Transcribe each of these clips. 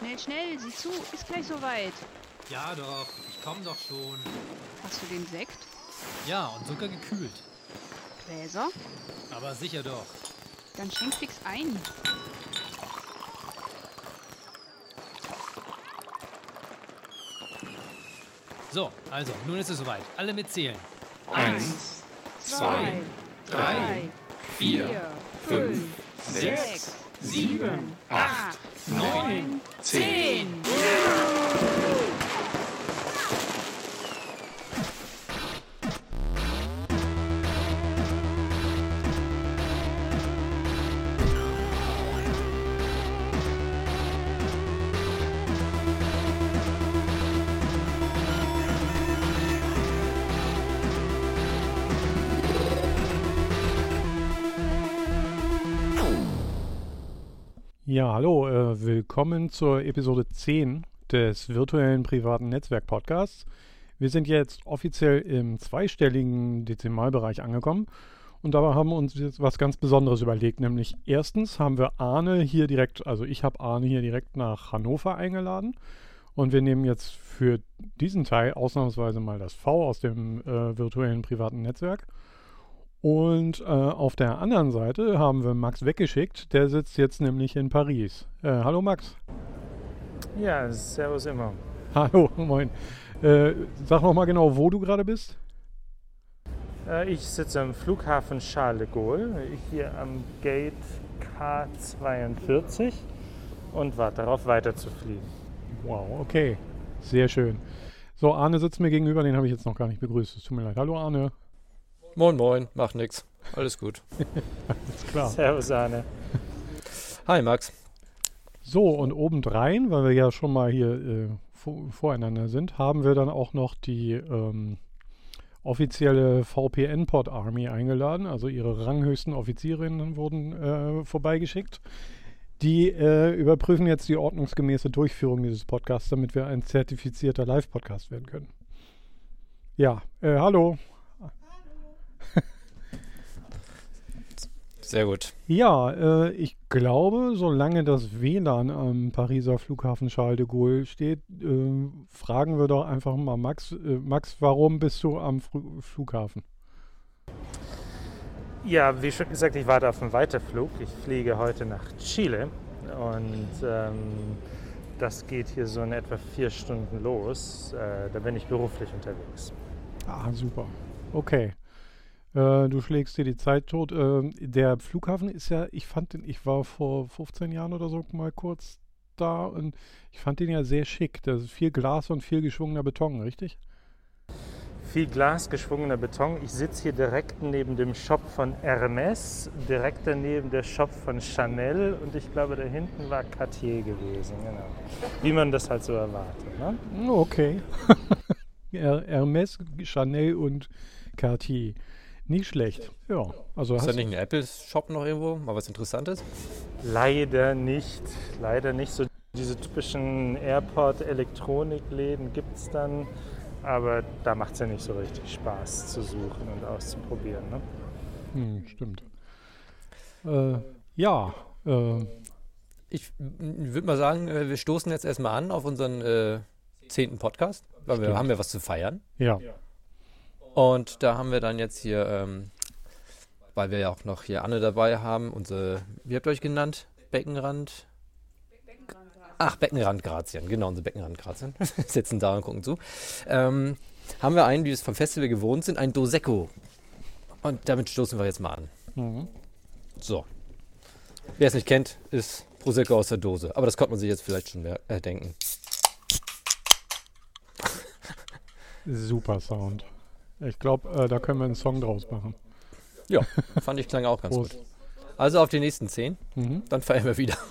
Schnell, schnell, sieh zu, ist gleich soweit. Ja doch, ich komm doch schon. Hast du den Sekt? Ja, und sogar gekühlt. Gläser? Aber sicher doch. Dann schenk fix ein. So, also, nun ist es soweit. Alle mitzählen. Eins, zwei, drei, vier, fünf, sechs, sieben, acht, See. Ja, hallo, äh, willkommen zur Episode 10 des virtuellen privaten Netzwerk Podcasts. Wir sind jetzt offiziell im zweistelligen Dezimalbereich angekommen und dabei haben wir uns jetzt was ganz Besonderes überlegt, nämlich erstens haben wir Arne hier direkt, also ich habe Arne hier direkt nach Hannover eingeladen und wir nehmen jetzt für diesen Teil ausnahmsweise mal das V aus dem äh, virtuellen privaten Netzwerk. Und äh, auf der anderen Seite haben wir Max weggeschickt. Der sitzt jetzt nämlich in Paris. Äh, hallo Max. Ja, servus immer. Hallo, moin. Äh, sag noch mal genau, wo du gerade bist. Äh, ich sitze am Flughafen Charles de Gaulle, hier am Gate K42 und warte darauf weiterzufliegen. Wow, okay. Sehr schön. So, Arne sitzt mir gegenüber, den habe ich jetzt noch gar nicht begrüßt. Es tut mir leid. Hallo Arne. Moin, moin, macht nix. Alles gut. Ist klar. Servus, Arne. Hi, Max. So, und obendrein, weil wir ja schon mal hier äh, vor, voreinander sind, haben wir dann auch noch die ähm, offizielle VPN-Pod Army eingeladen. Also ihre ranghöchsten Offizierinnen wurden äh, vorbeigeschickt. Die äh, überprüfen jetzt die ordnungsgemäße Durchführung dieses Podcasts, damit wir ein zertifizierter Live-Podcast werden können. Ja, äh, hallo. Sehr gut. Ja, äh, ich glaube, solange das WLAN am Pariser Flughafen Charles de Gaulle steht, äh, fragen wir doch einfach mal Max. Äh, Max, warum bist du am Fru Flughafen? Ja, wie schon gesagt, ich warte auf einen Weiterflug. Ich fliege heute nach Chile und ähm, das geht hier so in etwa vier Stunden los. Äh, da bin ich beruflich unterwegs. Ah, super. Okay. Äh, du schlägst dir die Zeit tot. Äh, der Flughafen ist ja, ich fand den, ich war vor 15 Jahren oder so mal kurz da und ich fand den ja sehr schick. Da ist viel Glas und viel geschwungener Beton, richtig? Viel Glas, geschwungener Beton. Ich sitze hier direkt neben dem Shop von Hermes, direkt daneben der Shop von Chanel und ich glaube, da hinten war Cartier gewesen. Genau. Wie man das halt so erwartet. Ne? Okay. Her Hermes, Chanel und Cartier. Nicht schlecht. Ja, also Ist da nicht ein Apple-Shop noch irgendwo? Mal was Interessantes? Leider nicht. Leider nicht. So diese typischen Airport-Elektronikläden gibt es dann. Aber da macht es ja nicht so richtig Spaß zu suchen und auszuprobieren. Ne? Hm, stimmt. Äh, ja, äh, Ich würde mal sagen, äh, wir stoßen jetzt erstmal an auf unseren äh, zehnten Podcast, weil wir Stimmt. haben ja was zu feiern. ja. Und da haben wir dann jetzt hier, ähm, weil wir ja auch noch hier Anne dabei haben, unsere, wie habt ihr euch genannt? Beckenrand? Ach, Beckenrand-Grazien, genau, unsere Beckenrand-Grazien. Sitzen da und gucken zu. Ähm, haben wir einen, wie wir es vom Festival gewohnt sind, ein Dosecco. Und damit stoßen wir jetzt mal an. Mhm. So. Wer es nicht kennt, ist Prosecco aus der Dose. Aber das konnte man sich jetzt vielleicht schon mehr, äh, denken. Super Sound. Ich glaube, äh, da können wir einen Song draus machen. Ja, fand ich klang auch ganz Prost. gut. Also auf die nächsten zehn, Mhm. dann feiern wir wieder.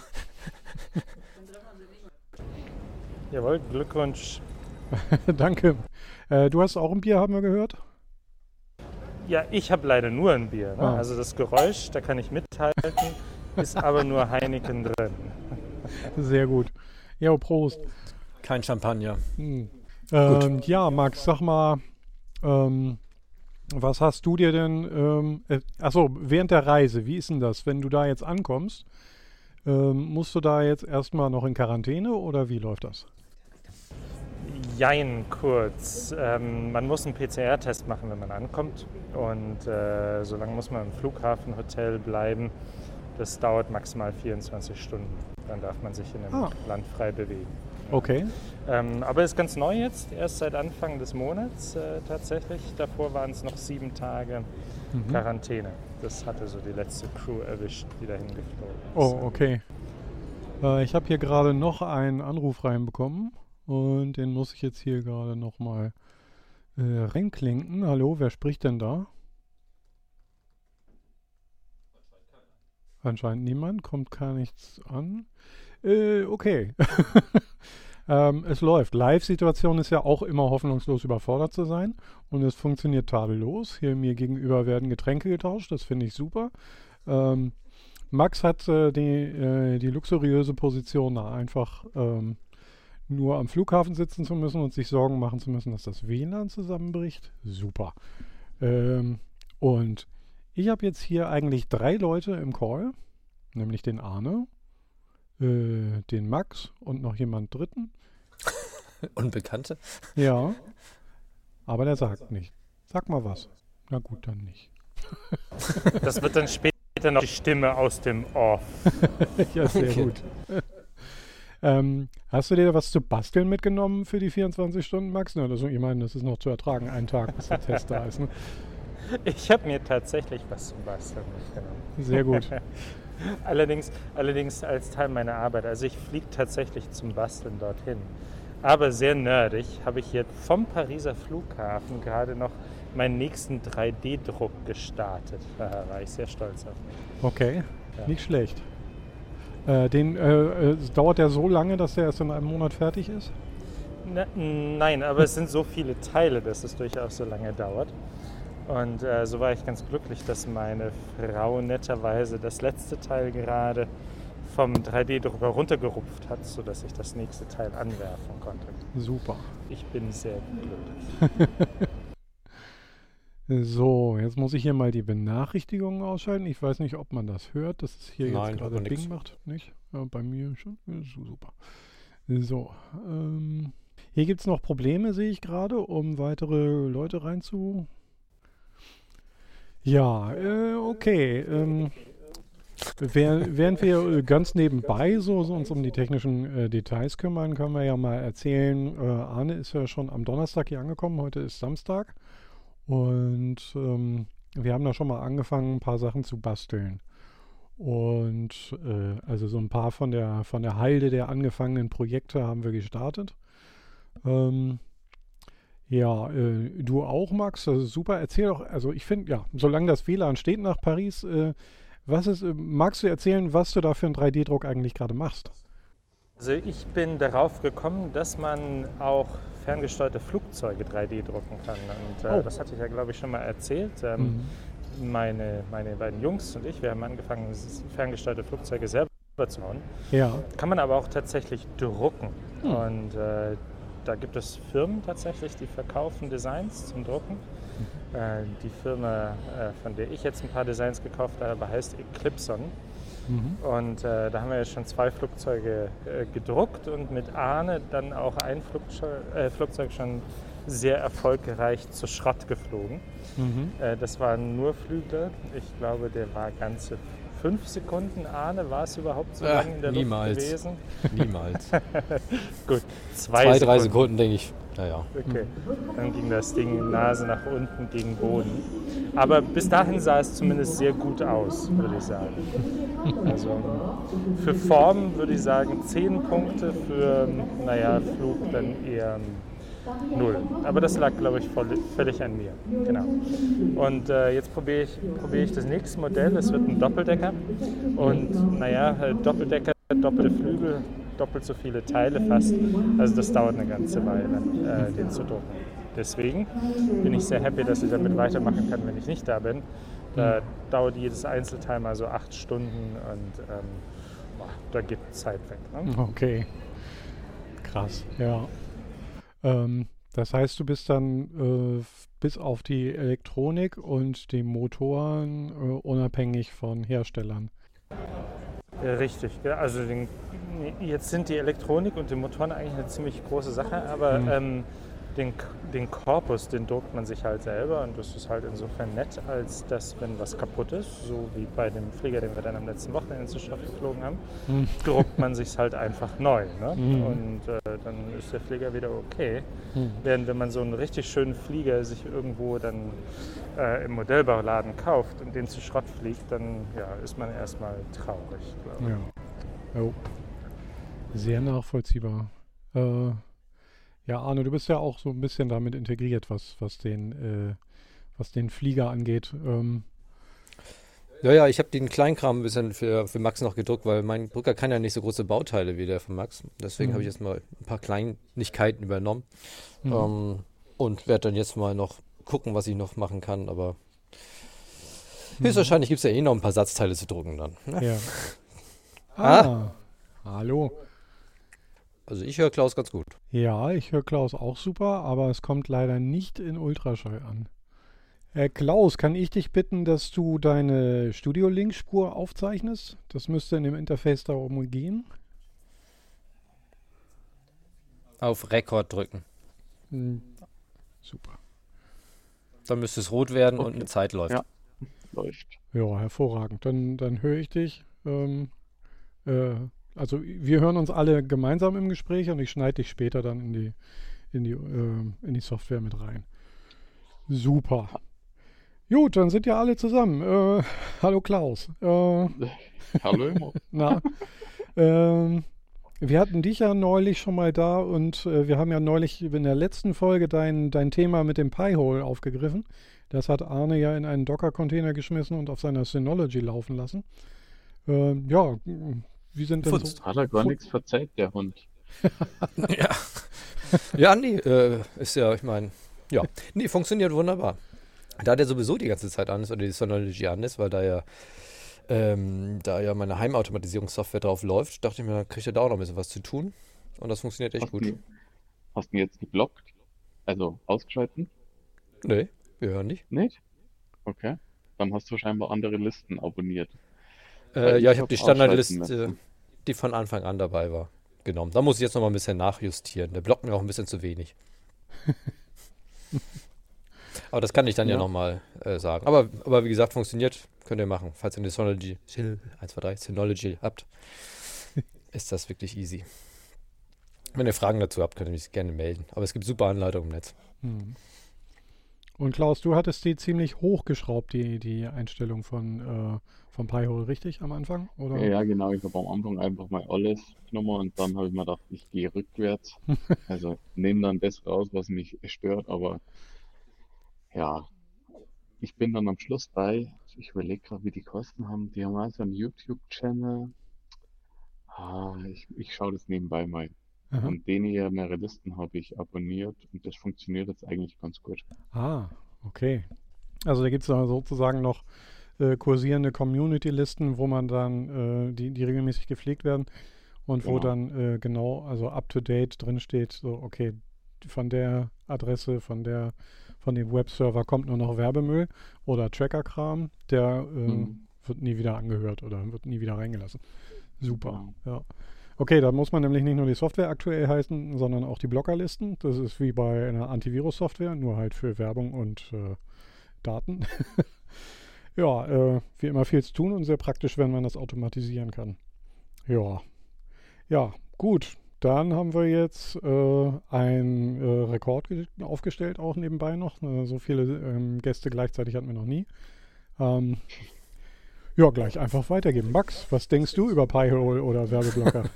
Jawohl, Glückwunsch. Danke. Äh, du hast auch ein Bier, haben wir gehört? Ja, ich habe leider nur ein Bier. Ne? Ah. Also das Geräusch, da kann ich mithalten, ist aber nur Heineken drin. Sehr gut. Ja, Prost. Kein Champagner. Hm. Ähm, ja, Max, sag mal, ähm, was hast du dir denn, ähm, äh, achso, während der Reise, wie ist denn das, wenn du da jetzt ankommst? Äh, Ähm, musst du da jetzt erstmal noch in Quarantäne oder wie läuft das? Jein, kurz. Ähm, man muss einen PCR-Test machen, wenn man ankommt. Und äh, so lange muss man im Flughafenhotel bleiben. Das dauert maximal 24 Stunden. Dann darf man sich in dem Ah. Land frei bewegen. Okay. Ähm, aber ist ganz neu jetzt, erst seit Anfang des Monats äh, tatsächlich. Davor waren es noch sieben Tage Mhm. Quarantäne. Das hatte so die letzte Crew erwischt, die dahin geflogen ist. Oh, okay. Äh, ich habe hier gerade noch einen Anruf reinbekommen und den muss ich jetzt hier gerade nochmal äh, reinklinken. Hallo, wer spricht denn da? Anscheinend niemand, kommt gar nichts an. Äh, okay. ähm, es läuft. Live-Situation ist ja auch immer hoffnungslos überfordert zu sein und es funktioniert tadellos. Hier mir gegenüber werden Getränke getauscht, das finde ich super. Ähm, Max hat äh, die, äh, die luxuriöse Position, da einfach ähm, nur am Flughafen sitzen zu müssen und sich Sorgen machen zu müssen, dass das WLAN zusammenbricht. Super. Ähm, und ich habe jetzt hier eigentlich drei Leute im Call, nämlich den Arne, äh, den Max und noch jemand dritten. Unbekannte? Ja. Aber der sagt nicht. Sag mal was. Na gut, dann nicht. Das wird dann später noch die Stimme aus dem Off. ja, sehr Okay. gut. ähm, hast du dir was zu basteln mitgenommen für die 24 Stunden, Max? Na, das, ich meine, das ist noch zu ertragen, einen Tag, bis der Test da ist. Ne? Ich habe mir tatsächlich was zum Basteln mitgenommen. Sehr gut. Allerdings, allerdings als Teil meiner Arbeit. Also ich fliege tatsächlich zum Basteln dorthin. Aber sehr nerdig habe ich jetzt vom Pariser Flughafen gerade noch meinen nächsten 3D-Druck gestartet. Da war ich sehr stolz auf mich. Okay, Ja. nicht schlecht. Äh, den, äh, äh, dauert der so lange, dass der erst in einem Monat fertig ist? Na, nein, aber es sind so viele Teile, dass es durchaus so lange dauert. Und äh, so war ich ganz glücklich, dass meine Frau netterweise das letzte Teil gerade vom 3D-Drucker runtergerupft hat, sodass ich das nächste Teil anwerfen konnte. Super. Ich bin sehr glücklich. So, jetzt muss ich hier mal die Benachrichtigungen ausschalten. Ich weiß nicht, ob man das hört, dass es hier Nein, jetzt gerade nix. Bing macht. Nicht? Ja, bei mir schon. Super. So, ähm, hier gibt es noch Probleme, sehe ich gerade, um weitere Leute reinzu. Ja, äh, okay. Ähm, während wir äh, ganz nebenbei so, so uns um die technischen äh, Details kümmern, können wir ja mal erzählen, äh, Arne ist ja schon am Donnerstag hier angekommen, heute ist Samstag. Und ähm, wir haben da schon mal angefangen, ein paar Sachen zu basteln. Und äh, also so ein paar von der von der Halde der angefangenen Projekte haben wir gestartet. Ähm, ja, äh, du auch, Max, das ist super. Erzähl doch, also ich finde, ja, solange das WLAN steht nach Paris, äh, was ist, äh, magst du erzählen, was du da für einen 3D-Druck eigentlich gerade machst? Also ich bin darauf gekommen, dass man auch ferngesteuerte Flugzeuge 3D drucken kann. Und äh, Oh. das hatte ich ja, glaube ich, schon mal erzählt. Ähm, meine, meine beiden Jungs und ich, wir haben angefangen, ferngesteuerte Flugzeuge selber zu bauen. Ja, Kann man aber auch tatsächlich drucken. Hm. Und äh, da gibt es Firmen tatsächlich, die verkaufen Designs zum Drucken. Äh, die Firma, äh, von der ich jetzt ein paar Designs gekauft habe, heißt Eclipson. mhm. Und äh, da haben wir jetzt schon zwei Flugzeuge äh, gedruckt und mit Arne dann auch ein Flugzeug, äh, Flugzeug schon sehr erfolgreich zu Schrott geflogen. Mhm. Äh, das waren nur Flügler. Ich glaube, der war ganze fünf Sekunden. Arne, war es überhaupt so lange in der niemals. Luft gewesen? Niemals. Gut, zwei, Zwei, drei Sekunden denke ich. Naja. Okay, dann ging das Ding Nase nach unten gegen Boden. Aber bis dahin sah es zumindest sehr gut aus, würde ich sagen. Also für Form würde ich sagen 10 Punkte, für naja, Flug dann eher 0. Aber das lag, glaube ich, voll, völlig an mir. Genau. Und äh, jetzt probiere ich, probiere ich das nächste Modell. Es wird ein Doppeldecker. Und naja, halt Doppeldecker, doppelte Flügel, doppelt so viele Teile fast. Also das dauert eine ganze Weile, äh, den zu drucken. Deswegen bin ich sehr happy, dass ich damit weitermachen kann, wenn ich nicht da bin. Da dauert jedes Einzelteil mal so acht Stunden und ähm, boah, da geht Zeit weg. Ne? Okay. Krass, ja. Ähm, das heißt, du bist dann äh, bis auf die Elektronik und die Motoren äh, unabhängig von Herstellern. Richtig, also den, jetzt sind die Elektronik und die Motoren eigentlich eine ziemlich große Sache, aber Mhm. ähm, den, den Korpus, den druckt man sich halt selber und das ist halt insofern nett, als dass, wenn was kaputt ist, so wie bei dem Flieger, den wir dann am letzten Wochenende zur Stadt geflogen haben, Mhm. druckt man sich halt einfach neu. Ne? Mhm. Und äh, dann ist der Flieger wieder okay. Mhm. Während wenn man so einen richtig schönen Flieger sich irgendwo dann äh, im Modellbauladen kauft und den zu Schrott fliegt, dann ja, ist man erstmal traurig, glaube ich. Ja. Jo. Sehr nachvollziehbar. Äh, ja, Arne, du bist ja auch so ein bisschen damit integriert, was, was, den, äh, was den Flieger angeht. Ähm, Ja, ja, ich habe den Kleinkram ein bisschen für, für Max noch gedruckt, weil mein Drucker kann ja nicht so große Bauteile wie der von Max. Deswegen Mhm. habe ich jetzt mal ein paar Kleinigkeiten übernommen. mhm. Ähm, und werde dann jetzt mal noch gucken, was ich noch machen kann. Aber höchstwahrscheinlich gibt es ja eh noch ein paar Satzteile zu drucken dann. ne? Ja. Ah. Ah. Hallo. Also ich höre Klaus ganz gut. Ja, ich höre Klaus auch super, aber es kommt leider nicht in Ultraschall an. Äh, Klaus, kann ich dich bitten, dass du deine Studio-Link-Spur aufzeichnest? Das müsste in dem Interface da oben gehen. Auf Rekord drücken. Hm. Super. Dann müsste es rot werden und Okay. eine Zeit läuft. Ja. Läuft. Ja, hervorragend. Dann, dann höre ich dich. Ähm, äh, also wir hören uns alle gemeinsam im Gespräch und ich schneide dich später dann in die, in die, ähm, in die Software mit rein. Super. Gut, dann sind ja alle zusammen. Äh, hallo Klaus. Äh, Hallo immer. na, ähm, wir hatten dich ja neulich schon mal da und äh, wir haben ja neulich in der letzten Folge dein, dein Thema mit dem Pi-Hole aufgegriffen. Das hat Arne ja in einen Docker-Container geschmissen und auf seiner Synology laufen lassen. Ähm, ja, wie sind denn Funst. so... Hat er gar nichts verzeiht, der Hund. Ja. ja, nee, äh, ist ja, ich meine, ja. Nee, funktioniert wunderbar. Da der sowieso die ganze Zeit an ist oder die Synology an ist, weil da ja, ähm, da ja meine Heimautomatisierungssoftware drauf läuft, dachte ich mir, da kriegt er da auch noch ein bisschen was zu tun. Und das funktioniert echt Hast gut. du, hast du ihn jetzt geblockt? Also ausgeschalten? Nee, wir hören nicht. Nicht? Okay. Dann hast du scheinbar andere Listen abonniert. Äh, ja, ich habe die Standardliste, die von Anfang an dabei war, genommen. Da muss ich jetzt noch mal ein bisschen nachjustieren. Der blockt mir auch ein bisschen zu wenig. aber das kann ich dann ja, Ja. noch mal äh, sagen. Aber, aber wie gesagt, funktioniert. Könnt ihr machen. Falls ihr eine Synology, Syl- 1, 2, 3, Synology habt, ist das wirklich easy. Wenn ihr Fragen dazu habt, könnt ihr mich gerne melden. Aber es gibt super Anleitungen im Netz. Hm. Und Klaus, du hattest die ziemlich hochgeschraubt, die, die Einstellung von, äh, vom Pi-Hole, richtig am Anfang? Oder? Ja, genau. Ich habe am Anfang einfach mal alles genommen und dann habe ich mir gedacht, ich gehe rückwärts. Also nehme dann das raus, was mich stört, aber ja, ich bin dann am Schluss bei, ich überlege gerade, wie die Kosten haben. Die haben also einen YouTube-Channel. Ah, ich, ich schaue das nebenbei mal. Aha. Und den hier, mehrere Listen habe ich abonniert und das funktioniert jetzt eigentlich ganz gut. Ah, okay. Also da gibt es sozusagen noch äh, kursierende Community-Listen, wo man dann, äh, die, die regelmäßig gepflegt werden und wo Genau. dann äh, genau, also up-to-date drin steht, so, okay, von der Adresse, von der, von dem Webserver kommt nur noch Werbemüll oder Tracker-Kram, der Mhm. wird nie wieder angehört oder wird nie wieder reingelassen. Super, Genau. ja. Okay, da muss man nämlich nicht nur die Software aktuell heißen, sondern auch die Blockerlisten. Das ist wie bei einer Antivirus-Software, nur halt für Werbung und äh, Daten. ja, äh, wie immer viel zu tun und sehr praktisch, wenn man das automatisieren kann. Ja, ja, gut. Dann haben wir jetzt äh, einen äh, Rekord ge- aufgestellt, auch nebenbei noch. Äh, so viele ähm, Gäste gleichzeitig hatten wir noch nie. Ähm, ja, gleich einfach weitergeben. Max, was denkst du über Pi-Hole oder Werbeblocker?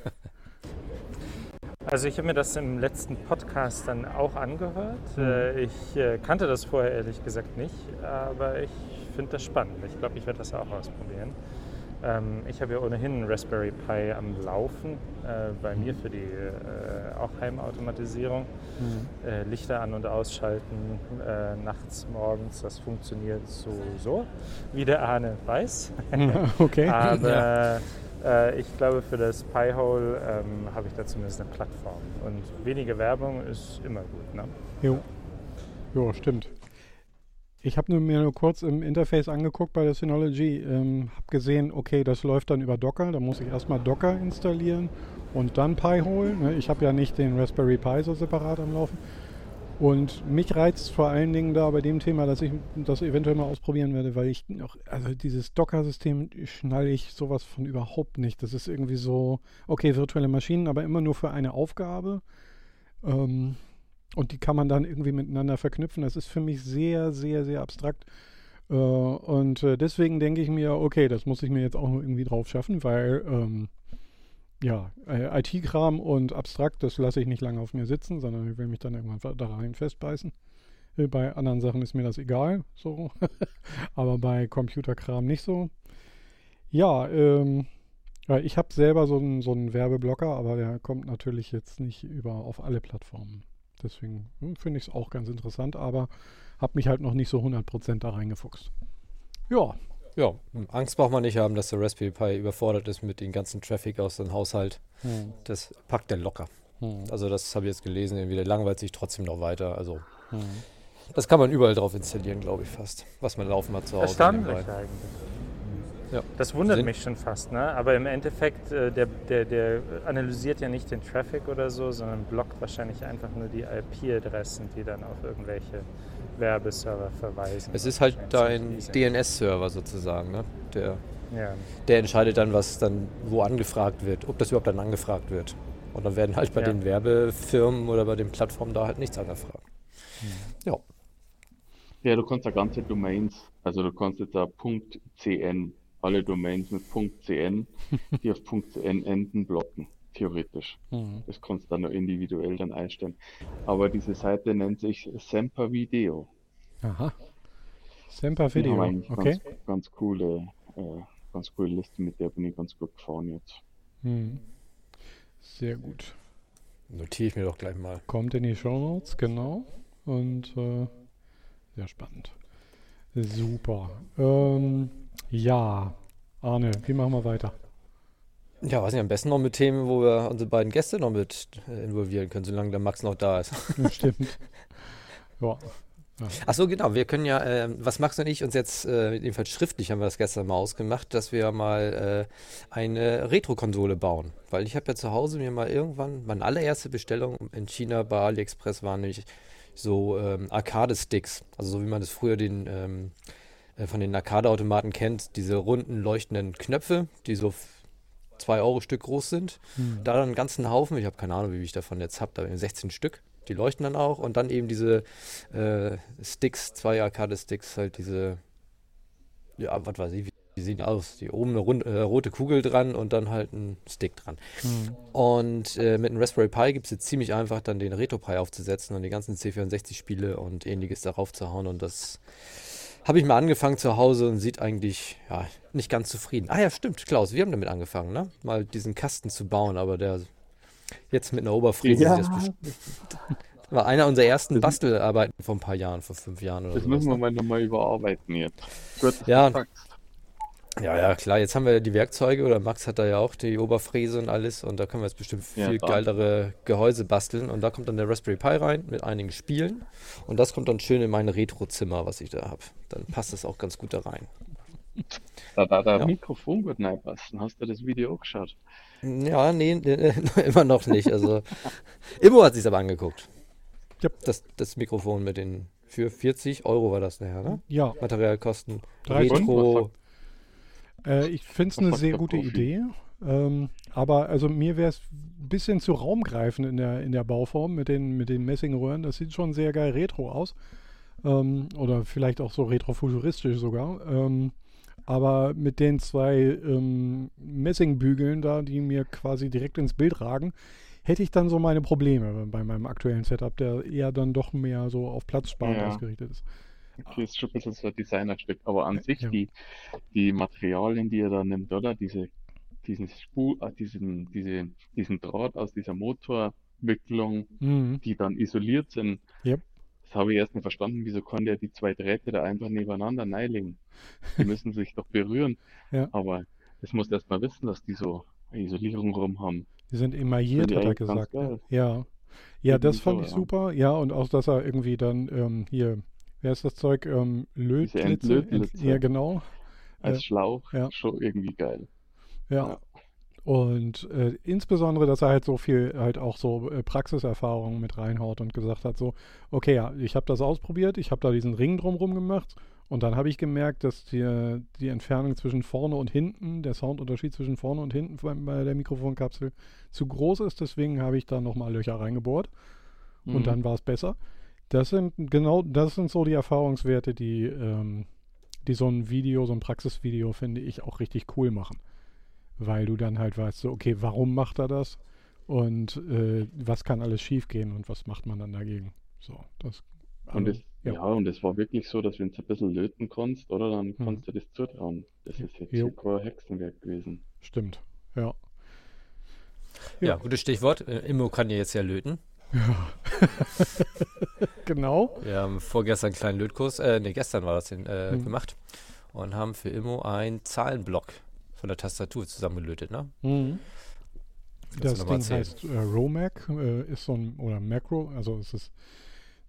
Also ich habe mir das im letzten Podcast dann auch angehört. Mhm. Äh, Ich äh, kannte das vorher ehrlich gesagt nicht, aber ich finde das spannend. Ich glaube, ich werde das auch ausprobieren. Ähm, Ich habe ja ohnehin einen Raspberry Pi am Laufen, äh, bei mir für die äh, auch Heimautomatisierung. Mhm. Äh, Lichter an- und ausschalten, äh, nachts, morgens, das funktioniert so, so, wie der Arne weiß. okay. Aber äh, ich glaube, für das Pi-Hole ähm, habe ich da zumindest eine Plattform. Und wenige Werbung ist immer gut. Ne? Jo. Jo, stimmt. Ich habe mir nur kurz im Interface angeguckt bei der Synology, ähm, habe gesehen, okay, das läuft dann über Docker. Da muss ich erstmal Docker installieren und dann Pi holen. ne? Ich habe ja nicht den Raspberry Pi so separat am Laufen. Und mich reizt vor allen Dingen da bei dem Thema, dass ich das eventuell mal ausprobieren werde, weil ich noch, also dieses Docker-System schnalle ich sowas von überhaupt nicht. Das ist irgendwie so, okay, virtuelle Maschinen, aber immer nur für eine Aufgabe. Ähm, und die kann man dann irgendwie miteinander verknüpfen. Das ist für mich sehr, sehr, sehr abstrakt. Äh, und äh, deswegen denke ich mir, okay, das muss ich mir jetzt auch irgendwie drauf schaffen, weil ähm, ja, äh, IT-Kram und abstrakt, das lasse ich nicht lange auf mir sitzen, sondern ich will mich dann irgendwann da rein festbeißen. Äh, Bei anderen Sachen ist mir das egal, so. Aber bei Computerkram nicht so. Ja, ähm, ich habe selber so einen so einen Werbeblocker, aber der kommt natürlich jetzt nicht über auf alle Plattformen. Deswegen hm, finde ich es auch ganz interessant, aber habe mich halt noch nicht so 100% da reingefuchst. Ja, Ja, Angst braucht man nicht haben, dass der Raspberry Pi überfordert ist mit dem ganzen Traffic aus dem Haushalt. hm, Das packt er locker. hm, Also das habe ich jetzt gelesen, irgendwie der langweilt sich trotzdem noch weiter. Also hm. das kann man überall drauf installieren, glaube ich fast. Was man laufen hat zu Hause. Erstaunlich eigentlich. Ja. Das wundert Sinn- mich schon fast, ne? Aber im Endeffekt, äh, der, der, der analysiert ja nicht den Traffic oder so, sondern blockt wahrscheinlich einfach nur die IP-Adressen, die dann auf irgendwelche Werbeserver verweisen. Es ist halt dein. DNS-Server sozusagen, ne? Der, Ja. der entscheidet dann, was dann wo angefragt wird, ob das überhaupt dann angefragt wird. Und dann werden halt bei Ja. den Werbefirmen oder bei den Plattformen da halt nichts angefragt. Ja. Ja, du kannst ja ganze Domains, also du kannst jetzt da .cn, alle Domains mit .cn, die auf .cn enden, blocken, theoretisch. Hm. Das kannst du dann nur individuell dann einstellen. Aber diese Seite nennt sich Semper Video. Aha. Semper Video, okay. ganz, ganz coole, äh, ganz coole Liste, mit der bin ich ganz gut gefahren jetzt. Hm. Sehr gut. Notiere ich mir doch gleich mal. Kommt in die Show Notes, genau. Und äh, sehr spannend. Super. Ähm, ja, Arne, wie machen wir weiter? Ja, weiß nicht, am besten noch mit Themen, wo wir unsere beiden Gäste noch mit äh, involvieren können, solange der Max noch da ist. Stimmt. Ja. Achso, genau. Wir können ja, ähm, was Max und ich uns jetzt, äh, jedenfalls schriftlich haben wir das gestern mal ausgemacht, dass wir mal äh, eine Retro-Konsole bauen. Weil ich habe ja zu Hause mir mal irgendwann, meine allererste Bestellung in China bei AliExpress waren nämlich so ähm, Arcade-Sticks. Also so wie man das früher den, ähm, äh, von den Arcade-Automaten kennt, diese runden leuchtenden Knöpfe, die so 2 Euro Stück groß sind. Hm. Da dann einen ganzen Haufen, ich habe keine Ahnung, wie ich davon jetzt habe, da 16 Stück. Die leuchten dann auch und dann eben diese äh, Sticks, zwei Arcade-Sticks, halt diese, ja, was weiß ich, wie die sehen aus? Die oben eine rund, äh, rote Kugel dran und dann halt ein Stick dran. Hm. Und äh, mit einem Raspberry Pi gibt es jetzt ziemlich einfach, dann den RetroPie aufzusetzen und die ganzen C64-Spiele und ähnliches darauf zu hauen. Und das habe ich mal angefangen zu Hause und sieht eigentlich ja, nicht ganz zufrieden. Ah ja, stimmt, Klaus, wir haben damit angefangen, ne? Mal diesen Kasten zu bauen, aber der jetzt mit einer Oberfräse Ja. das war einer unserer ersten Bastelarbeiten vor ein paar Jahren, vor fünf Jahren oder Das so. müssen wir mal nochmal überarbeiten jetzt. Gut, Ja. Ja, ja, klar. Jetzt haben wir die Werkzeuge oder Max hat da ja auch die Oberfräse und alles und da können wir jetzt bestimmt Ja, viel da. geilere Gehäuse basteln und da kommt dann der Raspberry Pi rein mit einigen Spielen und das kommt dann schön in mein Retro-Zimmer, was ich da habe. Dann passt das auch ganz gut da rein. Da da der Ja. Mikrofon gut reinpassen. Hast du das Video auch geschaut? Ja, nee, nee, immer noch nicht. Also Immo hat sich aber angeguckt. Ja. Das, das Mikrofon mit den für 40 Euro war das nachher, ne? Ja, Materialkosten. 30. Retro. Äh, ich finde es eine sehr gute Profi? Idee. Ähm, aber also mir wäre es ein bisschen zu raumgreifend in der, in der Bauform mit den, mit den Messingröhren. Das sieht schon sehr geil retro aus. Ähm, oder vielleicht auch so retrofuturistisch sogar. Ähm, aber mit den zwei ähm, Messingbügeln da, die mir quasi direkt ins Bild ragen, hätte ich dann so meine Probleme bei meinem aktuellen Setup, der eher dann doch mehr so auf Platzsparen Ja. ausgerichtet ist. Okay, ist schon ein bisschen so ein Designerstück, aber an sich Ja. die, die Materialien, die er da nimmt, oder? Diese, diesen Spu äh, diesen, diese, diesen Draht aus dieser Motorwicklung, Mhm. die dann isoliert sind. Yep. Das habe ich erst nicht verstanden, wieso kann der die zwei Drähte da einfach nebeneinander neilegen? Die müssen sich doch berühren. Ja. Aber es muss erst mal wissen, dass die so eine Isolierung rum haben. Die sind emailliert, hat er gesagt. Ja. Ja, das fand ich ja. super. Ja, und auch, dass er irgendwie dann ähm, hier wer ist das Zeug? Ähm, Lötlitze? Ja, genau. Als Äh, Schlauch ja. schon irgendwie geil. Ja. Ja. Und äh, insbesondere, dass er halt so viel, halt auch so äh, Praxiserfahrungen mit reinhaut und gesagt hat, so, okay, ja, ich habe das ausprobiert, ich habe da diesen Ring drumrum gemacht und dann habe ich gemerkt, dass die, die Entfernung zwischen vorne und hinten, der Soundunterschied zwischen vorne und hinten bei, bei der Mikrofonkapsel zu groß ist, deswegen habe ich da nochmal Löcher reingebohrt und Mhm. dann war es besser. Das sind genau, das sind so die Erfahrungswerte, die, ähm, die so ein Video, so ein Praxisvideo, finde ich, auch richtig cool machen. Weil du dann halt weißt, so, okay, warum macht er das? Und äh, was kann alles schiefgehen und was macht man dann dagegen? So, das. Und also, es, ja. ja. und es war wirklich so, dass wenn du ein bisschen löten kannst, oder, dann Mhm. kannst du das zutrauen. Das ist jetzt Jo. kein Hexenwerk gewesen. Stimmt. Ja. Ja, Ja. gutes Stichwort. Äh, Immo kann ja jetzt ja löten. Genau. Wir haben vorgestern einen kleinen Lötkurs, äh, ne, gestern war das hin, äh, Mhm. gemacht und haben für Immo einen Zahlenblock von der Tastatur zusammengelötet, ne? Mhm. Das noch Ding erzählen? heißt äh, Romac, äh, ist so ein, oder Macro, also es ist,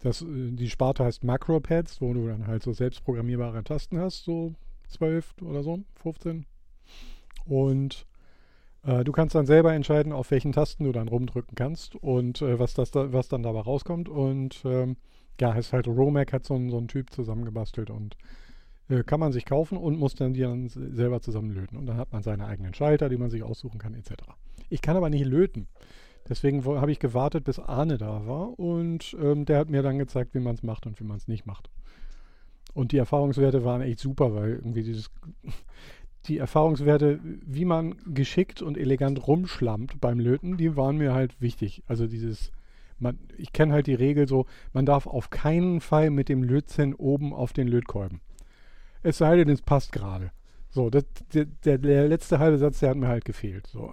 das, äh, die Sparte heißt Macropads, wo du dann halt so selbstprogrammierbare Tasten hast, so 12 oder so, 15. Und du kannst dann selber entscheiden, auf welchen Tasten du dann rumdrücken kannst und äh, was, das da, was dann dabei rauskommt. Und ähm, ja, ist halt Romac hat so, ein- so einen Typ zusammengebastelt und äh, kann man sich kaufen und muss dann die dann selber zusammenlöten. Und dann hat man seine eigenen Schalter, die man sich aussuchen kann, etc. Ich kann aber nicht löten. Deswegen habe ich gewartet, bis Arne da war und ähm, der hat mir dann gezeigt, wie man es macht und wie man es nicht macht. Und die Erfahrungswerte waren echt super, weil irgendwie dieses, die Erfahrungswerte, wie man geschickt und elegant rumschlammt beim Löten, die waren mir halt wichtig. Also dieses, man, ich kenne halt die Regel so, man darf auf keinen Fall mit dem Lötzinn oben auf den Lötkolben. Es sei denn, es passt gerade. So, das, der, der, der letzte halbe Satz, der hat mir halt gefehlt. So.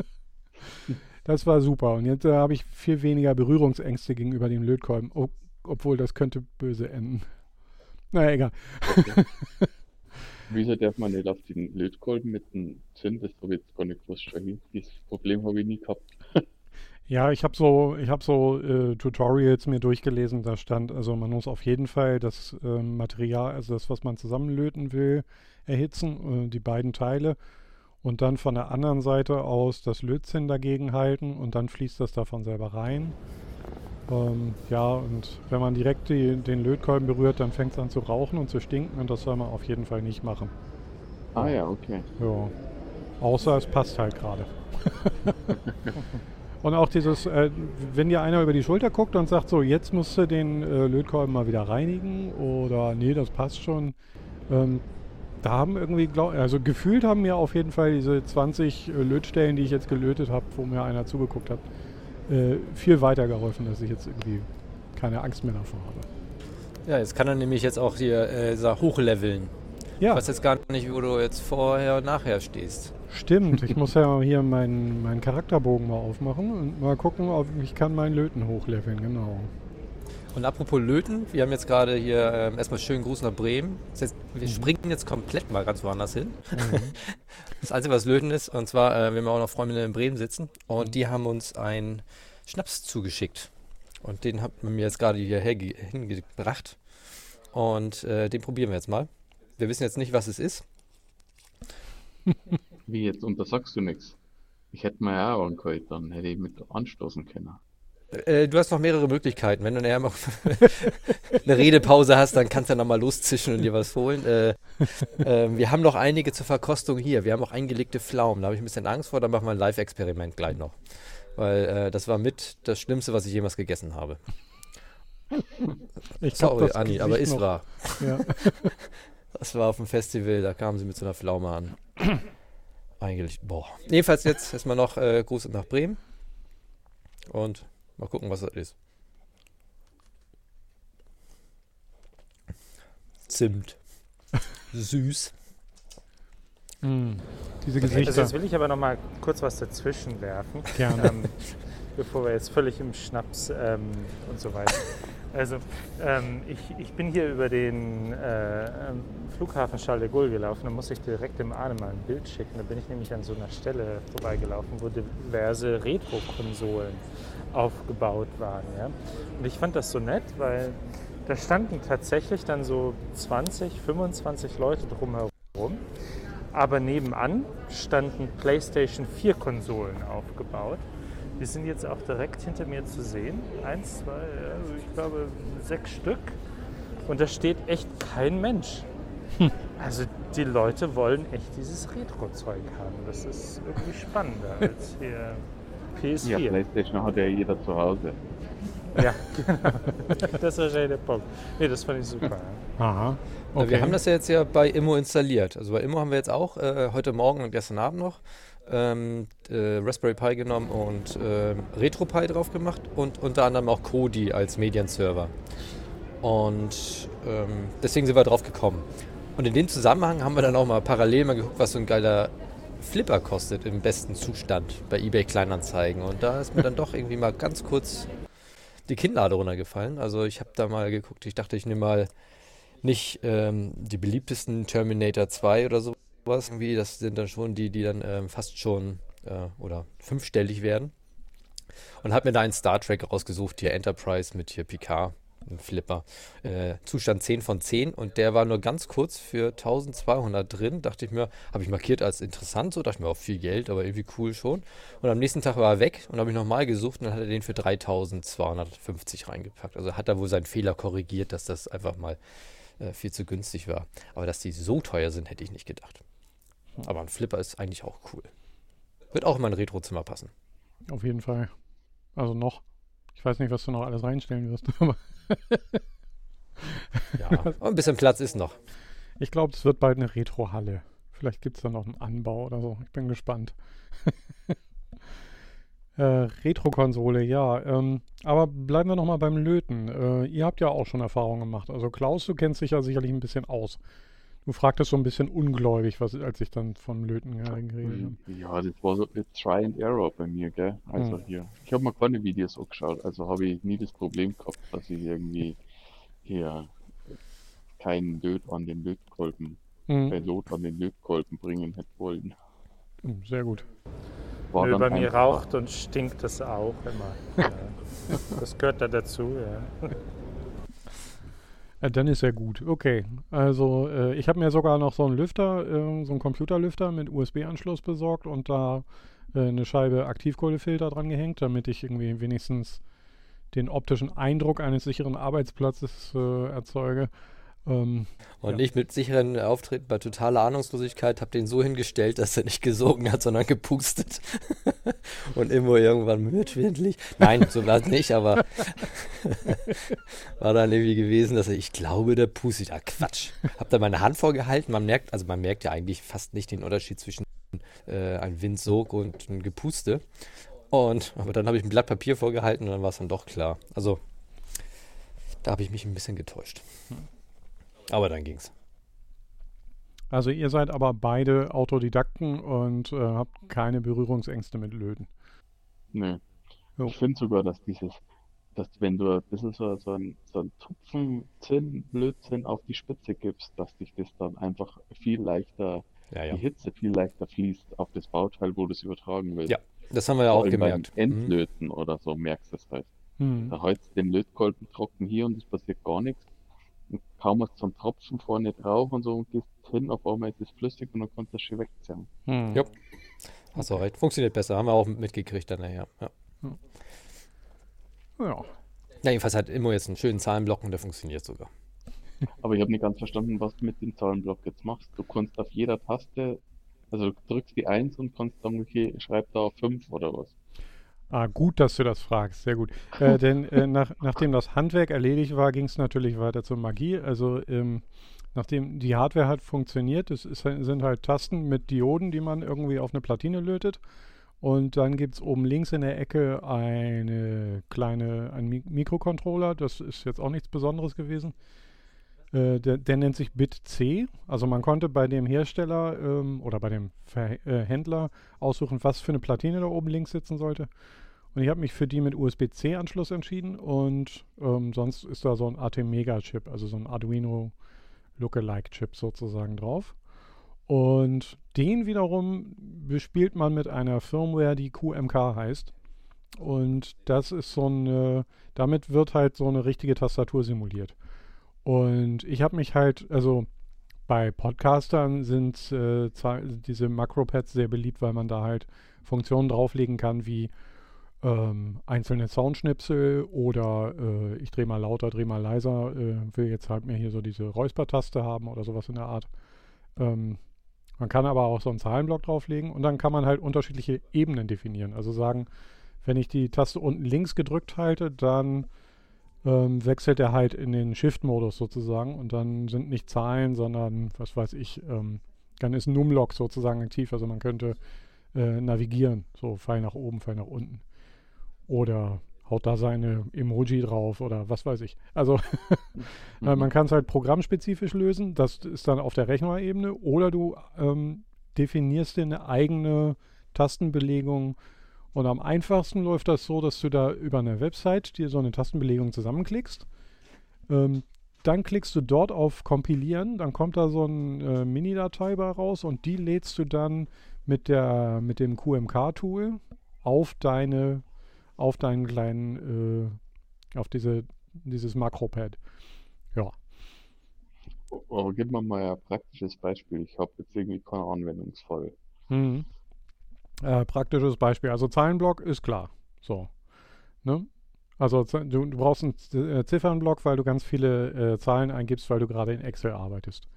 das war super. Und jetzt äh, habe ich viel weniger Berührungsängste gegenüber dem Lötkolben, o- obwohl das könnte böse enden. Naja, egal. Wieso darf man nicht auf den Lötkolben mit dem Zinn? Das habe ich jetzt gar nicht gewusst. Dieses Problem habe ich nie gehabt. Ja, ich habe so, ich habe so äh, Tutorials mir durchgelesen, da stand, also man muss auf jeden Fall das ähm, Material, also das, was man zusammenlöten will, erhitzen, äh, die beiden Teile und dann von der anderen Seite aus das Lötzinn dagegen halten und dann fließt das davon selber rein. Ähm, ja, und wenn man direkt die, den Lötkolben berührt, dann fängt es an zu rauchen und zu stinken und das soll man auf jeden Fall nicht machen. Ah ja, okay. Ja. Außer es passt halt gerade. und auch dieses, äh, wenn dir einer über die Schulter guckt und sagt, so, jetzt musst du den äh, Lötkolben mal wieder reinigen oder nee, das passt schon. Ähm, da haben irgendwie, glaub, also gefühlt haben mir auf jeden Fall diese 20 äh, Lötstellen, die ich jetzt gelötet habe, wo mir einer zugeguckt hat, äh, viel weitergeholfen, dass ich jetzt irgendwie keine Angst mehr davor habe. Ja, jetzt kann er nämlich jetzt auch hier äh, hochleveln. Ja, Ich weiß jetzt gar nicht, wo du jetzt vorher und nachher stehst. Stimmt, ich muss ja hier meinen, meinen Charakterbogen mal aufmachen und mal gucken, ob ich kann meinen Löten hochleveln, genau. Und apropos Löten, wir haben jetzt gerade hier ähm, erstmal schönen Gruß nach Bremen. Das heißt, wir springen jetzt komplett mal ganz woanders hin. Das Einzige, was Löten ist, und zwar, äh, wir haben auch noch Freundinnen in Bremen sitzen und die haben uns einen Schnaps zugeschickt. Und den hat man mir jetzt gerade hierher ge- hingebracht. Und äh, den probieren wir jetzt mal. Wir wissen jetzt nicht, was es ist. Wie jetzt? Und da sagst du nichts. Ich hätte mir ja auch geholt, dann hätte ich mit anstoßen können. Äh, du hast noch mehrere Möglichkeiten. Wenn du nachher eine Redepause hast, dann kannst du ja nochmal loszischen und dir was holen. Äh, äh, wir haben noch einige zur Verkostung hier. Wir haben auch eingelegte Pflaumen. Da habe ich ein bisschen Angst vor. Da machen wir ein Live-Experiment gleich noch. Weil äh, das war mit das Schlimmste, was ich jemals gegessen habe. Ich Sorry, Anni, Gesicht aber ist wahr. Ja. Das war auf dem Festival, da kamen sie mit so einer Pflaume an. Eingelegt. Boah. Jedenfalls jetzt erstmal noch äh, Gruß nach Bremen. Und mal gucken, was das ist. Zimt. Süß. Mm, diese Also Gesichter, jetzt will ich aber noch mal kurz was dazwischen werfen, gerne. ähm, bevor wir jetzt völlig im Schnaps ähm, und so weiter. Also ähm, ich, ich bin hier über den äh, ähm, Flughafen Charles de Gaulle gelaufen, da musste ich direkt dem Arne mal ein Bild schicken. Da bin ich nämlich an so einer Stelle vorbeigelaufen, wo diverse Retro-Konsolen aufgebaut waren. Ja? Und ich fand das so nett, weil Da standen tatsächlich dann so 20, 25 Leute drumherum. Aber nebenan standen PlayStation 4 Konsolen aufgebaut. Die sind jetzt auch direkt hinter mir zu sehen. Eins, zwei, ja, ich glaube sechs Stück. Und da steht echt kein Mensch. Also die Leute wollen echt dieses Retro-Zeug haben. Das ist irgendwie spannender als hier PS4. Ja, Playstation hat ja jeder zu Hause. Ja, genau. Das ist wahrscheinlich der Punkt. Nee, das fand ich super. Aha. Na, Okay. Wir haben das ja jetzt ja bei Immo installiert. Also bei Immo haben wir jetzt auch äh, heute Morgen und gestern Abend noch ähm, äh, Raspberry Pi genommen und ähm, RetroPie drauf gemacht und unter anderem auch Kodi als Medienserver. Und ähm, deswegen sind wir drauf gekommen. Und in dem Zusammenhang haben wir dann auch mal parallel mal geguckt, was so ein geiler Flipper kostet im besten Zustand bei eBay Kleinanzeigen. Und da ist mir dann doch irgendwie mal ganz kurz die Kinnlade runtergefallen. Also ich habe da mal geguckt, ich dachte, ich nehme mal nicht ähm, die beliebtesten Terminator 2 oder sowas irgendwie. Das sind dann schon die, die dann ähm, fast schon äh, oder fünfstellig werden. Und habe mir da einen Star Trek rausgesucht, hier Enterprise mit hier Picard, ein Flipper. Äh, Zustand 10 von 10 und der war nur ganz kurz für 1200 drin. Dachte ich mir, habe ich markiert als interessant, so dachte ich mir auch viel Geld, aber irgendwie cool schon. Und am nächsten Tag war er weg und habe ich nochmal gesucht und dann hat er den für 3250 reingepackt. Also hat er wohl seinen Fehler korrigiert, dass das einfach mal äh, viel zu günstig war. Aber dass die so teuer sind, hätte ich nicht gedacht. Aber ein Flipper ist eigentlich auch cool. Wird auch in mein Retrozimmer passen. Auf jeden Fall. Also noch. Ich weiß nicht, was du noch alles reinstellen wirst, aber Ja, ein bisschen Platz ist noch. ich glaube, es wird bald eine Retro-Halle. Vielleicht gibt es da noch einen Anbau oder so. Ich bin gespannt. äh, Retro-Konsole, ja. Ähm, aber bleiben wir nochmal beim Löten. Äh, ihr habt ja auch schon Erfahrungen gemacht. Also Klaus, du kennst dich ja sicherlich ein bisschen aus. Du fragtest so ein bisschen ungläubig, was, als ich dann von Löten geredet habe. Ja, das war so ein Try and Error bei mir, gell? Also Hm. hier. Ich habe mir keine Videos angeschaut, also habe ich nie das Problem gehabt, dass ich irgendwie hier keinen Löt an den Lötkolben, Mhm. äh, Lot an den Lötkolben bringen hätte wollen. Mhm, Sehr gut. War Nö, bei mir raucht und stinkt es auch immer. Ja. Das gehört da dazu, ja. Dann ist ja gut. Okay. Also äh, ich habe mir sogar noch so einen Lüfter, äh, so einen Computerlüfter mit USB-Anschluss besorgt und da äh, eine Scheibe Aktivkohlefilter dran gehängt, damit ich irgendwie wenigstens den optischen Eindruck eines sicheren Arbeitsplatzes äh, erzeuge. Ähm, Und Ja. nicht mit sicheren Auftritten bei totaler Ahnungslosigkeit, hab den so hingestellt, dass er nicht gesogen hat, sondern gepustet. Und immer irgendwann mitwindlich. Nein, so war es nicht, aber war dann irgendwie gewesen, dass er, ich glaube, der pustet. Ah, Quatsch. Hab da meine Hand vorgehalten. Man merkt, also man merkt ja eigentlich fast nicht den Unterschied zwischen äh, einem Windsog und einem Gepuste. Und, aber dann habe ich ein Blatt Papier vorgehalten und dann war es dann doch klar. Also, da habe ich mich ein bisschen getäuscht. Aber dann ging's. also ihr seid aber beide Autodidakten und äh, habt keine Berührungsängste mit Löten. Nö. Jo. Ich finde sogar, dass dieses, dass wenn du ein bisschen so, so ein, so ein Tupfen Zinn, Blödsinn auf die Spitze gibst, dass dich das dann einfach viel leichter, Ja, die ja. Hitze viel leichter fließt auf das Bauteil, wo du es übertragen willst. Ja, Das haben wir ja auch gemerkt. Beim Mhm. Endlöten oder so merkst du es halt. Hm. Da hältst du den Lötkolben trocken hier und es passiert gar nichts. Kaum hast du einen Tropfen vorne drauf und so und gehst hin, auf einmal ist es flüssig und dann kannst du es schön wegziehen. Hm. Ja. Hast du recht. Funktioniert besser. Haben wir auch mitgekriegt dann nachher. Ja. Ja. ja, jedenfalls hat Immo jetzt einen schönen Zahlenblock und der funktioniert sogar. Aber ich habe nicht ganz verstanden, was du mit dem Zahlenblock jetzt machst. Du kannst auf jeder Taste, also du drückst die 1 und kannst dann, okay, schreib da 5 oder was. Ah, gut, dass du das fragst. Sehr gut. Äh, denn äh, nach, nachdem das Handwerk erledigt war, ging es natürlich weiter zur Magie. Also ähm, nachdem die Hardware hat funktioniert, es ist, halt- sind halt Tasten mit Dioden, die man irgendwie auf eine Platine lötet. Und dann gibt es oben links in der Ecke eine kleine, ein Mi Mikrocontroller. Das ist jetzt auch nichts Besonderes gewesen. Äh, der, der nennt sich BitC. Also man konnte bei dem Hersteller ähm, oder bei dem Ver äh, Händler aussuchen, was für eine Platine da oben links sitzen sollte. Und ich habe mich für die mit USB-C-Anschluss entschieden und ähm, sonst ist da so ein AT-Mega-Chip, also so ein Arduino Lookalike-Chip sozusagen drauf. Und den wiederum bespielt man mit einer Firmware, die QMK heißt. und das ist so eine, damit wird halt so eine richtige Tastatur simuliert. Und ich habe mich halt, also bei Podcastern sind äh, zwar diese Makropads sehr beliebt, weil man da halt Funktionen drauflegen kann wie ähm, einzelne Soundschnipsel oder äh, ich drehe mal lauter, drehe mal leiser, äh, will jetzt halt mir hier so diese Räuspertaste haben oder sowas in der Art. Ähm, man kann aber auch so einen Zahlenblock drauflegen und dann kann man halt unterschiedliche Ebenen definieren. Also sagen, wenn ich die Taste unten links gedrückt halte, dann ähm, wechselt er halt in den Shift-Modus sozusagen und dann sind nicht Zahlen, sondern was weiß ich, ähm, dann ist Numlock sozusagen aktiv. Also man könnte äh, navigieren, so Pfeil nach oben, Pfeil nach unten. Oder haut da seine Emoji drauf oder was weiß ich. Also äh, man kann es halt programmspezifisch lösen, das ist dann auf der Rechnerebene, oder du ähm, definierst dir eine eigene Tastenbelegung und am einfachsten läuft das so, dass du da über eine Website dir so eine Tastenbelegung zusammenklickst. Ähm, dann klickst du dort auf Kompilieren, dann kommt da so ein äh, Mini-Datei bei raus und die lädst du dann mit, der, mit dem QMK-Tool auf deine auf deinen kleinen, äh, auf diese, dieses Makropad. Ja. Aber gib mir mal ein praktisches Beispiel. Ich habe jetzt irgendwie keinen Anwendungsfall. Mhm. Äh, praktisches Beispiel. Also Zahlenblock ist klar. So. Ne? Also du, du brauchst einen äh, Ziffernblock, weil du ganz viele äh, Zahlen eingibst, weil du gerade in Excel arbeitest.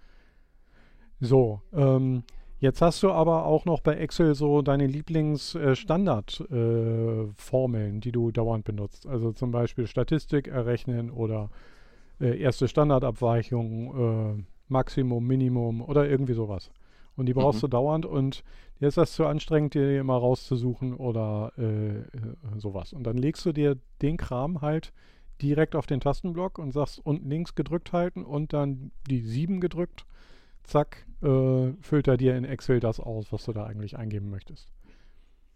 So, ähm, Jetzt hast du aber auch noch bei Excel so deine Lieblingsstandardformeln, äh, die du dauernd benutzt. Also zum Beispiel Statistik errechnen oder äh, erste Standardabweichung, äh, Maximum, Minimum oder irgendwie sowas. Und die brauchst mhm. du dauernd und dir ist das zu anstrengend, dir immer rauszusuchen oder äh, sowas. Und dann legst du dir den Kram halt direkt auf den Tastenblock und sagst unten links gedrückt halten und dann die 7 gedrückt zack, äh, füllt er dir in Excel das aus, was du da eigentlich eingeben möchtest.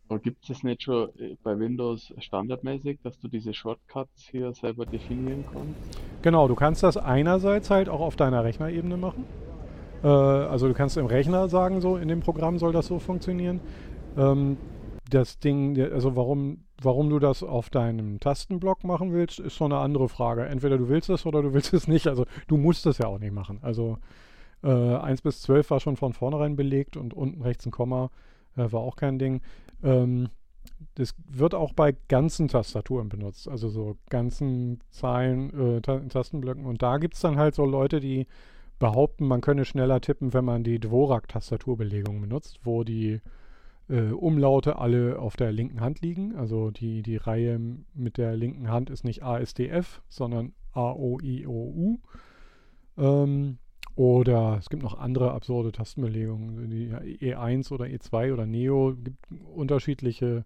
Aber gibt es nicht schon äh, bei Windows standardmäßig, dass du diese Shortcuts hier selber definieren kannst? Genau, du kannst das einerseits halt auch auf deiner Rechnerebene machen. Äh, also du kannst im Rechner sagen, so in dem Programm soll das so funktionieren. Ähm, das Ding, also warum, warum du das auf deinem Tastenblock machen willst, ist so eine andere Frage. Entweder du willst es oder du willst es nicht. Also du musst es ja auch nicht machen. Also äh, 1 bis 12 war schon von vornherein belegt und unten rechts ein Komma äh, war auch kein Ding. Ähm, das wird auch bei ganzen Tastaturen benutzt, also so ganzen Zahlen, äh, Ta Tastenblöcken. Und da gibt es dann halt so Leute, die behaupten, man könne schneller tippen, wenn man die Dvorak-Tastaturbelegung benutzt, wo die äh, Umlaute alle auf der linken Hand liegen. Also die, die Reihe mit der linken Hand ist nicht ASDF, sondern AOIOU. Ähm, oder es gibt noch andere absurde Tastenbelegungen, die E1 oder E2 oder Neo, gibt unterschiedliche.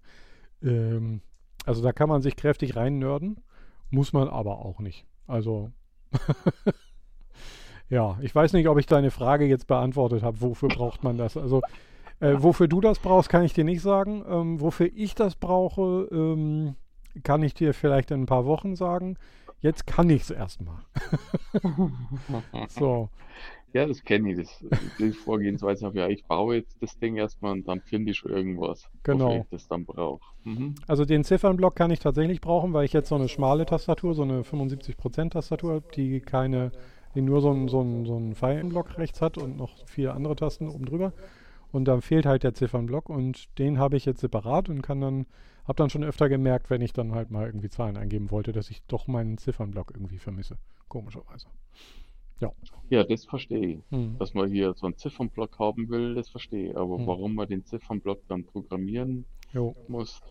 Ähm, also da kann man sich kräftig rein nörden, muss man aber auch nicht. Also ja, ich weiß nicht, ob ich deine Frage jetzt beantwortet habe. Wofür braucht man das? Also äh, wofür du das brauchst, kann ich dir nicht sagen. Ähm, wofür ich das brauche, ähm, kann ich dir vielleicht in ein paar Wochen sagen jetzt kann ich es erstmal. so. Ja, das kenne ich, das, die Vorgehensweise habe ja, ich baue jetzt das Ding erstmal und dann finde ich schon irgendwas, genau. ich das dann brauche. Mhm. Also den Ziffernblock kann ich tatsächlich brauchen, weil ich jetzt so eine schmale Tastatur, so eine 75% Tastatur habe, die keine, die nur so einen so so einen Pfeilenblock rechts hat und noch vier andere Tasten oben drüber. Und dann fehlt halt der Ziffernblock und den habe ich jetzt separat und kann dann habe dann schon öfter gemerkt, wenn ich dann halt mal irgendwie Zahlen eingeben wollte, dass ich doch meinen Ziffernblock irgendwie vermisse. Komischerweise. Ja. Ja, das verstehe ich. Hm. Dass man hier so einen Ziffernblock haben will, das verstehe ich. Aber hm. warum man den Ziffernblock dann programmieren jo. muss,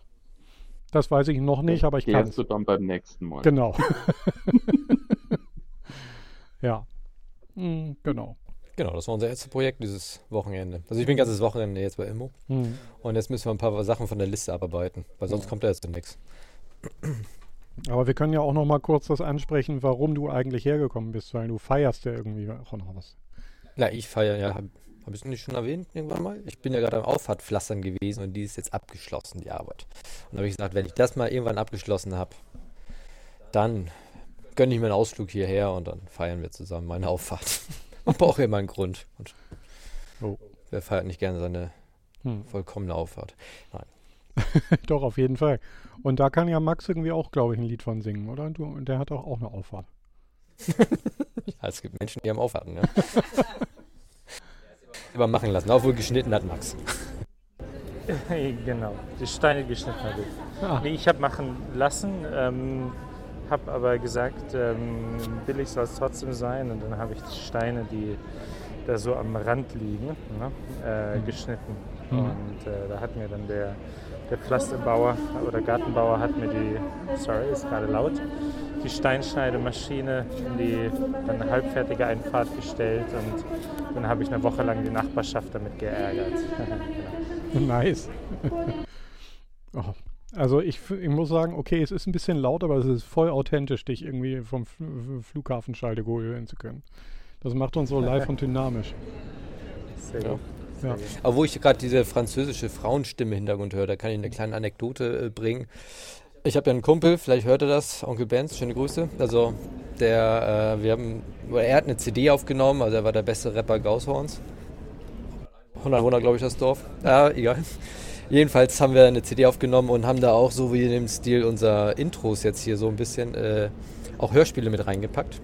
das weiß ich noch nicht, aber ich kann es. du dann beim nächsten Mal. Genau. ja. Hm, genau. Genau, das war unser erstes Projekt dieses Wochenende. Also ich bin ganzes Wochenende jetzt bei Immo. Mhm. Und jetzt müssen wir ein paar Sachen von der Liste abarbeiten, weil sonst ja. kommt da jetzt nichts. Aber wir können ja auch noch mal kurz das ansprechen, warum du eigentlich hergekommen bist, weil du feierst ja irgendwie auch noch was. Ja, ich feiere, ja, habe hab ich es nicht schon erwähnt irgendwann mal? Ich bin ja gerade am Auffahrtpflastern gewesen und die ist jetzt abgeschlossen, die Arbeit. Und da habe ich gesagt, wenn ich das mal irgendwann abgeschlossen habe, dann gönne ich mir einen Ausflug hierher und dann feiern wir zusammen meine Auffahrt. Man braucht immer einen Grund. Und oh. Wer feiert nicht gerne seine hm. vollkommene Auffahrt? Nein. Doch, auf jeden Fall. Und da kann ja Max irgendwie auch, glaube ich, ein Lied von singen, oder? Du, und der hat auch, auch eine Auffahrt. Ja, es gibt Menschen, die haben Aufwarten, ja. Aber machen lassen, obwohl geschnitten hat Max. genau, die Steine geschnitten habe ich. Ah, Nee, ich habe machen lassen, ähm, habe aber gesagt, ähm, billig soll es trotzdem sein. Und dann habe ich die Steine, die da so am Rand liegen, ne, äh, geschnitten. Mhm. Und äh, da hat mir dann der, der Pflasterbauer oder Gartenbauer hat mir die, sorry, ist gerade laut, die Steinschneidemaschine in die dann halbfertige Einfahrt gestellt. Und dann habe ich eine Woche lang die Nachbarschaft damit geärgert. nice. oh. Also ich, f- ich muss sagen, okay, es ist ein bisschen laut, aber es ist voll authentisch, dich irgendwie vom F Flughafenschalter holen zu können. Das macht uns so live und dynamisch. Sehr Ja. gut. Ja. Gut. Aber wo ich gerade diese französische Frauenstimme im Hintergrund höre, da kann ich eine kleine Anekdote äh, bringen. Ich habe ja einen Kumpel, vielleicht hört er das, Onkel Benz, schöne Grüße. Also der, äh, wir haben, oder er hat eine CD aufgenommen, also er war der beste Rapper Gaushorns. 100 Wohner, glaube ich, das Dorf. Ja, egal. Jedenfalls haben wir eine CD aufgenommen und haben da auch so wie in dem Stil unser Intros jetzt hier so ein bisschen äh, auch Hörspiele mit reingepackt.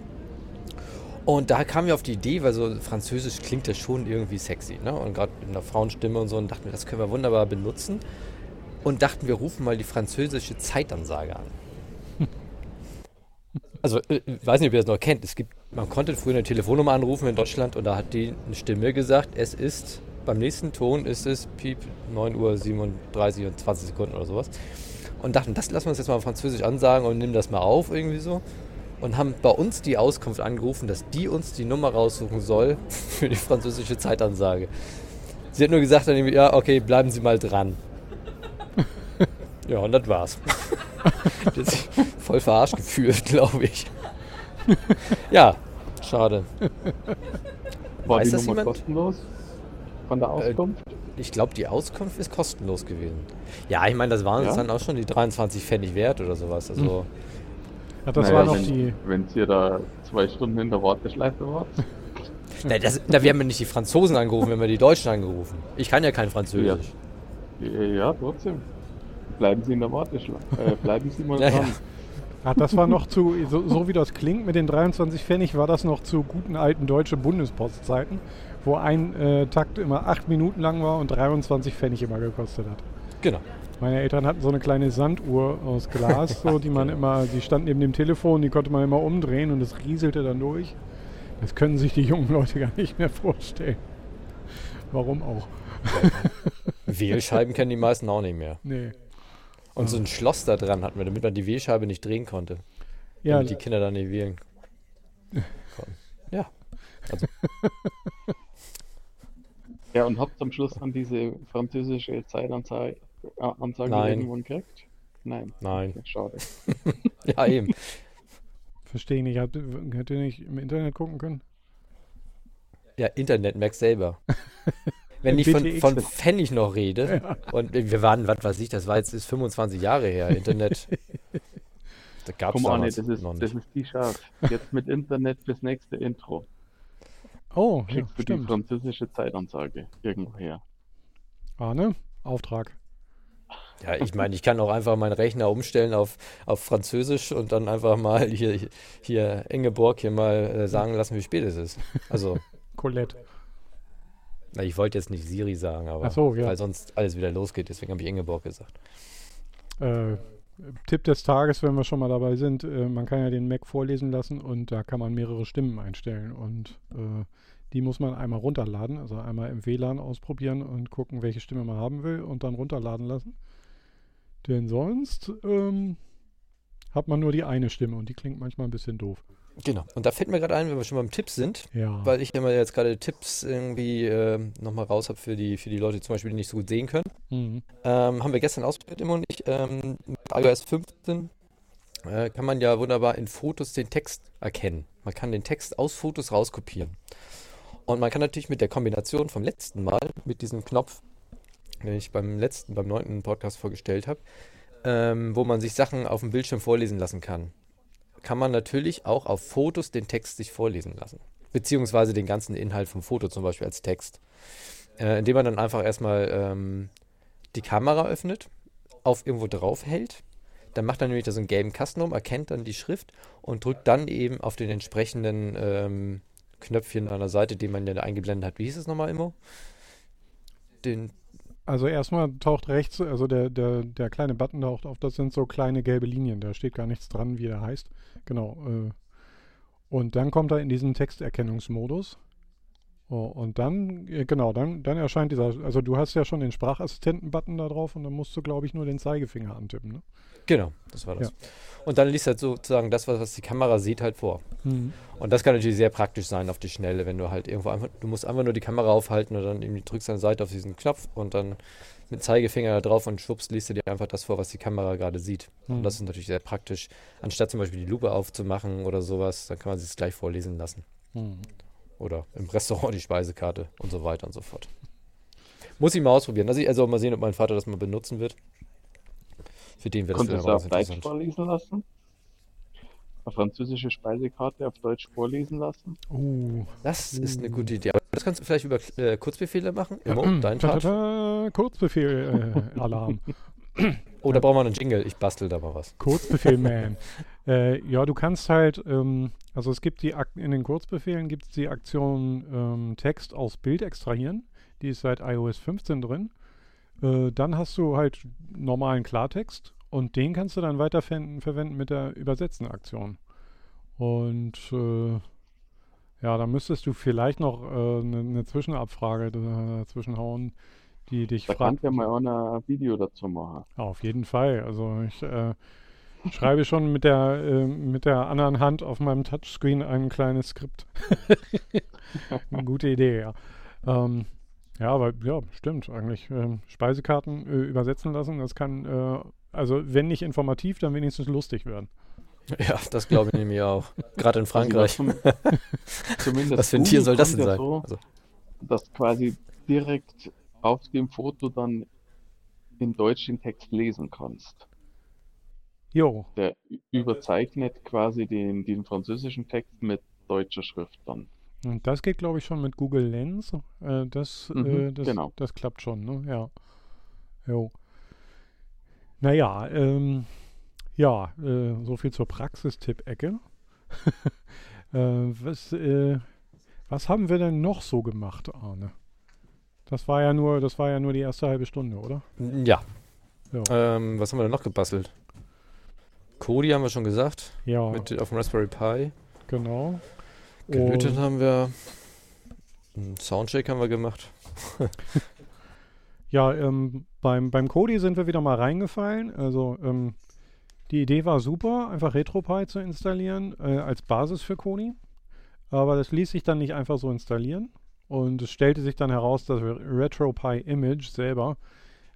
Und da kamen wir auf die Idee, weil so Französisch klingt ja schon irgendwie sexy, ne? Und gerade in der Frauenstimme und so, und dachten wir, das können wir wunderbar benutzen. Und dachten, wir rufen mal die französische Zeitansage an. Also, äh, ich weiß nicht, ob ihr das noch kennt. Es gibt, man konnte früher eine Telefonnummer anrufen in Deutschland und da hat die eine Stimme gesagt, es ist, beim nächsten Ton ist es Piep 9 Uhr 37 und 20 Sekunden oder sowas. Und dachten, das lassen wir uns jetzt mal französisch ansagen und nehmen das mal auf irgendwie so und haben bei uns die Auskunft angerufen, dass die uns die Nummer raussuchen soll für die französische Zeitansage. Sie hat nur gesagt, dann, ja, okay, bleiben Sie mal dran. ja, und das war's. sich voll verarscht gefühlt, glaube ich. ja, schade. War Weiß die das Nummer jemand? kostenlos? Von der Auskunft? Ich glaube, die Auskunft ist kostenlos gewesen. Ja, ich meine, das waren Ja? uns dann auch schon die 23 Pfennig wert oder sowas. Also, Ja, das Naja, war noch wenn, die. Wenn ihr da zwei Stunden in der Warteschleife wart. na, das, na, wir haben ja nicht die Franzosen angerufen, wir haben ja die Deutschen angerufen. Ich kann ja kein Französisch. Ja, trotzdem. Bleiben Sie in der Warteschleife. Äh, bleiben Sie mal Ja, dran. ja. Ah, das war noch zu, so, so wie das klingt mit den 23 Pfennig, war das noch zu guten alten deutsche Bundespostzeiten, wo ein äh, Takt immer 8 Minuten lang war und 23 Pfennig immer gekostet hat. Genau. Meine Eltern hatten so eine kleine Sanduhr aus Glas, so, die man immer, die stand neben dem Telefon, die konnte man immer umdrehen und es rieselte dann durch. Das können sich die jungen Leute gar nicht mehr vorstellen. Warum auch? Wählscheiben kennen die meisten auch nicht mehr. Nee. Und so ein Schloss da dran hatten wir, damit man die Wählscheibe nicht drehen konnte. Ja, damit die Kinder dann nicht wählen konnten. Ja. Also, Ja, und habt am Schluss dann diese französische Zeitansage äh, Nein. irgendwann gekriegt? Nein. Nein. Okay, schade. ja, eben. verstehe ich nicht. Habt, hättet ihr nicht im Internet gucken können? Ja, Internet, merkst selber. Wenn ich von, von Pfennig noch rede, und wir waren, was weiß ich, das war jetzt ist 25 Jahre her, Internet. Da gab es Komm, Arne, das ist, noch das nicht. ist die Schaf. Jetzt mit Internet fürs nächste Intro. Oh, ja, Kriegst du die stimmt. französische Zeitansage irgendwo her. Arne, Auftrag. Ja, ich meine, ich kann auch einfach meinen Rechner umstellen auf, auf Französisch und dann einfach mal hier, hier Ingeborg hier mal äh, sagen lassen, wie spät es ist. Also, Colette. na, ich wollte jetzt nicht Siri sagen, aber so, ja. weil sonst alles wieder losgeht, deswegen habe ich Ingeborg gesagt. Äh, Tipp des Tages, wenn wir schon mal dabei sind, äh, man kann ja den Mac vorlesen lassen und da kann man mehrere Stimmen einstellen und äh, die muss man einmal runterladen, also einmal im WLAN ausprobieren und gucken, welche Stimme man haben will und dann runterladen lassen. Denn sonst ähm, hat man nur die eine Stimme und die klingt manchmal ein bisschen doof. Genau. Und da fällt mir gerade ein, wenn wir schon beim Tipp sind, Ja. weil ich immer jetzt gerade Tipps irgendwie äh, nochmal raus habe für die, für die Leute, die zum Beispiel die nicht so gut sehen können. Mhm. Ähm, haben wir gestern ausprobiert, immer und ich. Ähm, mit iOS 15 äh, kann man ja wunderbar in Fotos den Text erkennen. Man kann den Text aus Fotos rauskopieren. Und man kann natürlich mit der Kombination vom letzten Mal, mit diesem Knopf, den ich beim letzten, beim neunten Podcast vorgestellt habe, ähm, wo man sich Sachen auf dem Bildschirm vorlesen lassen kann, kann man natürlich auch auf Fotos den Text sich vorlesen lassen. Beziehungsweise den ganzen Inhalt vom Foto zum Beispiel als Text. Äh, indem man dann einfach erstmal ähm, die Kamera öffnet, auf irgendwo drauf hält, dann macht er nämlich da so einen gelben Kasten um, erkennt dann die Schrift und drückt dann eben auf den entsprechenden ähm, Knöpfchen an der Seite, den man ja eingeblendet hat. Wie hieß es nochmal, Immo? Den, Also erstmal taucht rechts, also der, der, der kleine Button taucht auf, das sind so kleine gelbe Linien, da steht gar nichts dran, wie der heißt. Genau. Äh, und dann kommt er in diesen Texterkennungsmodus. Oh, und dann, äh, genau, dann, dann erscheint dieser, also du hast ja schon den Sprachassistenten-Button da drauf und dann musst du, glaube ich, nur den Zeigefinger antippen. Ne? genau, das war das. Und dann liest halt sozusagen das, was, was die Kamera sieht, halt vor. Mhm. Und das kann natürlich sehr praktisch sein auf die Schnelle, wenn du halt irgendwo einfach, du musst einfach nur die Kamera aufhalten und dann irgendwie drückst an der Seite auf diesen Knopf und dann mit Zeigefinger da drauf und schwupps liest du dir einfach das vor, was die Kamera gerade sieht. Mhm. Und das ist natürlich sehr praktisch. Anstatt zum Beispiel die Lupe aufzumachen oder sowas, dann kann man sich es gleich vorlesen lassen. Mhm. Oder im Restaurant die Speisekarte und so weiter und so fort. Muss ich mal ausprobieren. Also, ich, also mal sehen, ob mein Vater das mal benutzen wird. Für den wäre das auf Deutsch interessant. vorlesen lassen? Eine französische Speisekarte auf Deutsch vorlesen lassen? Uh. Das ist eine gute Idee. Aber das kannst du vielleicht über äh, Kurzbefehle machen. Immo, dein Ta, ta, Part. ta, Kurzbefehl, äh, Alarm. Oh, da brauchen wir einen Jingle. Ich bastel da mal was. Kurzbefehl, man. äh, ja, du kannst halt, ähm, also es gibt die in den Kurzbefehlen gibt es die Aktion ähm, Text aus Bild extrahieren. Die ist seit iOS 15 drin. Äh, dann hast du halt normalen Klartext und den kannst du dann weiter verwenden, mit der Übersetzen-Aktion. Und äh, ja, da müsstest du vielleicht noch eine äh, ne Zwischenabfrage dazwischen hauen, die dich Da fragt. kannst du ja mal auch ein Video dazu machen. Auf jeden Fall. Also ich äh, schreibe schon mit der, äh, mit der anderen Hand auf meinem Touchscreen ein kleines Skript. Eine gute Idee, ja. Ähm, ja, aber ja, stimmt eigentlich. Ähm, Speisekarten äh, übersetzen lassen, das kann, äh, also wenn nicht informativ, dann wenigstens lustig werden. Ja, das glaube ich nämlich auch. Gerade in Frankreich. Also zum, zumindest Was für ein Tier soll das denn ja sein? So, Also, dass quasi direkt auf dem Foto dann in Deutsch den Text lesen kannst. Jo, Der überzeichnet quasi den, den französischen Text mit deutscher Schrift dann. und das geht, glaube ich, schon mit Google Lens. Äh, das, Mhm, äh, das, genau. das klappt schon, ne? Ja. Jo. Naja, ähm, ja, äh, so viel zur Praxistipp-Ecke. äh, was, äh, was haben wir denn noch so gemacht, Arne? Das war ja nur, das war ja nur die erste halbe Stunde, oder? ja. Ja. Ähm, was haben wir denn noch gebastelt? Kodi haben wir schon gesagt. Ja, Mit, auf dem Raspberry Pi. genau. Gelötet haben wir. Einen Soundcheck haben wir gemacht. Ja, ähm, beim, beim Kodi sind wir wieder mal reingefallen. Also ähm, die Idee war super, einfach RetroPie zu installieren äh, als Basis für Kodi. Aber das ließ sich dann nicht einfach so installieren. Und es stellte sich dann heraus, dass RetroPie Image selber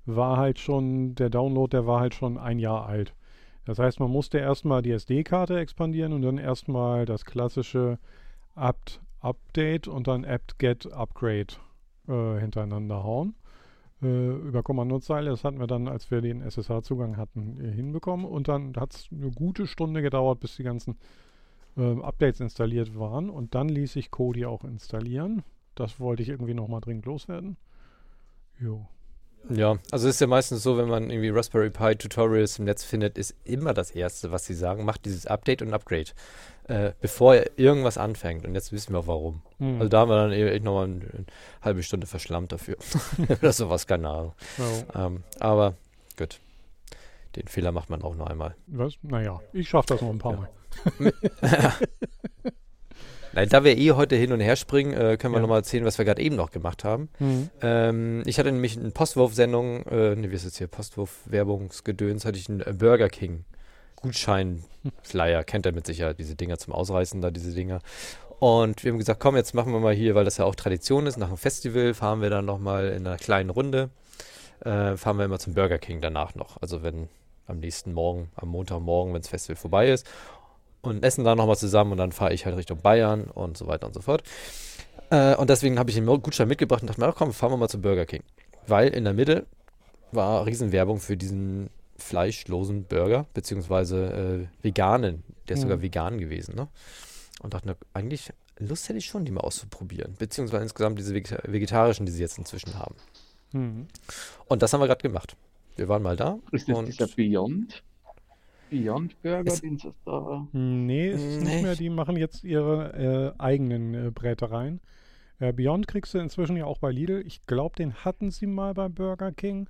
war halt schon, der Download, der war halt schon ein Jahr alt. Das heißt, man musste erstmal die SD-Karte expandieren und dann erstmal das klassische apt Update und dann apt-get Upgrade äh, hintereinander hauen äh, über Kommandozeile. Das hatten wir dann, als wir den SSH-Zugang hatten, äh, hinbekommen. Und dann hat es eine gute Stunde gedauert, bis die ganzen äh, Updates installiert waren. Und dann ließ sich Kodi auch installieren. Das wollte ich irgendwie nochmal dringend loswerden. Jo. Ja, also es ist ja meistens so, wenn man irgendwie Raspberry Pi Tutorials im Netz findet, ist immer das Erste, was sie sagen, macht dieses Update und Upgrade, äh, bevor irgendwas anfängt. Und jetzt wissen wir auch warum. Hm. Also da haben wir dann e- echt nochmal eine, eine halbe Stunde verschlammt dafür. Oder sowas, keine Ahnung. Jo. Ähm, aber gut. Den Fehler macht man auch noch einmal. Was? Naja, ich schaffe das noch ein paar Ja. Mal. Nein, da wir eh heute hin und her springen, äh, können wir Ja. nochmal erzählen, was wir gerade eben noch gemacht haben. Hm. Ähm, ich hatte nämlich eine Postwurf-Sendung, äh, ne, wie ist es hier, Postwurf-Werbungsgedöns, hatte ich einen äh, Burger King Gutschein-Flyer, kennt er mit Sicherheit, diese Dinger zum Ausreißen, da diese Dinger. Und wir haben gesagt, komm, jetzt machen wir mal hier, weil das ja auch Tradition ist, nach dem Festival fahren wir dann nochmal in einer kleinen Runde, äh, fahren wir immer zum Burger King danach noch. Also wenn am nächsten Morgen, am Montagmorgen, wenn das Festival vorbei ist. Und essen da nochmal zusammen und dann fahre ich halt Richtung Bayern und so weiter und so fort. Äh, und deswegen habe ich den Gutschein mitgebracht und dachte mir, ach komm, fahren wir mal zum Burger King. Weil in der Mitte war Riesenwerbung für diesen fleischlosen Burger, beziehungsweise äh, veganen. Der ist Mhm. sogar vegan gewesen, ne? Und dachte, na, eigentlich Lust hätte ich schon, die mal auszuprobieren. Beziehungsweise insgesamt diese vegeta- vegetarischen, die sie jetzt inzwischen haben. Hm. Und das haben wir gerade gemacht. Wir waren mal da. Ist das dieser Beyond? Beyond Burger, Es- den es da. Nee, ist es nicht Nee. mehr. Die machen jetzt ihre äh, eigenen äh, Brätereien. Äh, Beyond kriegst du inzwischen ja auch bei Lidl. Ich glaube, den hatten sie mal bei Burger King.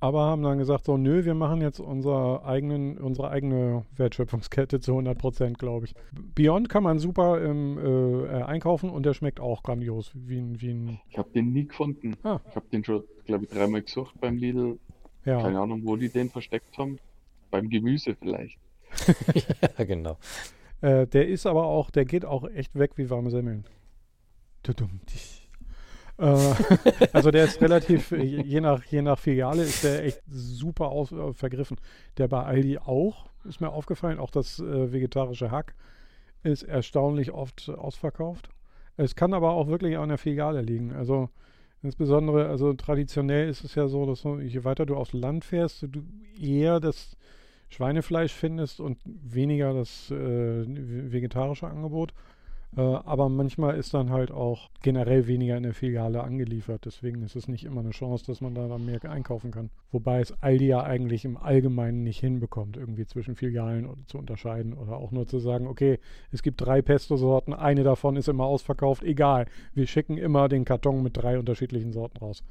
Aber haben dann gesagt, so, nö, wir machen jetzt unser eigenen, unsere eigene Wertschöpfungskette zu 100 Prozent, glaube ich. Beyond kann man super ähm, äh, äh, einkaufen und der schmeckt auch grandios, wie ein, wie ein Ich habe den nie gefunden. Ah. Ich habe den schon, glaube ich, dreimal gesucht beim Lidl. ja. Keine Ahnung, wo die den versteckt haben. Beim Gemüse vielleicht. ja, genau. Äh, der ist aber auch, der geht auch echt weg wie warme Semmeln. Tudum, dich. Äh, also der ist relativ, je nach, je nach Filiale ist der echt super aus, äh, vergriffen. Der bei Aldi auch, ist mir aufgefallen, auch das äh, vegetarische Hack ist erstaunlich oft ausverkauft. Es kann aber auch wirklich an der Filiale liegen. Also insbesondere, also traditionell ist es ja so, dass je weiter du aufs Land fährst, du eher das Schweinefleisch findest und weniger das äh, vegetarische Angebot. Äh, aber manchmal ist dann halt auch generell weniger in der Filiale angeliefert. Deswegen ist es nicht immer eine Chance, dass man da dann mehr einkaufen kann. Wobei es Aldi ja eigentlich im Allgemeinen nicht hinbekommt, irgendwie zwischen Filialen zu unterscheiden oder auch nur zu sagen, okay, es gibt drei Pesto-Sorten, eine davon ist immer ausverkauft, egal. Wir schicken immer den Karton mit drei unterschiedlichen Sorten raus.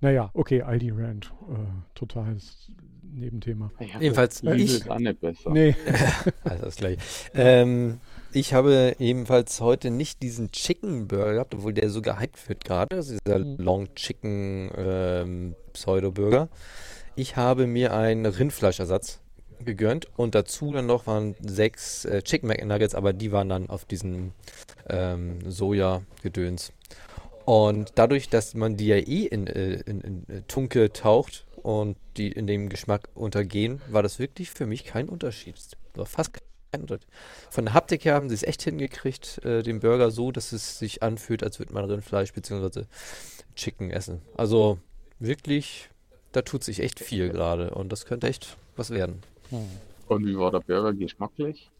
Naja, okay, Aldi Rand, äh, totales Nebenthema. Das Lidl ich- ist auch nicht besser. Nee, Also das gleiche. Ähm, ich habe ebenfalls heute nicht diesen Chicken Burger gehabt, obwohl der so gehypt wird gerade. Das ist dieser Mhm. Long Chicken ähm, Pseudo Burger. Ich habe mir einen Rindfleischersatz gegönnt und dazu dann noch waren sechs äh, Chicken McNuggets, aber die waren dann auf diesen ähm, Soja-Gedöns. Und dadurch, dass man die ja eh in, äh, in, in äh, Tunke taucht und die in dem Geschmack untergehen, war das wirklich für mich kein Unterschied. War fast kein Unterschied. Von der Haptik her haben sie es echt hingekriegt, äh, den Burger so, dass es sich anfühlt, als würde man Rindfleisch bzw. Chicken essen. Also wirklich, da tut sich echt viel gerade und das könnte echt was werden. Und wie war der Burger geschmacklich?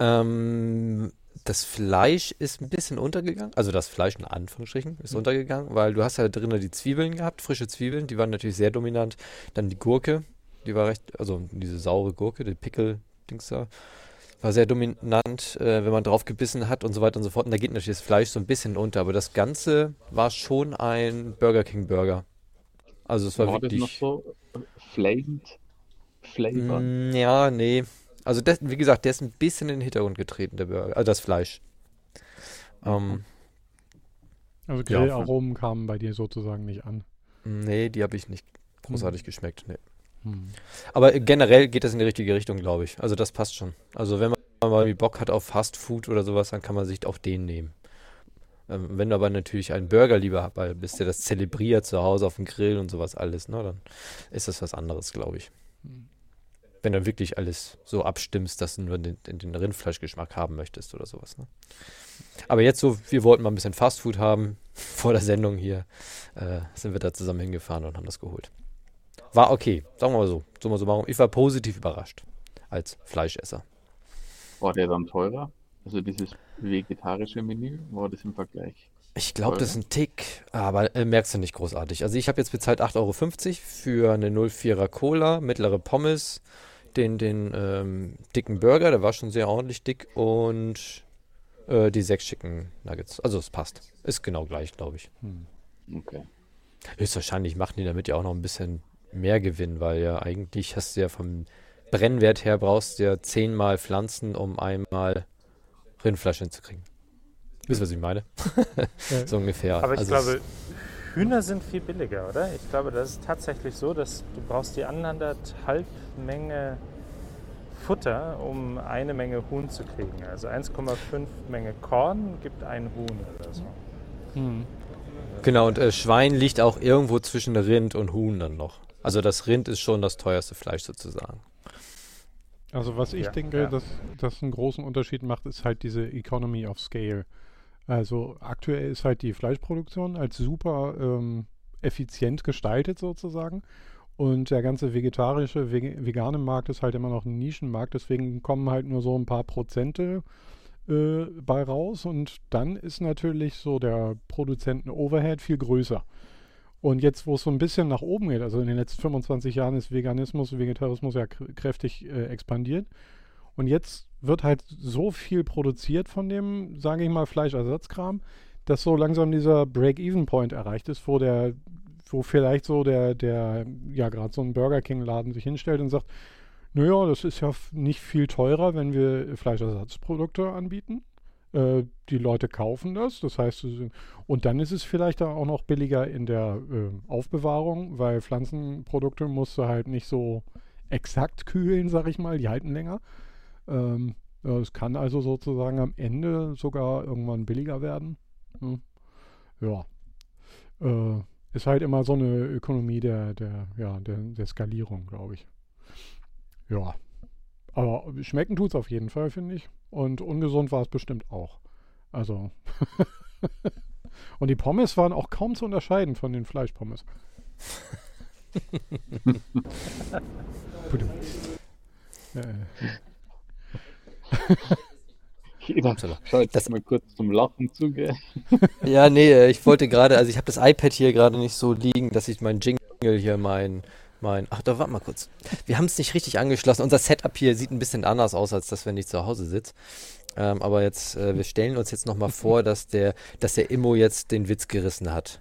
Ähm, das Fleisch ist ein bisschen untergegangen. Also das Fleisch in Anführungsstrichen ist untergegangen, weil du hast ja drinnen die Zwiebeln gehabt, frische Zwiebeln, die waren natürlich sehr dominant. Dann die Gurke, die war recht, also diese saure Gurke, die Pickel-Dings da, war sehr dominant, äh, wenn man drauf gebissen hat und so weiter und so fort. Und da geht natürlich das Fleisch so ein bisschen unter, aber das Ganze war schon ein Burger King Burger. Also es war, War das wirklich. noch so flavend? Flavor? Mm, Ja, nee. Also das, wie gesagt, der ist ein bisschen in den Hintergrund getreten, der Burger, also das Fleisch. Ähm, also Ja, Grillaromen kamen bei dir sozusagen nicht an. nee, die habe ich nicht großartig geschmeckt. Nee. Hm. Aber generell geht das in die richtige Richtung, glaube ich. Also das passt schon. Also wenn man mal Bock hat auf Fast Food oder sowas, dann kann man sich auch den nehmen. Ähm, wenn du aber natürlich einen Burger lieber weil bist, der das zelebriert zu Hause auf dem Grill und sowas alles, ne, dann ist das was anderes, glaube ich. Hm. Wenn du wirklich alles so abstimmst, dass du nur den, den, Rindfleischgeschmack haben möchtest oder sowas. Ne? Aber jetzt so, wir wollten mal ein bisschen Fastfood haben vor der Sendung hier, äh, sind wir da zusammen hingefahren und haben das geholt. War okay, sagen wir mal so. so warum. Ich war positiv überrascht als Fleischesser. War der dann teurer? Also dieses vegetarische Menü, war das im Vergleich? Ich glaube, das ist ein Tick, aber äh, merkst du nicht großartig. Also ich habe jetzt bezahlt 8,50 Euro für eine 04er Cola, mittlere Pommes, den, den ähm, dicken Burger, der war schon sehr ordentlich dick und äh, die sechs Chicken Nuggets. Also es passt. Ist genau gleich, glaube ich. Hm. Okay. Höchstwahrscheinlich machen die damit ja auch noch ein bisschen mehr Gewinn, weil ja eigentlich hast du ja vom Brennwert her brauchst du ja zehnmal Pflanzen, um einmal Rindfleisch hinzukriegen. Wisst ihr, was ich meine? So ungefähr. Aber ich Also glaube, Hühner sind viel billiger, oder? Ich glaube, das ist tatsächlich so, dass du brauchst die anderthalb Menge Futter, um eine Menge Huhn zu kriegen. Also 1,5 Menge Korn gibt ein Huhn oder so. Hm. Genau, und äh, Schwein liegt auch irgendwo zwischen Rind und Huhn dann noch. Also das Rind ist schon das teuerste Fleisch sozusagen. Also was ich Ja, denke, ja. dass das einen großen Unterschied macht, ist halt diese Economy of Scale. Also aktuell ist halt die Fleischproduktion als super ähm, effizient gestaltet sozusagen. Und der ganze vegetarische, vege- vegane Markt ist halt immer noch ein Nischenmarkt. Deswegen kommen halt nur so ein paar Prozente äh, bei raus. Und dann ist natürlich so der Produzenten-Overhead viel größer. Und jetzt, wo es so ein bisschen nach oben geht, also in den letzten 25 Jahren ist Veganismus, Vegetarismus ja kr- kräftig äh, expandiert. Und jetzt wird halt so viel produziert von dem, sage ich mal, Fleischersatzkram, dass so langsam dieser Break-Even-Point erreicht ist, wo der, wo vielleicht so der, der, ja, gerade so ein Burger King-Laden sich hinstellt und sagt, naja, das ist ja nicht viel teurer, wenn wir Fleischersatzprodukte anbieten. Äh, die Leute kaufen das, das heißt, und dann ist es vielleicht auch noch billiger in der äh, Aufbewahrung, weil Pflanzenprodukte musst du halt nicht so exakt kühlen, sag ich mal, die halten länger. Ähm, ja, es kann also sozusagen am Ende sogar irgendwann billiger werden. Hm. Ja. Äh, ist halt immer so eine Ökonomie der, der, ja, der, der Skalierung, glaube ich. Ja. Aber schmecken tut es auf jeden Fall, finde ich. Und ungesund war es bestimmt auch. Also. Und die Pommes waren auch kaum zu unterscheiden von den Fleischpommes. Pudum. äh, Jeder schaut Das- mal kurz zum Lachen zu, gell? Ja, nee, äh, ich wollte gerade, also ich habe das iPad hier gerade nicht so liegen, dass ich mein Jingle hier, mein, mein, ach, da warte mal kurz. Wir haben es nicht richtig angeschlossen. Unser Setup hier sieht ein bisschen anders aus, als das, wenn ich zu Hause sitze. Ähm, aber jetzt, äh, wir stellen uns jetzt nochmal vor, dass der, dass der Immo jetzt den Witz gerissen hat.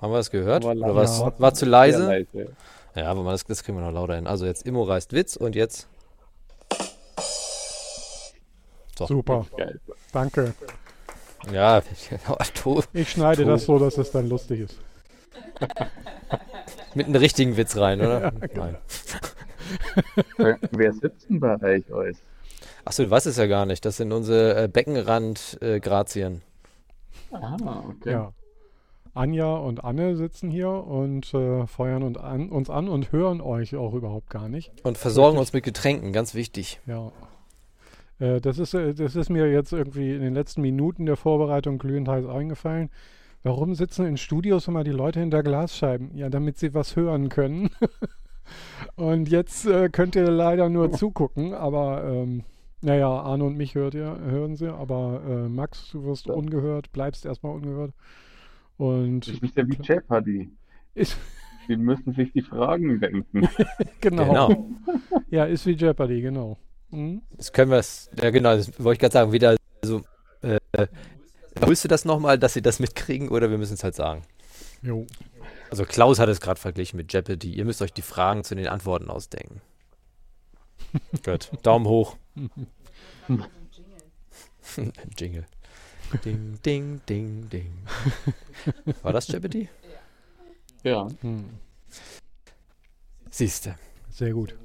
Haben wir das gehört? Aber Oder? Ja. War zu leise? leise. Ja, aber das, das kriegen wir noch lauter hin. Also jetzt Immo reißt Witz und jetzt. So. super, Geil. danke. Ja, to- Ich schneide Cool. das so, dass es dann lustig ist. mit einem richtigen Witz rein, oder? Nein. Wer- Wer sitzt denn bei euch? Achso, du weißt es ja gar nicht. Das sind unsere äh, Beckenrand-Grazien. Ah, okay. Ja. Anja und Anne sitzen hier und äh, feuern und an, uns an und hören euch auch überhaupt gar nicht. und versorgen uns mit Getränken, ganz wichtig. Ja. Äh, das, ist, äh, das ist mir jetzt irgendwie in den letzten Minuten der Vorbereitung glühend heiß eingefallen. Warum sitzen in Studios immer die Leute hinter Glasscheiben? Ja, damit sie was hören können. und jetzt äh, könnt ihr leider nur zugucken, aber ähm, naja, Arne und mich hört ihr, hören sie, aber äh, Max, du wirst Ja. ungehört, bleibst erstmal ungehört. Und Das ist ja wie Jeopardy. ist, Die müssen sich die Fragen denken. genau. Genau. Ja, ist wie Jeopardy, genau. Mhm. Das können wir es. Ja, genau, das wollte ich gerade sagen. Wieder so. Äh, willst du das nochmal, dass sie das mitkriegen oder wir müssen es halt sagen? Jo. Also, Klaus hat es gerade verglichen mit Jeopardy. Ihr müsst euch die Fragen zu den Antworten ausdenken. Gut. Daumen hoch. Jingle. Ding, ding, ding, ding. War das Jeopardy? Ja. Hm. Siehste. Sehr gut.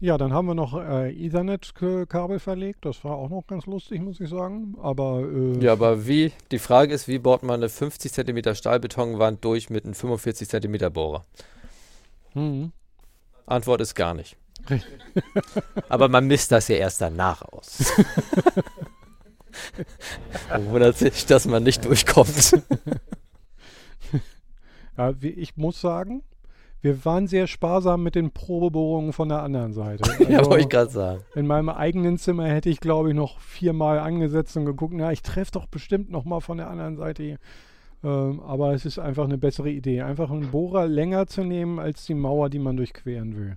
Ja, dann haben wir noch äh, Ethernet-Kabel verlegt. Das war auch noch ganz lustig, muss ich sagen. Aber äh, Ja, aber wie? Die Frage ist, wie baut man eine 50 cm Stahlbetonwand durch mit einem 45 cm Bohrer? hm. Antwort ist gar nicht. Richtig. Aber man misst das ja erst danach aus. Wundert sich, dass man nicht durchkommt. ja, wie, ich muss sagen, wir waren sehr sparsam mit den Probebohrungen von der anderen Seite. ja, Also, wollte ich gerade sagen. in meinem eigenen Zimmer hätte ich, glaube ich, noch viermal angesetzt und geguckt, na, ich treffe doch bestimmt noch mal von der anderen Seite hier. Ähm, aber es ist einfach eine bessere Idee, einfach einen Bohrer länger zu nehmen als die Mauer, die man durchqueren will.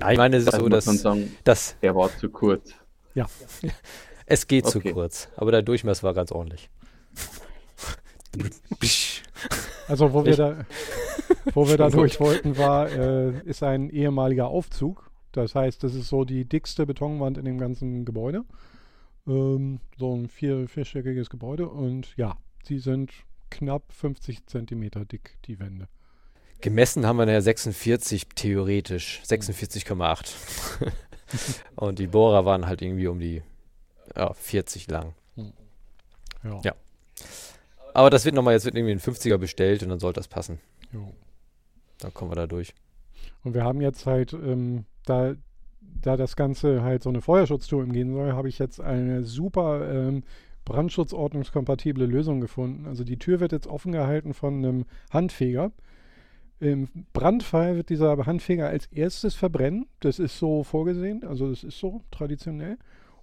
Ja, ich meine, es ist Also so, man dass, sagen, dass der war zu kurz. es geht zu Okay. kurz. Aber der Durchmesser war ganz ordentlich. Also wo wir Ich- da, wo wir da durch wollten, war, äh, ist ein ehemaliger Aufzug. Das heißt, das ist so die dickste Betonwand in dem ganzen Gebäude. Ähm, so ein vier, vierstöckiges Gebäude und ja, sie sind knapp 50 Zentimeter dick, die Wände. Gemessen haben wir nachher 46 theoretisch. 46,8. Und die Bohrer waren halt irgendwie um die ja, 40 lang. Ja. Ja. Aber das wird nochmal, jetzt wird irgendwie ein 50er bestellt und dann sollte das passen. Jo. Dann kommen wir da durch. Und wir haben jetzt halt, ähm, da, da das Ganze halt so eine Feuerschutztour umgehen soll, habe ich jetzt eine super ähm, brandschutzordnungskompatible Lösung gefunden. Also die Tür wird jetzt offen gehalten von einem Handfeger. Im Brandfall wird dieser Handfeger als erstes verbrennen. Das ist so vorgesehen, also das ist so traditionell.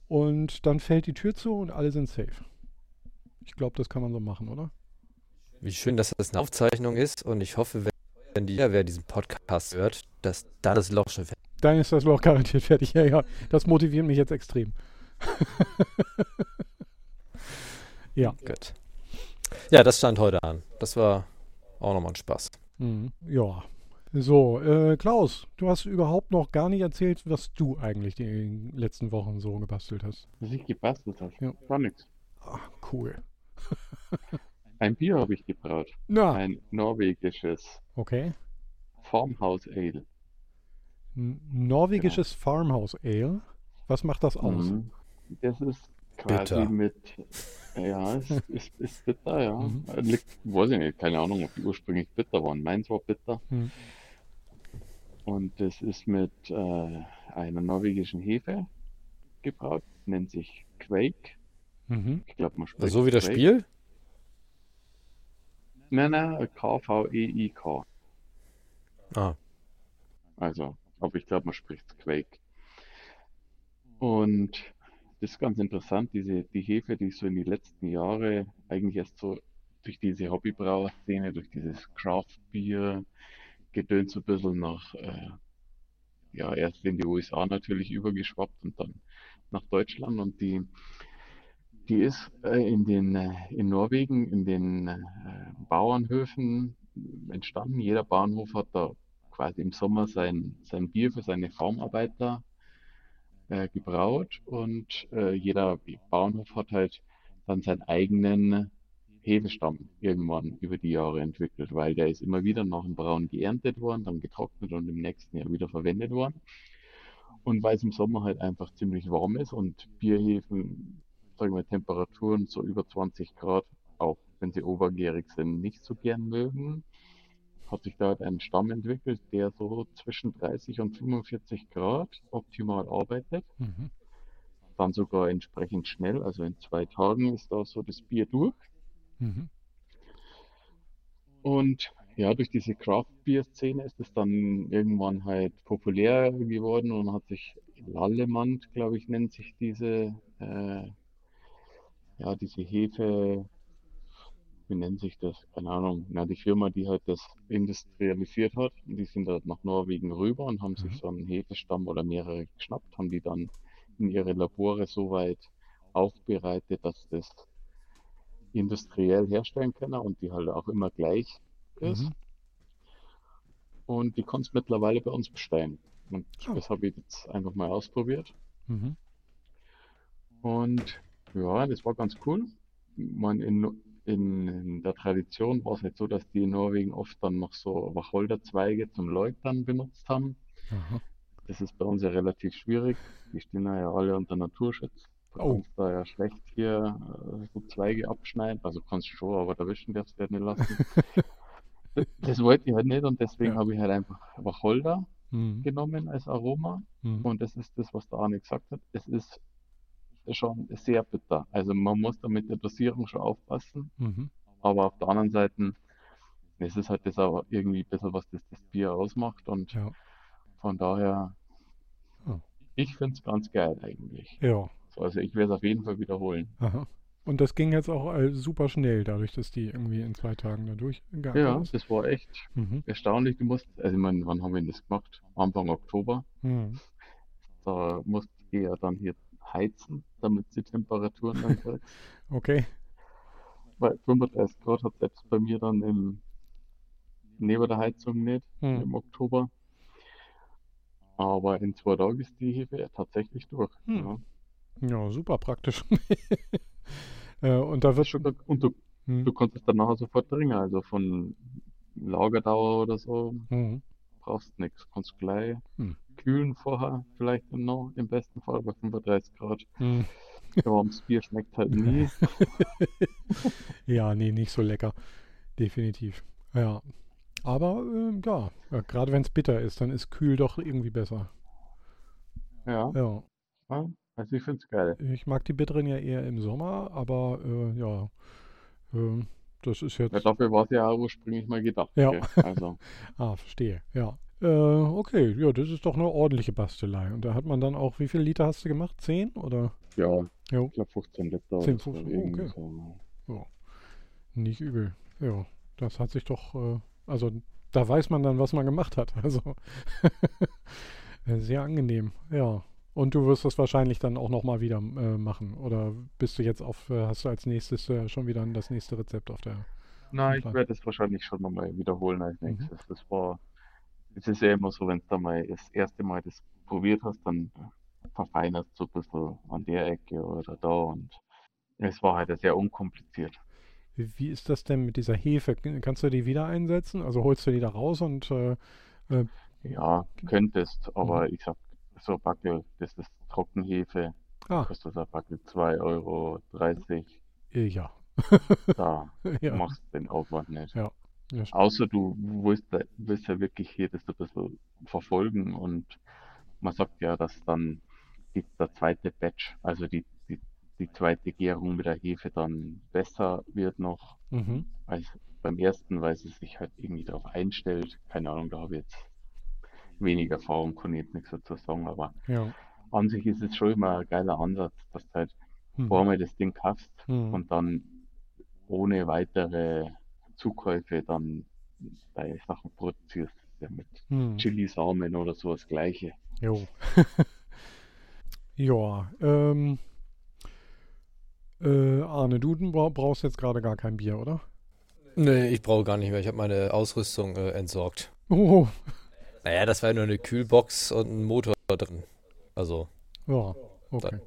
Und dann fällt die Tür zu und alle sind safe. Ich glaube, das kann man so machen, oder? Wie schön, dass das eine Aufzeichnung ist und ich hoffe, wenn- die wer diesen Podcast hört, dass da das Loch schon fertig Dann ist das Loch garantiert fertig. Ja, ja. Das motiviert mich jetzt extrem. ja. wird. Ja, das stand heute an. Das war auch nochmal ein Spaß. Mhm. Ja. So, äh, Klaus, du hast überhaupt noch gar nicht erzählt, was du eigentlich die letzten Wochen so gebastelt hast. Was ich gebastelt habe. Ja. Gar nichts. Ah, cool. Ein Bier habe ich gebraut. Na, Ein norwegisches okay. Farmhouse Ale. N norwegisches Farmhouse Ale. Was macht das aus? Mhm. Das ist quasi Bitter. mit, ja, es ist, ist bitter, ja. Mhm. Liegt, weiß ich nicht, keine Ahnung, ob die ursprünglich bitter waren. Meins war bitter. Mhm. Und das ist mit äh, einer norwegischen Hefe gebraut, nennt sich Quake. Mhm. Ich glaube, man spricht So wie das Quake. Spiel? Nein, nein, K-V-E-I-K. Ah, Also, aber ich glaube, man spricht Quake. Und das ist ganz interessant, diese, die Hefe, die so in die letzten Jahre eigentlich erst so durch diese Hobbybrauerszene, durch dieses Craft-Bier, gedönt so ein bisschen nach, äh, ja, erst in die USA natürlich übergeschwappt und dann nach Deutschland. Und die, die ist äh, in den, äh, in Norwegen, in den äh, Bauernhöfen entstanden. Jeder Bauernhof hat da quasi im Sommer sein, sein Bier für seine Farmarbeiter äh, gebraut und äh, jeder Bauernhof hat halt dann seinen eigenen Hefestamm irgendwann über die Jahre entwickelt, weil der ist immer wieder nach dem Brauen geerntet worden, dann getrocknet und im nächsten Jahr wieder verwendet worden. Und weil es im Sommer halt einfach ziemlich warm ist und Bierhefen, sagen wir, Temperaturen so über 20 Grad, auch wenn sie obergärig sind, nicht so gern mögen, hat sich da halt ein Stamm entwickelt, der so zwischen 30 und 45 Grad optimal arbeitet. Mhm. Dann sogar entsprechend schnell, also in zwei Tagen ist da so das Bier durch. Mhm. Und ja, durch diese Craft-Bier-Szene ist es dann irgendwann halt populär geworden und hat sich Lallemand, glaube ich, nennt sich diese, äh, ja, diese Hefe, wie nennt sich das? Keine Ahnung. Na, die Firma, die halt das industrialisiert hat, die sind halt nach Norwegen rüber und haben sich Mhm. so einen Hefestamm oder mehrere geschnappt, haben die dann in ihre Labore so weit aufbereitet, dass das industriell herstellen können und die halt auch immer gleich ist. Mhm. Und die kannst mittlerweile bei uns bestellen. Und Oh. das habe ich jetzt einfach mal ausprobiert. Mhm. Und ja, das war ganz cool. Man in, in, in der Tradition war es halt so, dass die in Norwegen oft dann noch so Wacholderzweige zum Läutern benutzt haben. Aha. Das ist bei uns ja relativ schwierig. Die stehen ja alle unter Naturschutz. Du Oh. kannst da ja schlecht hier äh, so Zweige abschneiden. Also kannst du schon, aber erwischen darfst du halt nicht lassen. Das- Das wollte ich halt nicht und deswegen Ja. habe ich halt einfach Wacholder Mhm. genommen als Aroma. Mhm. Und das ist das, was der Arne gesagt hat. Es ist schon sehr bitter. Also man muss da mit der Dosierung schon aufpassen. Mhm. Aber auf der anderen Seite, es ist halt das auch irgendwie ein bisschen, was das, das Bier ausmacht. Und Ja. von daher, Ja. ich finde es ganz geil eigentlich. Ja. So, also ich werde es auf jeden Fall wiederholen. Aha. Und das ging jetzt auch äh, super schnell, dadurch, dass die irgendwie in zwei Tagen da durchgegangen Ja, ist. das war echt Mhm. erstaunlich. Du musst, also ich meine, wann haben wir das gemacht? Anfang Oktober. Mhm. Da musste ich ja dann hier heizen, damit die Temperaturen dann kriegst. Okay. Weil 35 Grad hat selbst bei mir dann im, neben der Heizung nicht Mhm. im Oktober. Aber in zwei Tagen ist die Hefe tatsächlich durch. Hm. Ja. Ja, super praktisch. äh, und da wird Schon, und du, Mhm. du konntest dann nachher sofort trinken, also von Lagerdauer oder so Mhm. brauchst nichts. Kannst gleich Hm. Kühlen vorher, vielleicht noch im besten Fall bei 35 Grad. Mhm. Warmes Bier schmeckt halt nie. Ja, nee, nicht so lecker. Definitiv. Ja. Aber ähm, ja, ja gerade wenn es bitter ist, dann ist kühl doch irgendwie besser. Ja, Ja. ja, also ich finde es geil. Ich mag die bitteren ja eher im Sommer, aber äh, ja, ähm, das ist jetzt. Ja, dafür war es ja ursprünglich mal gedacht. Ja. gell? Also, Ah, verstehe. Ja. Äh, okay, ja, das ist doch eine ordentliche Bastelei. Und da hat man dann auch, wie viele Liter hast du gemacht? Zehn oder? Ja, Jo. ich glaube 15 Liter. 10, oder so, 15, irgendwie okay. so. Nicht übel. Ja, das hat sich doch, äh, also da weiß man dann, was man gemacht hat. Also sehr angenehm, ja. Und du wirst das wahrscheinlich dann auch nochmal wieder äh, machen. Oder bist du jetzt auf, äh, hast du als nächstes äh, schon wieder das nächste Rezept auf der. Nein, ich werde es wahrscheinlich schon nochmal wiederholen als Mhm. nächstes. Das war, es ist ja immer so, wenn du da mal das erste Mal das probiert hast, dann verfeinerst du ein bisschen an der Ecke oder da und es war halt sehr unkompliziert. Wie, ist das denn mit dieser Hefe? Kannst du die wieder einsetzen? Also holst du die da raus und äh, Ja, könntest, aber Mhm. ich sag, so ein Backel, das ist Trockenhefe, ah, kostet ein Backel 2,30 Euro. äh, ja. Da ja. machst du den Aufwand nicht. Ja, stimmt. Außer du willst, willst ja wirklich hier das ein bisschen verfolgen und man sagt ja, dass dann die, der zweite Batch, also die, die, die zweite Gärung mit der Hefe dann besser wird noch Mhm. als beim ersten, weil sie sich halt irgendwie darauf einstellt. Keine Ahnung, da habe ich jetzt wenig Erfahrung, kann ich jetzt nichts dazu sagen, aber Ja. an sich ist es schon immer ein geiler Ansatz, dass du halt Mhm. vorher das Ding kaufst Mhm. und dann ohne weitere Zukäufe dann deine Sachen produzierst. Ja, mit Mhm. Chili-Samen oder so das Gleiche. Jo. ja, ähm. Äh, Arne, du bra- brauchst jetzt gerade gar kein Bier, oder? Nee, ich brauche gar nicht mehr. Ich habe meine Ausrüstung äh, entsorgt. Oh, Naja, das war ja nur eine Kühlbox und ein Motor drin. Also, ja, okay.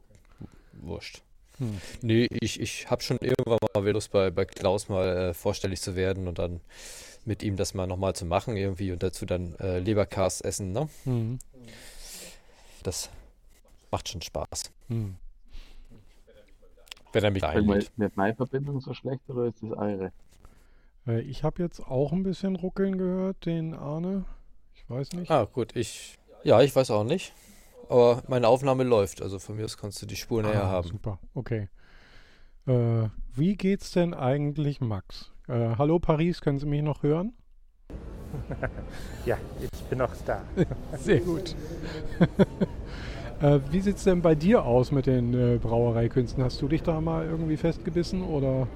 wurscht. Hm. Nee, ich, ich habe schon irgendwann mal wieder Lust, bei, bei Klaus mal äh, vorstellig zu werden und dann mit ihm das mal nochmal zu machen irgendwie und dazu dann äh, Leberkast essen, ne? Hm. Das macht schon Spaß. Hm. Wenn er mich einlädt. ist nicht meine Verbindung so schlecht oder ist das eure? Äh, ich habe jetzt auch ein bisschen ruckeln gehört, den Arne. Ich weiß nicht. Ah, gut, ich. Ja, ich weiß auch nicht. Aber meine Aufnahme läuft. Also von mir aus kannst du die Spur näher Ah, haben. Super, okay. Äh, wie geht's denn eigentlich Max? Äh, hallo Paris, können Sie mich noch hören? Ja, ich bin noch da. Sehr gut. äh, wie sieht's denn bei dir aus mit den äh, Brauereikünsten? Hast du dich da mal irgendwie festgebissen oder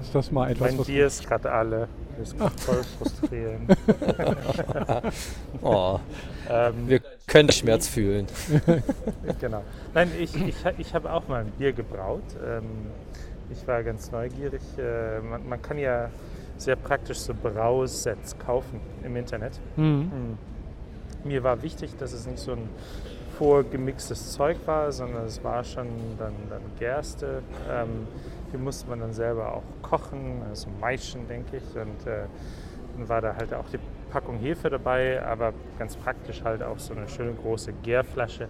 ist das mal etwas, mein was Bier ist gerade alle. Das ist voll frustrierend. Oh, ähm, wir können Schmerz fühlen. genau. Nein, ich, ich, ich habe auch mal ein Bier gebraut. Ähm, ich war ganz neugierig. Äh, man, man kann ja sehr praktisch so Brausets kaufen im Internet. Mhm. Hm. Mir war wichtig, dass es nicht so ein vorgemixtes Zeug war, sondern es war schon dann, dann Gerste. Ähm, die musste man dann selber auch kochen, also maischen, denke ich. Und äh, dann war da halt auch die Packung Hefe dabei, aber ganz praktisch halt auch so eine schöne große Gärflasche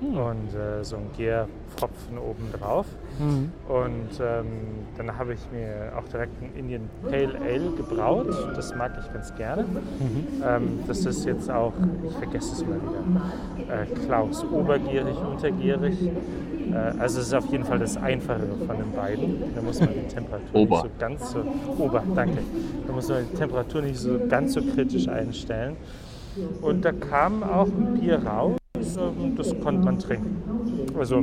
und äh, so ein Gärpfropfen oben drauf. Mhm. Und ähm, dann habe ich mir auch direkt ein Indian Pale Ale gebraut. Das mag ich ganz gerne. Ähm, das ist jetzt auch, ich vergesse es mal wieder, äh, Klaus Obergierig, Untergierig. Äh, also es ist auf jeden Fall das Einfachere von den beiden. Da muss man die Temperatur Ober. nicht so ganz so, Ober, danke. Da muss man die Temperatur nicht so ganz so kritisch einstellen. Und da kam auch ein Bier raus, das konnte man trinken. Also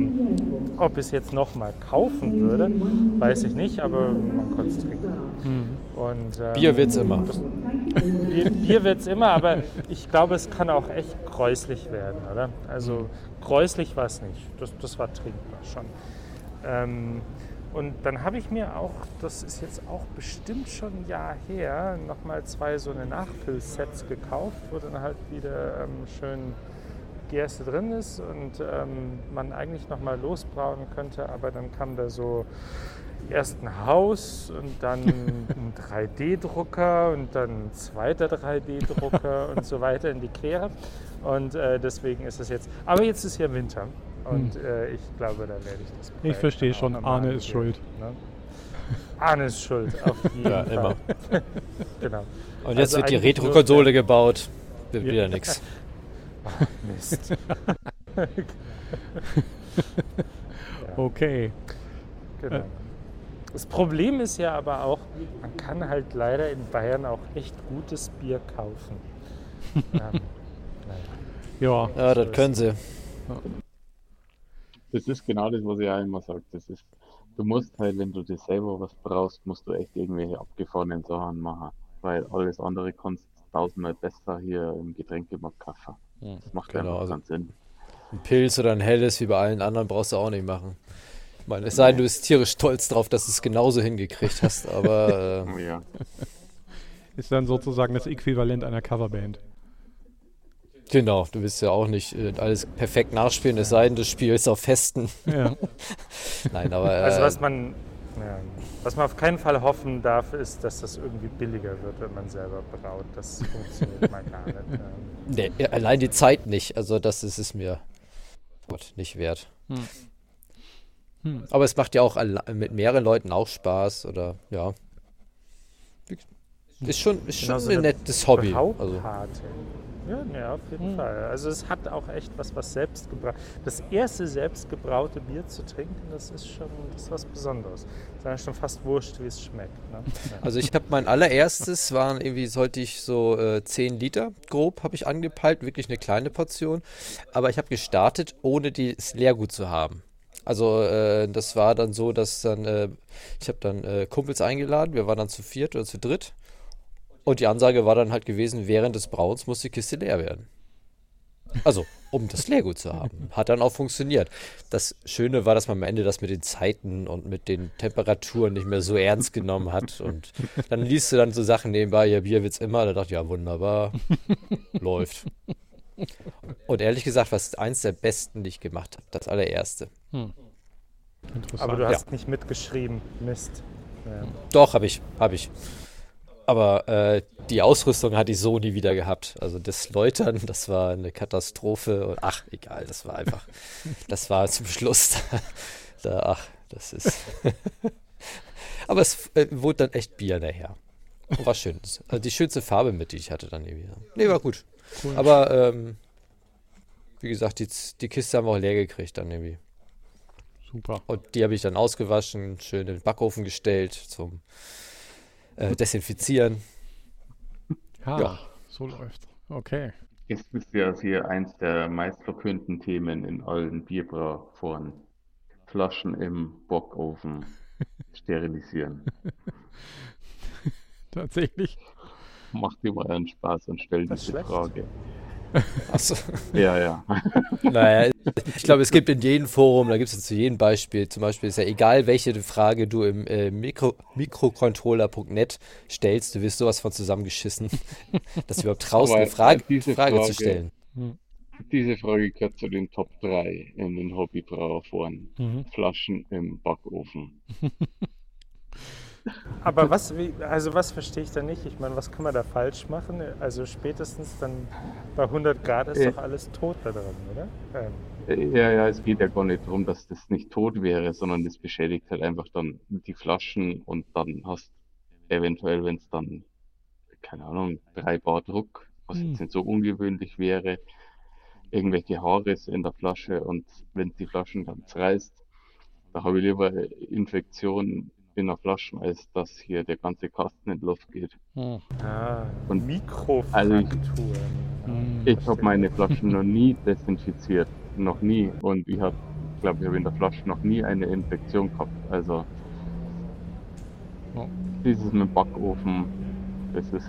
ob ich es jetzt nochmal kaufen würde, weiß ich nicht, aber man konnte es trinken. Und, ähm, Bier wird's immer. Das, Bier, Bier wird es immer, aber ich glaube, es kann auch echt gräuslich werden, oder? Also gräuslich war es nicht. Das, das war trinkbar schon. Ähm, und dann habe ich mir auch, das ist jetzt auch bestimmt schon ein Jahr her, nochmal zwei so eine Nachfüllsets gekauft, wo dann halt wieder ähm, schön Gerste drin ist und ähm, man eigentlich nochmal losbrauen könnte, aber dann kam da so erst ein Haus und dann ein 3D-Drucker und dann ein zweiter 3D-Drucker und so weiter in die Quere. Und äh, deswegen ist es jetzt, aber jetzt ist ja Winter und äh, ich glaube, da werde ich das Ich Projekt verstehe dann auch schon, Arne ist angehen, schuld. Ne? Arne ist schuld, auf jeden Ja, Fall. immer. genau. Und jetzt Also wird die Retro-Konsole gebaut. Wird Ja. wieder nichts. Mist. Okay. Genau. Das Problem ist ja aber auch, man kann halt leider in Bayern auch echt gutes Bier kaufen. ja. Ja, Ja, das können sie. das ist genau das, was ich auch immer sage. Das ist, du musst halt, wenn du dir selber was brauchst, musst du echt irgendwelche abgefahrenen Sachen machen. Weil alles andere kannst du tausendmal besser hier im Getränkemarkt kaufen. Hm, Das macht genau, also keinen Sinn. ein Pilz oder ein helles wie bei allen anderen brauchst du auch nicht machen. Ich meine, es sei denn, du bist tierisch stolz drauf, dass du es genauso hingekriegt hast, aber Oh äh, ja. Ist dann sozusagen das Äquivalent einer Coverband. genau, du willst ja auch nicht äh, alles perfekt nachspielen, es sei denn, du spielst auf Festen. Ja. Nein, aber äh, Also was man, ja, was man auf keinen Fall hoffen darf, ist, dass das irgendwie billiger wird, wenn man selber braut. Das funktioniert mal gar nicht. Nee, allein die Zeit nicht, also das ist es mir Gott, nicht wert. Hm. Hm. Aber es macht ja auch mit mehreren Leuten auch Spaß oder ja. Ist schon, ist schon Genau so ein nettes Hobby. Also. Ja, ja, auf jeden Hm. Fall. Also es hat auch echt was, was selbstgebraut. Das erste selbstgebraute Bier zu trinken, das ist schon, das ist was Besonderes. Es ist schon fast wurscht, wie es schmeckt. Ne? Ja. also ich habe mein allererstes, waren irgendwie, sollte ich so äh, 10 Liter grob, habe ich angepeilt, wirklich eine kleine Portion. Aber ich habe gestartet, ohne das Leergut zu haben. Also äh, das war dann so, dass dann, äh, ich habe dann äh, Kumpels eingeladen, wir waren dann zu viert oder zu dritt. Und die Ansage war dann halt gewesen, während des Brauens muss die Kiste leer werden. Also, um das Leergut zu haben. Hat dann auch funktioniert. Das Schöne war, dass man am Ende das mit den Zeiten und mit den Temperaturen nicht mehr so ernst genommen hat. Und dann liest du dann so Sachen nebenbei, ja, Bier wird's immer. Da dachte ich, ja, wunderbar. Läuft. Und ehrlich gesagt, was eins der besten, die ich gemacht habe. Das allererste. Interessant. Aber du hast nicht mitgeschrieben. Mist. Ja. Doch, habe ich, habe ich. Aber äh, die Ausrüstung hatte ich so nie wieder gehabt. Also das Läutern, das war eine Katastrophe. Und ach, egal, das war einfach, das war zum Schluss. Da, ach, das ist. Aber es äh, wurde dann echt Bier nachher. War schön. Also die schönste Farbe mit, die ich hatte dann irgendwie. Nee, war gut. Cool. Aber ähm, wie gesagt, die, die Kiste haben wir auch leer gekriegt dann irgendwie. Super. Und die habe ich dann ausgewaschen, schön in den Backofen gestellt zum äh, Desinfizieren. Ja, Ja. so läuft. Okay. Jetzt ist ja hier eins der meistverkündeten Themen in allen Bierbrauforen. Flaschen im Bockofen sterilisieren. Tatsächlich. Macht immer einen Spaß und stellt diese schlecht. Frage. Achso. Ja, ja. Naja, ich glaube, es gibt in jedem Forum, da gibt es zu jedem Beispiel, zum Beispiel ist ja egal, welche Frage du im äh, Mikro, Mikrocontroller.net stellst, du wirst sowas von zusammengeschissen, dass du überhaupt traust, eine Frage, diese Frage zu Frage- stellen. Diese Frage gehört zu den Top 3 in den Hobbybrauerforen. Mhm. Flaschen im Backofen. Aber was, wie, also was verstehe ich da nicht? Ich meine, was kann man da falsch machen? Also spätestens dann bei 100 Grad ist Äh. doch alles tot da drin, oder? Ähm, Äh, Ja, ja, es geht ja gar nicht darum, dass das nicht tot wäre, sondern das beschädigt halt einfach dann die Flaschen und dann hast eventuell, wenn es dann, keine Ahnung, drei Bar Druck, was Hm. jetzt nicht so ungewöhnlich wäre, irgendwelche Haare in der Flasche und wenn die Flaschen dann zerreißt, da habe ich lieber Infektionen in der Flasche, als dass hier der ganze Kasten in die Luft geht. Hm. ah, Und- Mikrofrakturen. Hm. Ich habe meine Flaschen noch nie desinfiziert, noch nie. Und ich habe, glaube ich, habe in der Flasche noch nie eine Infektion gehabt. Also Ja. dieses mit dem Backofen, das ist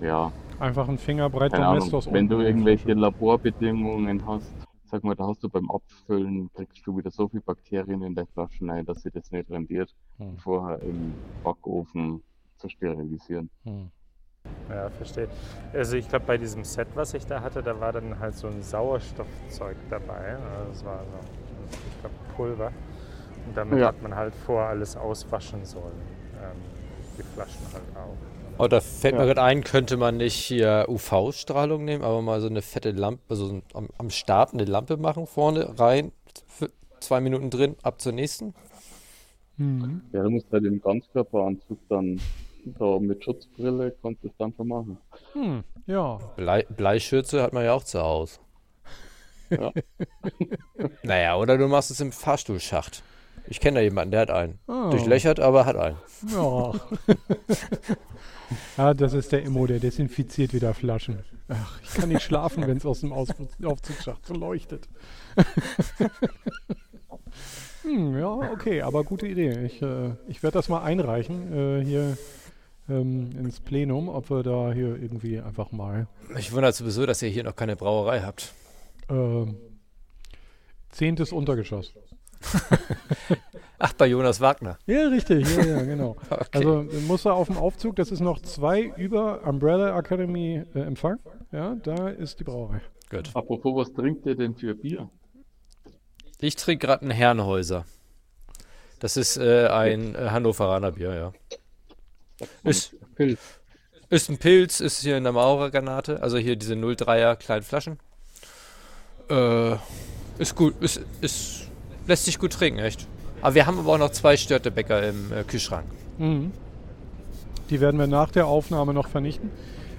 ja Einfach ein Fingerbreit keine Ahnung. Wenn du irgendwelche Laborbedingungen hast, sag mal, da hast du beim Abfüllen kriegst du wieder so viele Bakterien in der Flasche rein, dass sie das nicht rendiert, Hm. vorher im Backofen zu sterilisieren. Hm. Ja, verstehe. Also ich glaube, bei diesem Set, was ich da hatte, da war dann halt so ein Sauerstoffzeug dabei. Also Das war so, ich glaube, Pulver. Und damit Ja. hat man halt vor alles auswaschen sollen. Ähm, die Flaschen halt auch. Oh, da fällt mir Ja. gerade ein, könnte man nicht hier UV-Strahlung nehmen, aber mal so eine fette Lampe, also ein- am, am Start eine Lampe machen, vorne rein, für zwei Minuten drin, ab zur nächsten. Hm. Ja, du musst halt im Ganzkörperanzug dann da mit Schutzbrille kannst du es dann schon machen. Hm. Ja. Blei, Bleischürze hat man ja auch zu Hause. Ja. naja, oder du machst es im Fahrstuhlschacht. Ich kenne da jemanden, der hat einen. Ah. Durchlöchert, aber hat einen. Ja. ja, das ist der Immo, der desinfiziert wieder Flaschen. Ach, ich kann nicht schlafen, wenn es aus dem Aus Aufzugsschacht so leuchtet. hm, ja, okay, aber gute Idee. Ich, äh, ich werde das mal einreichen äh, hier ähm, ins Plenum, ob wir da hier irgendwie einfach mal Mich wundert sowieso, dass ihr hier noch keine Brauerei habt. ähm, zehntes Untergeschoss. Ach, bei Jonas Wagner. Ja, richtig, ja, ja, genau. Okay. Also muss er auf dem Aufzug, das ist noch zwei über Umbrella Academy äh, Empfang. Ja, da ist die Brauerei. Gut. Apropos, was trinkt ihr denn für Bier? Ich trinke gerade einen Herrenhäuser. Das ist äh, ein äh, Hannoveraner Bier, ja. Ist, Pilz. ist ein Pilz, ist hier in der Maurergranate, also hier diese 03er kleinen Flaschen. Äh, ist gut, ist, ist, lässt sich gut trinken, echt. Aber wir haben aber auch noch zwei Störtebäcker im äh, Kühlschrank. Mhm. Die werden wir nach der Aufnahme noch vernichten.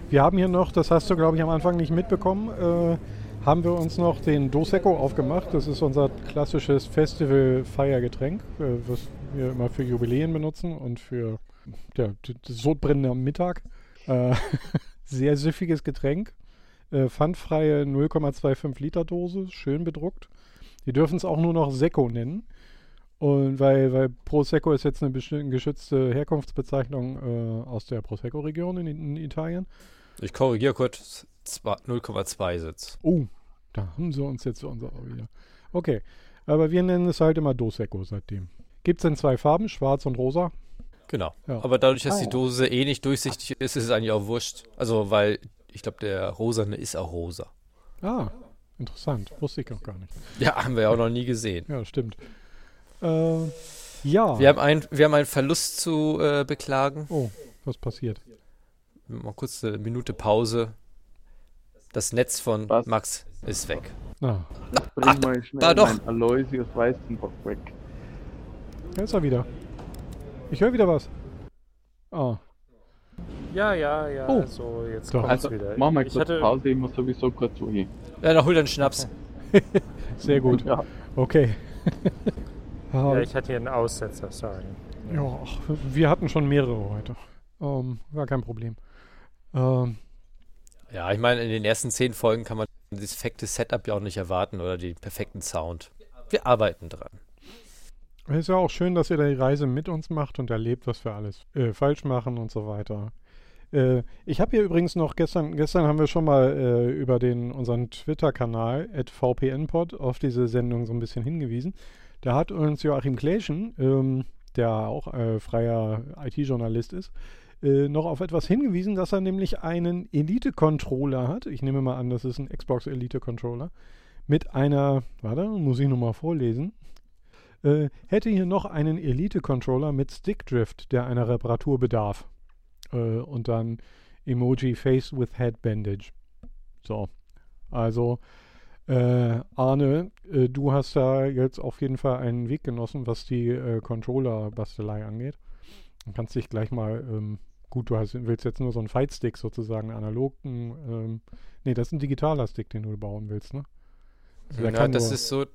Wir haben hier noch, das hast du glaube ich am Anfang nicht mitbekommen, äh, haben wir uns noch den Doseco aufgemacht. Das ist unser klassisches Festival-Feiergetränk, äh, was wir immer für Jubiläen benutzen und für ja, d- das Sodbrennen am Mittag. Äh, sehr süffiges Getränk. Äh, pfandfreie 0,25 Liter Dose, schön bedruckt. Die dürfen es auch nur noch Secco nennen. Und weil, weil Prosecco ist jetzt eine geschützte Herkunftsbezeichnung äh, aus der Prosecco-Region in, in Italien. Ich korrigiere kurz, zwei- 0,2 Sitz. Oh, da haben sie uns jetzt unser wieder. Okay, aber wir nennen es halt immer Dosecco seitdem. Gibt es in zwei Farben, schwarz und rosa. Genau. Ja. Aber dadurch, dass Ah, die. Dose eh nicht durchsichtig ist, ist es eigentlich auch wurscht. Also, weil ich glaube, der Rosane ist auch rosa. Ah, interessant. Wusste ich auch gar nicht. Ja, haben wir ja auch noch nie gesehen. Ja, stimmt. Äh, ja. Wir haben, ein, wir haben einen Verlust zu äh, beklagen. Oh, was passiert? Mal kurz eine Minute Pause. Das Netz von Was? Max ist weg. Na, Bring mal schnell da doch. Aloysius Weizenbock weg. da ist er wieder. Ich höre wieder was. Ah, Ja, ja, ja. Oh. So, jetzt Doch. kommt's Also, wieder. mach mal ich kurz hatte, Pause, ich muss sowieso kurz wohin. Ja, dann hol dann Schnaps. sehr gut. Ja, Okay. Ja, ich hatte hier einen Aussetzer, sorry. Ja, ach, wir hatten schon mehrere heute. Ähm, war kein Problem. Ähm, Ja, ich meine, in den ersten zehn Folgen kann man das perfekte Setup ja auch nicht erwarten oder den perfekten Sound. Wir arbeiten dran. Es ist ja auch schön, dass ihr die Reise mit uns macht und erlebt, was wir alles äh, falsch machen und so weiter. Äh, ich habe hier übrigens noch gestern, gestern haben wir schon mal äh, über den unseren Twitter-Kanal @vpnpod auf diese Sendung so ein bisschen hingewiesen. Da hat uns Joachim Kleschen, ähm, der auch äh, freier IT-Journalist ist, äh, noch auf etwas hingewiesen, dass er nämlich einen Elite-Controller hat. Ich nehme mal an, das ist ein Xbox Elite-Controller. Mit einer, warte, muss ich nochmal vorlesen. Äh, hätte hier noch einen Elite-Controller mit Stickdrift, der einer Reparatur bedarf. Äh, und dann Emoji Face with Head Bandage. So. Also, äh, Arne, äh, du hast da jetzt auf jeden Fall einen Weg genossen, was die äh, Controller-Bastelei angeht. Du kannst dich gleich mal, ähm, gut, du hast, willst jetzt nur so einen Fight-Stick sozusagen, analogen, ähm, nee, das ist ein digitaler Stick, den du bauen willst, ne? Also kann das nur- ist so.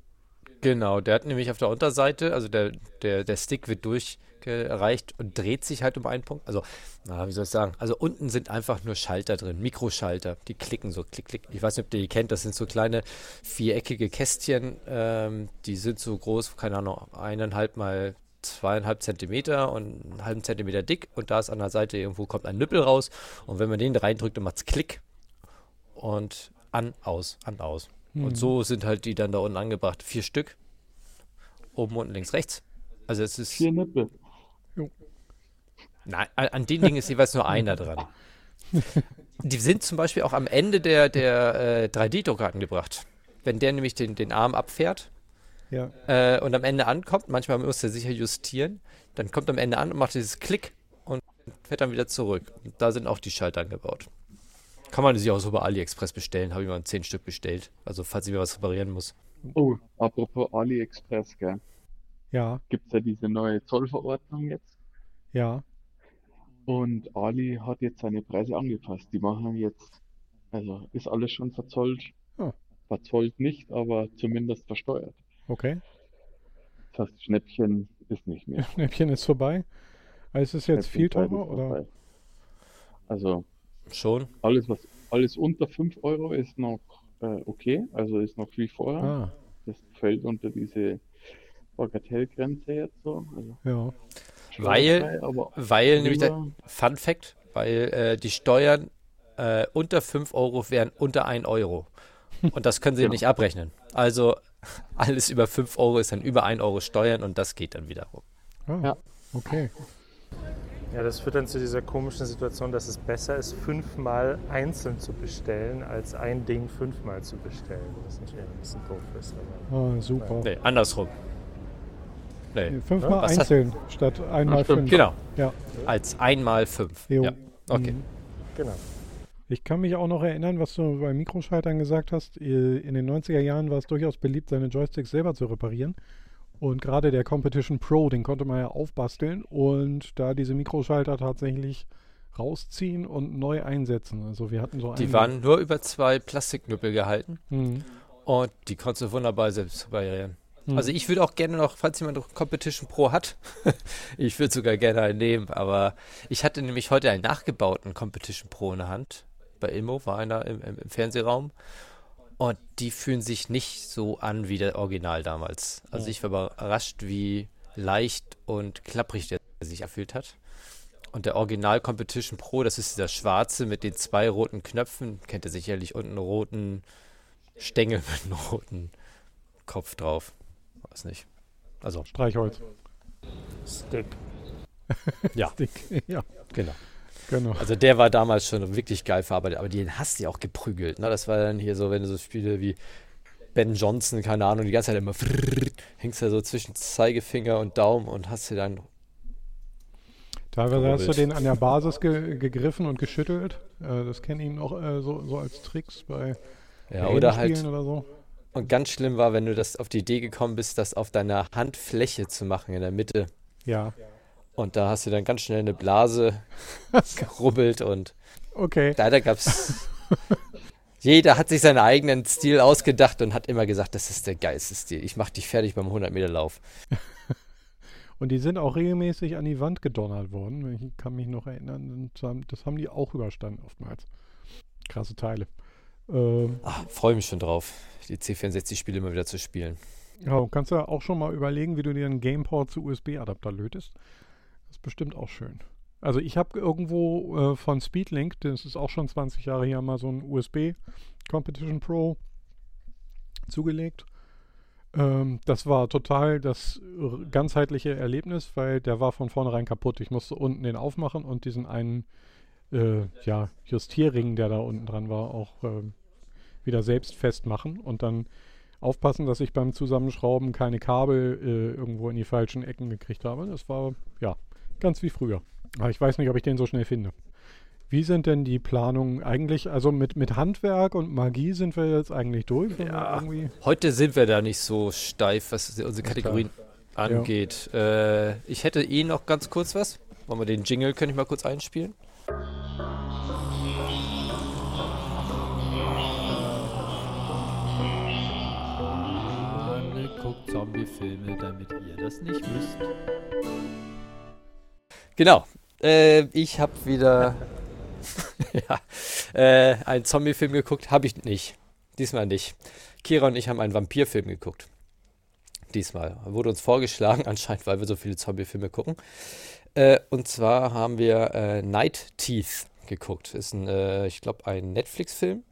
Genau, der hat nämlich auf der Unterseite, also der, der, der Stick wird durchgereicht und dreht sich halt um einen Punkt. Also, na, wie soll ich sagen? Also unten sind einfach nur Schalter drin, Mikroschalter, die klicken so, klick, klick. Ich weiß nicht, ob ihr die kennt, das sind so kleine viereckige Kästchen, ähm, die sind so groß, keine Ahnung, eineinhalb mal zweieinhalb Zentimeter und einen halben Zentimeter dick und da ist an der Seite irgendwo kommt ein Nüppel raus und wenn man den reindrückt, dann macht's Klick und an, aus, an, aus. Mhm. Und so sind halt die dann da unten angebracht. Vier Stück. Oben, unten, links, rechts. Also es ist. vier Nippel. Nein, an, an den Dingen ist jeweils nur einer dran. Die sind zum Beispiel auch am Ende der, der äh, 3D-Drucker angebracht. Wenn der nämlich den, den Arm abfährt Ja. äh, und am Ende ankommt, manchmal muss er sicher justieren, dann kommt am Ende an und macht dieses Klick und fährt dann wieder zurück. Und da sind auch die Schalter angebaut. Kann man sich auch so bei AliExpress bestellen, habe ich mal zehn Stück bestellt. Also falls ich mir was reparieren muss. Oh, apropos AliExpress, gell. Ja, Gibt's ja diese neue Zollverordnung jetzt. ja. Und Ali hat jetzt seine Preise angepasst. Die machen jetzt, also ist alles schon verzollt. Oh. Verzollt nicht, aber zumindest versteuert. Okay. Das heißt, Schnäppchen ist nicht mehr. Schnäppchen ist vorbei. Also ist es jetzt viel teurer oder? vorbei. Also Schon. alles, was alles unter 5 Euro ist noch äh, okay, also ist noch wie vorher. Ah, Das fällt unter diese Bagatellgrenze jetzt so. Also ja. Weil- Weil nämlich der Fun Fact, weil äh, die Steuern äh, unter 5 Euro wären unter 1 Euro. Und das können sie Genau. nicht abrechnen. Also alles über 5 Euro ist dann über 1 Euro Steuern und das geht dann wiederum. Ah, Ja. okay. Ja, das führt dann zu dieser komischen Situation, dass es besser ist, fünfmal einzeln zu bestellen, als ein Ding fünfmal zu bestellen. Was natürlich ein bisschen doof ist. Aber Ah, super. Nee, andersrum. Nee. Fünfmal Was hat- einzeln statt einmal Ach, fünf. Genau. Ja. Als einmal 5. Jo. Ja. Okay. Mhm. genau. Ich kann mich auch noch erinnern, was du bei Mikroschaltern gesagt hast. Äh, In den 90er Jahren war es durchaus beliebt, seine Joysticks selber zu reparieren. Und gerade der Competition Pro, den konnte man ja aufbasteln und da diese Mikroschalter tatsächlich rausziehen und neu einsetzen. Also wir hatten so Die waren nur über zwei Plastiknüppel gehalten Mhm. und die konntest du wunderbar selbst reparieren. Mhm. Also ich würde auch gerne noch, falls jemand noch Competition Pro hat, ich würde sogar gerne einen nehmen, aber ich hatte nämlich heute einen nachgebauten Competition Pro in der Hand. Bei Ilmo war einer im, im, im Fernsehraum und die fühlen sich nicht so an wie der Original damals. Also ich war überrascht, wie leicht und klapprig der sich erfüllt hat. Und der Original Competition Pro, das ist dieser schwarze mit den zwei roten Knöpfen, kennt ihr sicherlich, und einen roten Stängel mit einem roten Kopf drauf. Weiß nicht. Also, Streichholz. Stick. ja, Stick. ja, genau. Genau. Also der war damals schon wirklich geil verarbeitet, aber den hast du ja auch geprügelt. Ne? Das war dann hier so, wenn du so Spiele wie Ben Johnson, keine Ahnung, die ganze Zeit immer hängst da so zwischen Zeigefinger und Daumen und hast dir dann Teilweise hast du den an der Basis ge gegriffen und geschüttelt. Äh, das kennen ihn auch äh, so, so als Tricks bei ja, oder halt oder so. und ganz schlimm war, wenn du das auf die Idee gekommen bist, das auf deiner Handfläche zu machen in der Mitte Ja. Und da hast du dann ganz schnell eine Blase gerubbelt und Okay. leider gab's jeder hat sich seinen eigenen Stil ausgedacht und hat immer gesagt, das ist der geilste Stil. Ich mach dich fertig beim 100 Meter Lauf. Und die sind auch regelmäßig an die Wand gedonnert worden. Ich kann mich noch erinnern. Das haben die auch überstanden oftmals. Krasse Teile. Ähm, Ah, freue mich schon drauf, die C64-Spiele immer wieder zu spielen. ja, und kannst ja auch schon mal überlegen, wie du dir einen Gameport zu USB-Adapter lötest. Ist bestimmt auch schön. Also ich habe irgendwo äh, von Speedlink, das ist auch schon 20 Jahre hier, mal so ein USB Competition Pro zugelegt. Ähm, das war total das ganzheitliche Erlebnis, weil der war von vornherein kaputt. Ich musste unten den aufmachen und diesen einen äh, ja, Justierring, der da unten dran war, auch ähm, wieder selbst festmachen und dann aufpassen, dass ich beim Zusammenschrauben keine Kabel äh, irgendwo in die falschen Ecken gekriegt habe. Das war ja ganz wie früher. Aber ich weiß nicht, ob ich den so schnell finde. Wie sind denn die Planungen eigentlich? Also mit, mit Handwerk und Magie sind wir jetzt eigentlich durch? Ja. Irgendwie Heute sind wir da nicht so steif, was unsere klar. Kategorien angeht. Äh, ich hätte eh noch ganz kurz was. Wollen wir den Jingle, könnte ich mal kurz einspielen? Guckt Zombie-Filme, damit ihr das nicht müsst. Genau. Äh, ich habe wieder ja, äh, einen Zombie-Film geguckt. Habe ich nicht. Diesmal nicht. Kira und ich haben einen Vampir-Film geguckt. Diesmal. Wurde uns vorgeschlagen, anscheinend, weil wir so viele Zombie-Filme gucken. Äh, und zwar haben wir äh, Night Teeth geguckt. Ist ein, äh, ich glaube, ein Netflix-Film,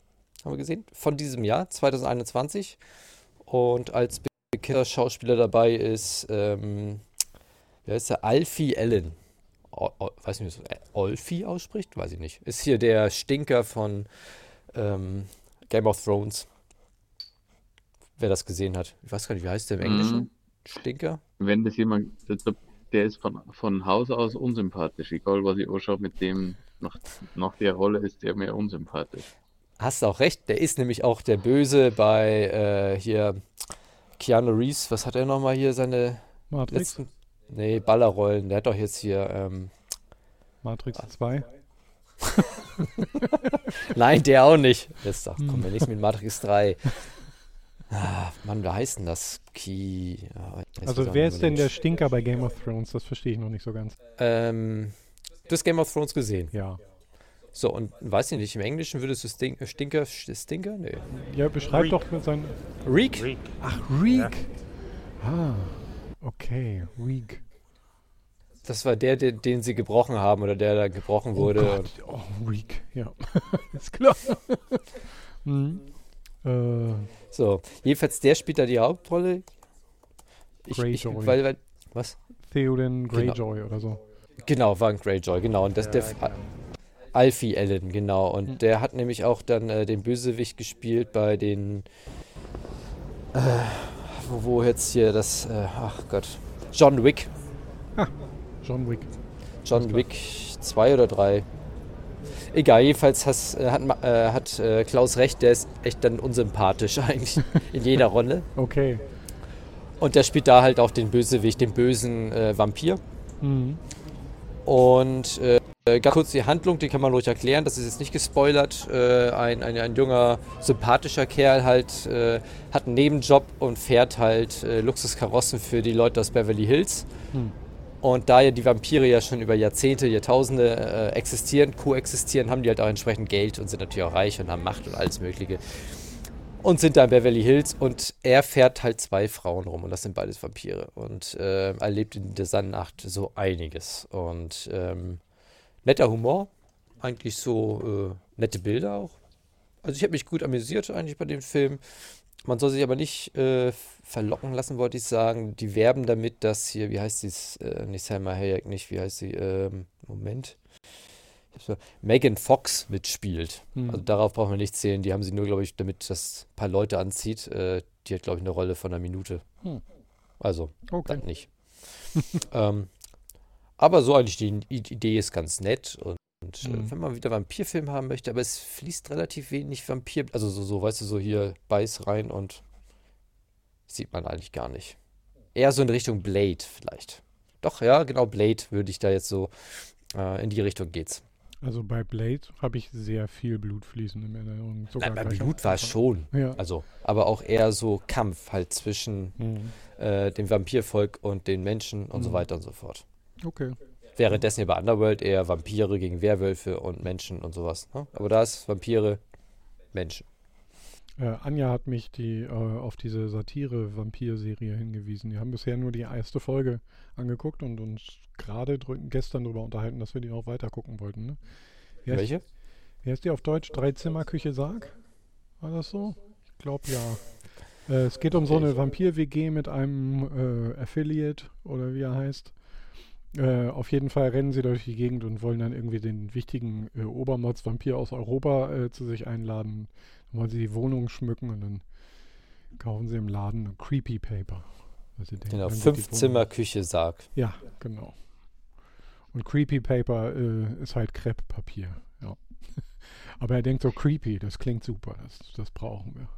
haben wir gesehen, von diesem Jahr, 2021. Und als bekannter Schauspieler dabei ist, ähm, wie heißt der? Alfie Allen. Weiß nicht, wie man so Olfi ausspricht? Weiß ich nicht. Ist hier der Stinker von ähm, Game of Thrones. Wer das gesehen hat. Ich weiß gar nicht, wie heißt der im Englischen? Mhm. Stinker? Wenn das jemand, der, der ist von, von Haus aus unsympathisch, egal was ich anschaue, mit dem nach, nach der Rolle ist der mir unsympathisch. Hast auch recht. Der ist nämlich auch der Böse bei äh, hier Keanu Reeves. Was hat er nochmal hier seine Matrix, letzten? Nee, Ballerrollen. Der hat doch jetzt hier. Ähm, Matrix 2. Nein, der auch nicht. Jetzt doch, Hm. kommen wir nicht mit Matrix 3. Ah, Mann, wie heißt denn das? Ja, muss ich Also wer ist denn der. Stinker bei Game of Thrones? Das verstehe ich noch nicht so ganz. Ähm, du hast Game of Thrones gesehen. Ja. So, und weiß ich nicht, im Englischen würdest du Stink, äh, Stinker, Stinker? Nee. Ja, beschreib Reek. doch mit seinen. Reek? Reek. Ach, Reek. Ah, okay, Reek. Das war der, den, den sie gebrochen haben oder der da gebrochen Oh wurde. Gott, oh, Reek, ja. ist klar. hm. äh, So, jedenfalls der spielt da die Hauptrolle. Ich, ich, Greyjoy. weil, weil, was? Theoden Genau. Greyjoy oder so. Genau, war ein Greyjoy, genau. Und das der Ja, genau. Alfie Allen, genau. Und Hm. der hat nämlich auch dann äh, den Bösewicht gespielt bei den. Äh, wo, wo jetzt hier das. Äh, ach Gott. John Wick. John Wick. John. Wick 2 oder 3. Egal, jedenfalls has, äh, hat, äh, hat äh, Klaus recht, der ist echt dann unsympathisch eigentlich in jeder Rolle. Okay. Und der spielt da halt auch den Bösewicht, den bösen äh, Vampir. Mhm. Und äh, ganz kurz die Handlung, die kann man ruhig erklären, das ist jetzt nicht gespoilert. Äh, ein, ein, ein junger, sympathischer Kerl halt äh, hat einen Nebenjob und fährt halt äh, Luxuskarossen für die Leute aus Beverly Hills. Hm. Und da ja die Vampire ja schon über Jahrzehnte, Jahrtausende äh, existieren, koexistieren, haben die halt auch entsprechend Geld und sind natürlich auch reich und haben Macht und alles Mögliche. Und sind da in Beverly Hills und er fährt halt zwei Frauen rum und das sind beides Vampire. Und erlebt in dieser Nacht so einiges. Und ähm, netter Humor, eigentlich so äh, nette Bilder auch. Also ich habe mich gut amüsiert eigentlich bei dem Film. Man soll sich aber nicht äh, verlocken lassen, wollte ich sagen. Die werben damit, dass hier, wie heißt sie, äh, nicht Selma Hayek, nicht, wie heißt sie, ähm, Moment. Megan Fox mitspielt. Hm. Also darauf brauchen wir nicht zählen. Die haben sie nur, glaube ich, damit das ein paar Leute anzieht. Äh, die hat, glaube ich, eine Rolle von einer Minute. Hm. Also, Okay. dann nicht. ähm, aber so eigentlich die Idee ist ganz nett und, und Mhm. äh, wenn man wieder Vampirfilm haben möchte, aber es fließt relativ wenig Vampir, also so, so, weißt du, so hier Beiß rein und sieht man eigentlich gar nicht. Eher so in Richtung Blade vielleicht. Doch, ja, genau, Blade würde ich da jetzt so, äh, in die Richtung geht's. Also bei Blade habe ich sehr viel Blut fließen in Erinnerung. Sogar Nein, am Blut war es schon. Ja. Also, aber auch eher so Kampf halt zwischen Mhm. äh, dem Vampirvolk und den Menschen und so Mhm. weiter und so fort. Okay. Währenddessen hier bei Underworld eher Vampire gegen Werwölfe und Menschen und sowas. Ne? Aber da ist Vampire, Menschen. Äh, Anja hat mich die, äh, auf diese Satire-Vampir-Serie hingewiesen. Die haben bisher nur die erste Folge angeguckt und uns gerade gestern darüber unterhalten, dass wir die auch weiter gucken wollten. Ne? Wie, heißt, Welche? wie heißt die auf Deutsch? Dreizimmer-Küche Sarg? War das so? Ich glaube ja. Äh, es geht um so eine Vampir-WG mit einem äh, Affiliate oder wie er heißt. Äh, auf jeden Fall rennen sie durch die Gegend und wollen dann irgendwie den wichtigen äh, Obermods-Vampir aus Europa äh, zu sich einladen. Dann wollen sie die Wohnung schmücken und dann kaufen sie im Laden ein Creepy Paper. denken, Genau, dann wird die fünf Wohnung- Zimmer Küche Sarg. Ja, genau. Und Creepy Paper äh, ist halt Krepppapier. Ja. Aber er denkt so creepy, das klingt super, das, das brauchen wir.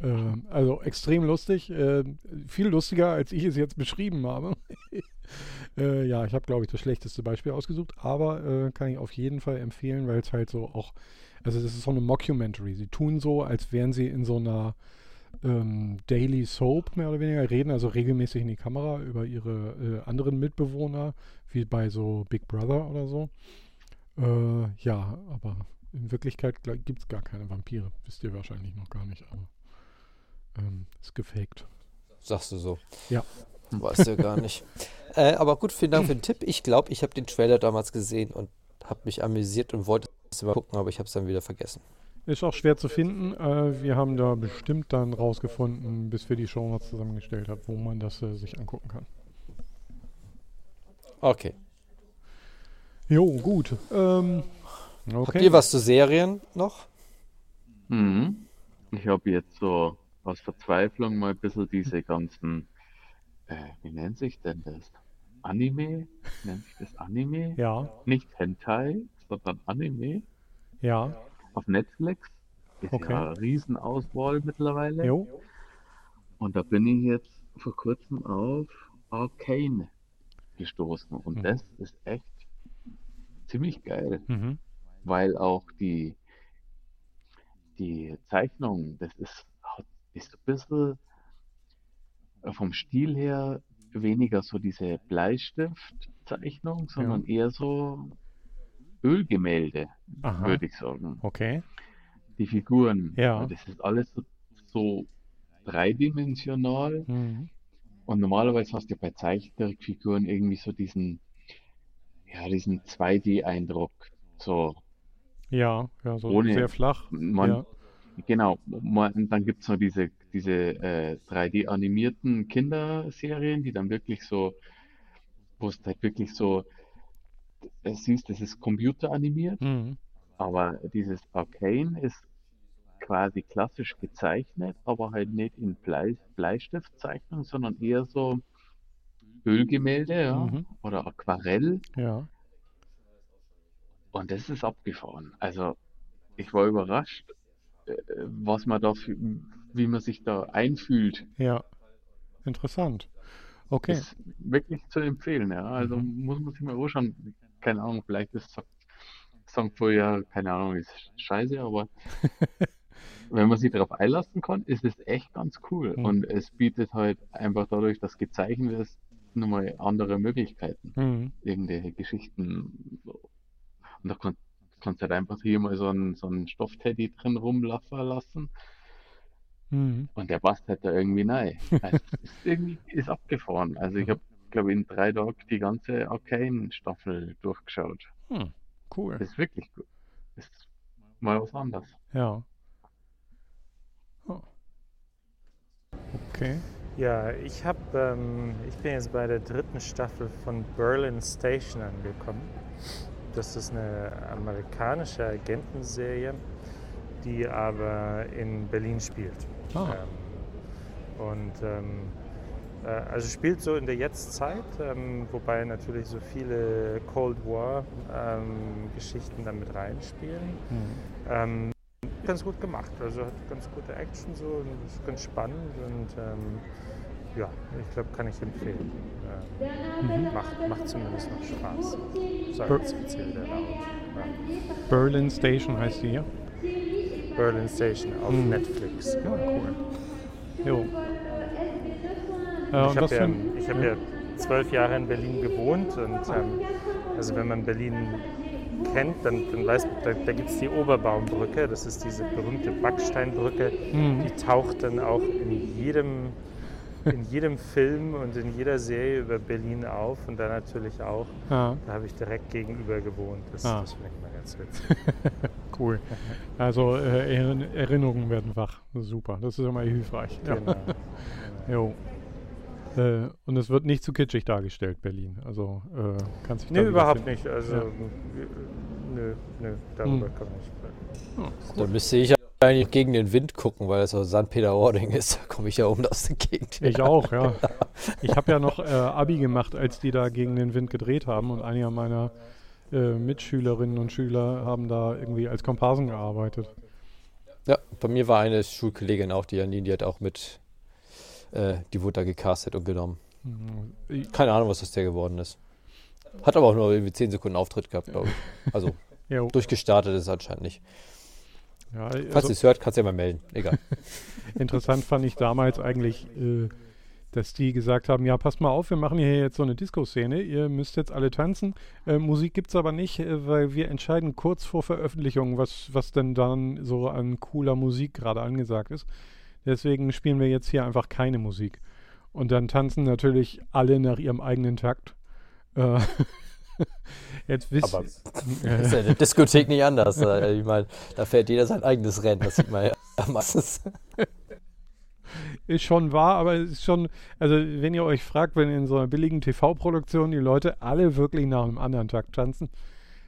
Ähm, also extrem lustig, äh, viel lustiger, als ich es jetzt beschrieben habe. äh, ja, ich habe, glaube ich, das schlechteste Beispiel ausgesucht, aber äh, kann ich auf jeden Fall empfehlen, weil es halt so auch, also das ist so eine Mockumentary. Sie tun so, als wären sie in so einer ähm, Daily Soap mehr oder weniger, reden also regelmäßig in die Kamera über ihre äh, anderen Mitbewohner, wie bei so Big Brother oder so. Äh, ja, aber in Wirklichkeit gibt es gar keine Vampire. Wisst ihr wahrscheinlich noch gar nicht, aber ähm, ist gefaked. Sagst du so. Ja. Weißt du ja gar nicht. Äh, aber gut, vielen Dank für den Tipp. Ich glaube, ich habe den Trailer damals gesehen und habe mich amüsiert und wollte es mal gucken, aber ich habe es dann wieder vergessen. Ist auch schwer zu finden. Äh, wir haben da bestimmt dann rausgefunden, bis wir die Show noch zusammengestellt haben, wo man das äh, sich angucken kann. Okay. Jo, gut. Ähm, okay. Habt ihr was zu Serien noch? Mhm. Ich habe jetzt so aus Verzweiflung mal ein bisschen diese ganzen, äh, wie nennt sich denn das? Anime? Nennt sich das Anime? Ja, Nicht Hentai, sondern Anime ja. auf Netflix. Ist Okay. ja eine Riesenauswahl mittlerweile. Jo. Und da bin ich jetzt vor kurzem auf Arcane gestoßen. Und Mhm. das ist echt ziemlich geil, Mhm. weil auch die, die Zeichnung, das ist, ist ein bisschen äh, vom Stil her weniger so diese Bleistiftzeichnung, sondern eher so Ölgemälde, Aha. würde ich sagen. Okay. Die Figuren, Ja. das ist alles so, so dreidimensional. Mhm. Und normalerweise hast du bei Zeichentrickfiguren irgendwie so diesen, ja, diesen 2D-Eindruck. So, Ja, ja, so Ohne- sehr flach. man, Ja. Genau, und dann gibt es noch diese, diese äh, 3D-animierten Kinderserien, die dann wirklich so, wo es halt wirklich so, äh, siehst, das ist computeranimiert, Mhm. aber dieses Arcane ist quasi klassisch gezeichnet, aber halt nicht in Blei, Bleistiftzeichnung, sondern eher so Ölgemälde, ja, Mhm. oder Aquarell. Ja. Und das ist abgefahren. Also ich war überrascht, was man da, wie man sich da einfühlt. Ja. Interessant. Okay. Ist wirklich zu empfehlen, ja. Also Mhm. muss man sich mal anschauen. Keine Ahnung, vielleicht ist sagen vorher, keine Ahnung, ist scheiße, aber wenn man sich darauf einlassen kann, ist es echt ganz cool. Mhm. Und es bietet halt einfach dadurch, dass gezeichnet ist, nochmal andere Möglichkeiten. Mhm. irgendwelche Geschichten. Und da kann, kannst du halt einfach hier mal so einen, so einen Stoffteddy drin rumlaufen lassen Mhm. und der passt halt da irgendwie rein. Also, ist irgendwie ist abgefahren. Also ich habe, glaube in drei Tagen die ganze Arcane-Staffel durchgeschaut. Hm. Cool. Das ist wirklich gut. Das ist mal was anderes. Ja. Oh. Okay. Ja, ich habe, ähm, ich bin jetzt bei der dritten Staffel von Berlin Station angekommen. Das ist eine amerikanische Agentenserie, die aber in Berlin spielt. Ah. Ähm, und ähm, äh, also spielt so in der Jetztzeit, ähm, wobei natürlich so viele Cold War ähm, Geschichten da mit reinspielen. Mhm. Ganz gut gemacht, also hat ganz gute Action so und ist ganz spannend und ähm, ja, ich glaube, kann ich empfehlen. Ähm, macht, macht zumindest noch Spaß. So, wieder laut. Ja. Berlin Station heißt die hier. Berlin Station auf Mhm. Netflix. Ja, cool. Jo. Äh, Ich habe ja, für ein- ich hab ja zwölf Jahre in Berlin gewohnt und ähm, also wenn man Berlin kennt, dann, dann weiß man, da, da gibt es die Oberbaumbrücke, das ist diese berühmte Backsteinbrücke, Mhm. die taucht dann auch in jedem, in jedem Film und in jeder Serie über Berlin auf und da natürlich auch, Ah, da habe ich direkt gegenüber gewohnt, das, Ah. das finde ich mal ganz witzig. cool. Also äh, Erin- Erinnerungen werden wach. Super. Das ist immer hilfreich. Ja. Genau. Jo. Äh, und es wird nicht zu kitschig dargestellt, Berlin. Also äh, kann sich da Nee, überhaupt nicht, also Ja. nö, nö, darüber Hm. kann man nicht sprechen. Ja, cool. Dann müsste ich ja eigentlich gegen den Wind gucken, weil es so St. Peter-Ording ist. Da komme ich ja um aus der Gegend. Ich auch, ja. Ich habe ja noch äh, Abi gemacht, als die da gegen den Wind gedreht haben und einige meiner äh, Mitschülerinnen und Schüler haben da irgendwie als Komparsen gearbeitet. Ja, bei mir war eine Schulkollegin auch, die Janine, die hat auch mit, äh, die wurde da gecastet und genommen. Mhm. Keine Ahnung, was aus der geworden ist. Hat aber auch nur irgendwie 10 Sekunden Auftritt gehabt, glaube ich. Also durchgestartet ist anscheinend nicht. Ja, Falls also, ihr es hört, kannst du ja mal melden. Egal. interessant fand ich damals eigentlich, äh, dass die gesagt haben, ja, passt mal auf, wir machen hier jetzt so eine Disco-Szene, ihr müsst jetzt alle tanzen. Äh, Musik gibt es aber nicht, äh, weil wir entscheiden kurz vor Veröffentlichung, was, was denn dann so an cooler Musik gerade angesagt ist. Deswegen spielen wir jetzt hier einfach keine Musik. Und dann tanzen natürlich alle nach ihrem eigenen Takt. Äh, jetzt wisst Aber äh, Das ist ja in der Diskothek nicht anders. Äh, Ich meine, da fährt jeder sein eigenes Rennen. Das sieht man ja meistens. Ist schon wahr, aber es ist schon, also wenn ihr euch fragt, wenn in so einer billigen TV-Produktion die Leute alle wirklich nach einem anderen Takt tanzen,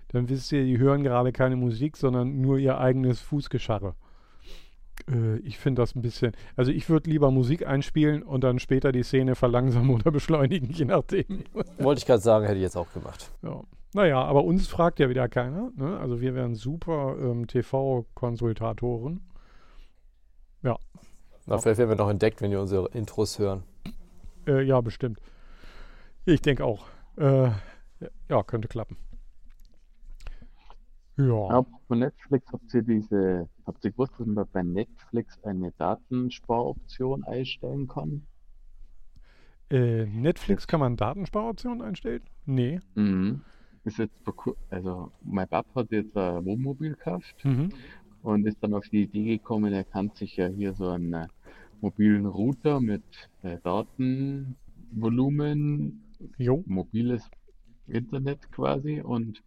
dann wisst ihr, die hören gerade keine Musik, sondern nur ihr eigenes Fußgescharre. Äh, ich finde das ein bisschen, also ich würde lieber Musik einspielen und dann später die Szene verlangsamen oder beschleunigen, je nachdem. Wollte ich gerade sagen, hätte ich jetzt auch gemacht. Ja. Naja, aber uns fragt ja wieder keiner. Ne? Also wir wären super ähm, TV-Konsultatoren. Na, vielleicht werden wir noch entdeckt, wenn wir unsere Intros hören. Äh, ja, bestimmt. Ich denke auch. Äh, ja, könnte klappen. Ja. Ab von Netflix habt ihr diese, habt ihr gewusst, dass man bei Netflix eine Datensparoption einstellen kann? Äh, Netflix kann man Datensparoptionen einstellen? Nee. Mhm. Ist jetzt, also mein Papa hat jetzt ein Wohnmobil gekauft Mhm. und ist dann auf die Idee gekommen, er kann sich ja hier so einen äh, mobilen Router mit äh, Datenvolumen, Jo. mobiles Internet quasi und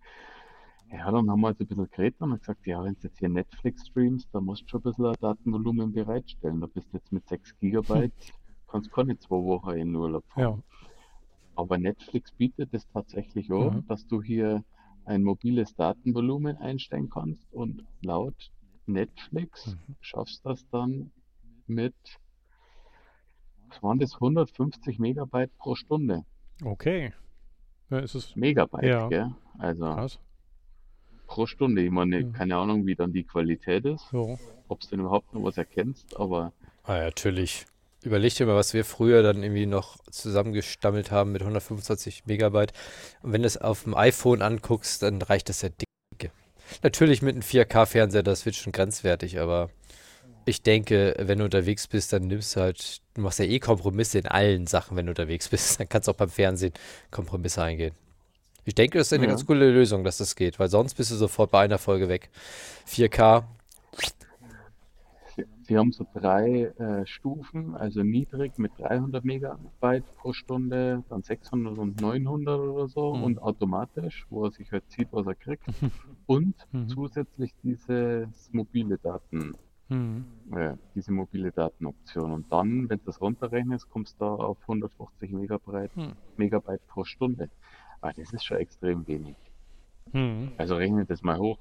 ja, dann haben wir halt ein bisschen geredet und haben gesagt, ja, wenn du jetzt hier Netflix streamst, dann musst du schon ein bisschen ein Datenvolumen bereitstellen. Da bist du jetzt mit 6 Gigabyte, kannst keine zwei Wochen in Urlaub fahren. Ja. Aber Netflix bietet es tatsächlich auch, Mhm. dass du hier ein mobiles Datenvolumen einstellen kannst und laut Netflix Mhm. schaffst das dann mit, was waren das, 150 Megabyte pro Stunde. Okay. Ja, ist es Megabyte, Ja. gell? Also krass. pro Stunde. Ich meine, Ja. keine Ahnung, wie dann die Qualität ist, So. ob du denn überhaupt noch was erkennst, aber Ah, natürlich. Überleg dir mal, was wir früher dann irgendwie noch zusammengestammelt haben mit 125 Megabyte. Und wenn du es auf dem iPhone anguckst, dann reicht das ja dicke. Natürlich mit einem 4K-Fernseher, das wird schon grenzwertig, aber ich denke, wenn du unterwegs bist, dann nimmst du halt, du machst ja eh Kompromisse in allen Sachen, wenn du unterwegs bist. Dann kannst du auch beim Fernsehen Kompromisse eingehen. Ich denke, das ist eine Ja. ganz coole Lösung, dass das geht, weil sonst bist du sofort bei einer Folge weg. 4K, sie haben so drei äh, Stufen, also niedrig mit 300 Megabyte pro Stunde, dann 600 und 900 oder so Mhm. und automatisch, wo er sich halt sieht, was er kriegt. Und Mhm. zusätzlich dieses mobile Daten, Mhm. äh, diese mobile Datenoption. Und dann, wenn du das runterrechnest, kommst du da auf 150 Megabyte, Hm. Megabyte pro Stunde. Aber das ist schon extrem wenig. Mhm. Also rechne das mal hoch.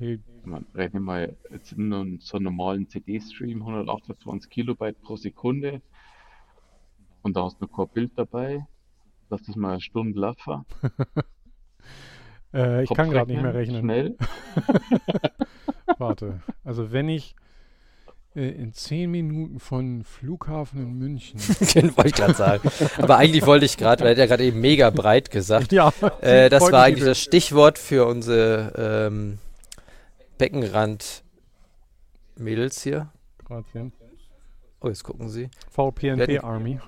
Hey, Man rechne mal jetzt in so einem normalen CD-Stream 128 Kilobyte pro Sekunde und da hast du noch kein Bild dabei. Lass das mal eine Stunde laufen. Äh, ich kann gerade nicht mehr rechnen. Schnell. Warte. Also wenn ich äh, in zehn Minuten von Flughafen in München. den wollte ich gerade sagen. Aber eigentlich wollte ich gerade, weil er hat ja gerade eben mega breit gesagt. ja, Äh, das war eigentlich das Stichwort für unsere ähm, Beckenrand-Mädels hier. Grazien. Oh, jetzt gucken Sie. VPNP Army.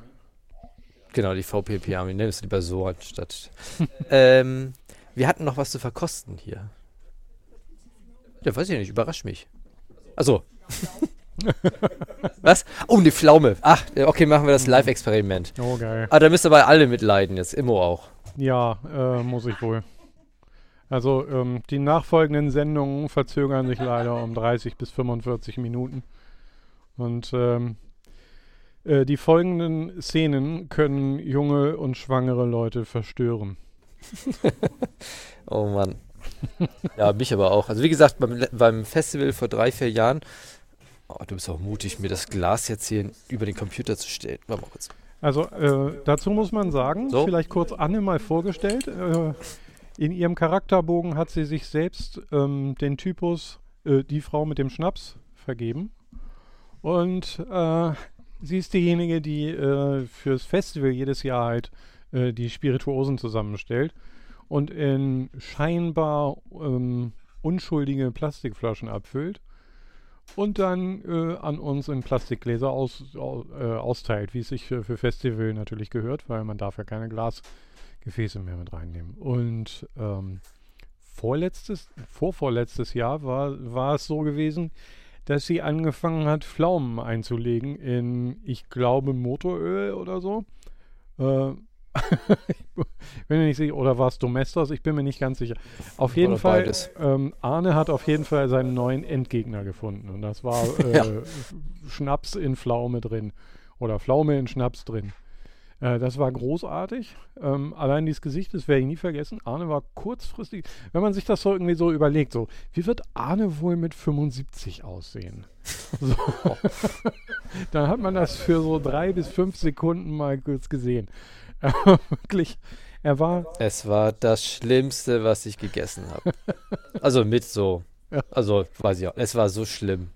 Genau, die VPP Army. Nimm es lieber so anstatt. ähm, wir hatten noch was zu verkosten hier. Ja, weiß ich nicht, überrascht mich. Also. was? Oh, eine Pflaume. Ach, okay, machen wir das Live-Experiment. Oh, geil. Ah, da müsst ihr aber alle mitleiden jetzt. Immo auch. Ja, äh, muss ich wohl. Also ähm, die nachfolgenden Sendungen verzögern sich leider um 30 bis 45 Minuten. Und ähm, äh, die folgenden Szenen können junge und schwangere Leute verstören. Oh Mann. Ja, mich aber auch. Also wie gesagt, beim, beim Festival vor drei, vier Jahren. Oh, du bist auch mutig, mir das Glas jetzt hier über den Computer zu stellen. Warte mal kurz. Also äh, dazu muss man sagen, So. vielleicht kurz Anne mal vorgestellt. Äh, in ihrem Charakterbogen hat sie sich selbst ähm, den Typus äh, die Frau mit dem Schnaps vergeben. Und äh, sie ist diejenige, die äh, fürs Festival jedes Jahr halt äh, die Spirituosen zusammenstellt und in scheinbar ähm, unschuldige Plastikflaschen abfüllt und dann äh, an uns in Plastikgläser aus, au, äh, austeilt, wie es sich für, für Festival natürlich gehört, weil man darf ja keine Glasgefäße mehr mit reinnehmen. Und ähm, vorletztes, vorvorletztes Jahr war, war es so gewesen, dass sie angefangen hat, Pflaumen einzulegen in, ich glaube, Motoröl oder so. Äh, ich bin mir nicht sicher, oder war es Domestos? Ich bin mir nicht ganz sicher. Auf jeden Oder Fall, ähm, Arne hat auf jeden Fall seinen neuen Endgegner gefunden. Und das war äh, Ja. Schnaps in Pflaume drin. Oder Pflaume in Schnaps drin. Äh, das war großartig. Ähm, allein dieses Gesicht, das werde ich nie vergessen. Arne war kurzfristig, wenn man sich das so irgendwie so überlegt, so, wie wird Arne wohl mit 75 aussehen? So. Dann hat man das für so drei bis fünf Sekunden mal kurz gesehen. Wirklich, er war, Es war das Schlimmste, was ich gegessen habe. Also mit so. Ja. Also, weiß ich auch. Es war so schlimm.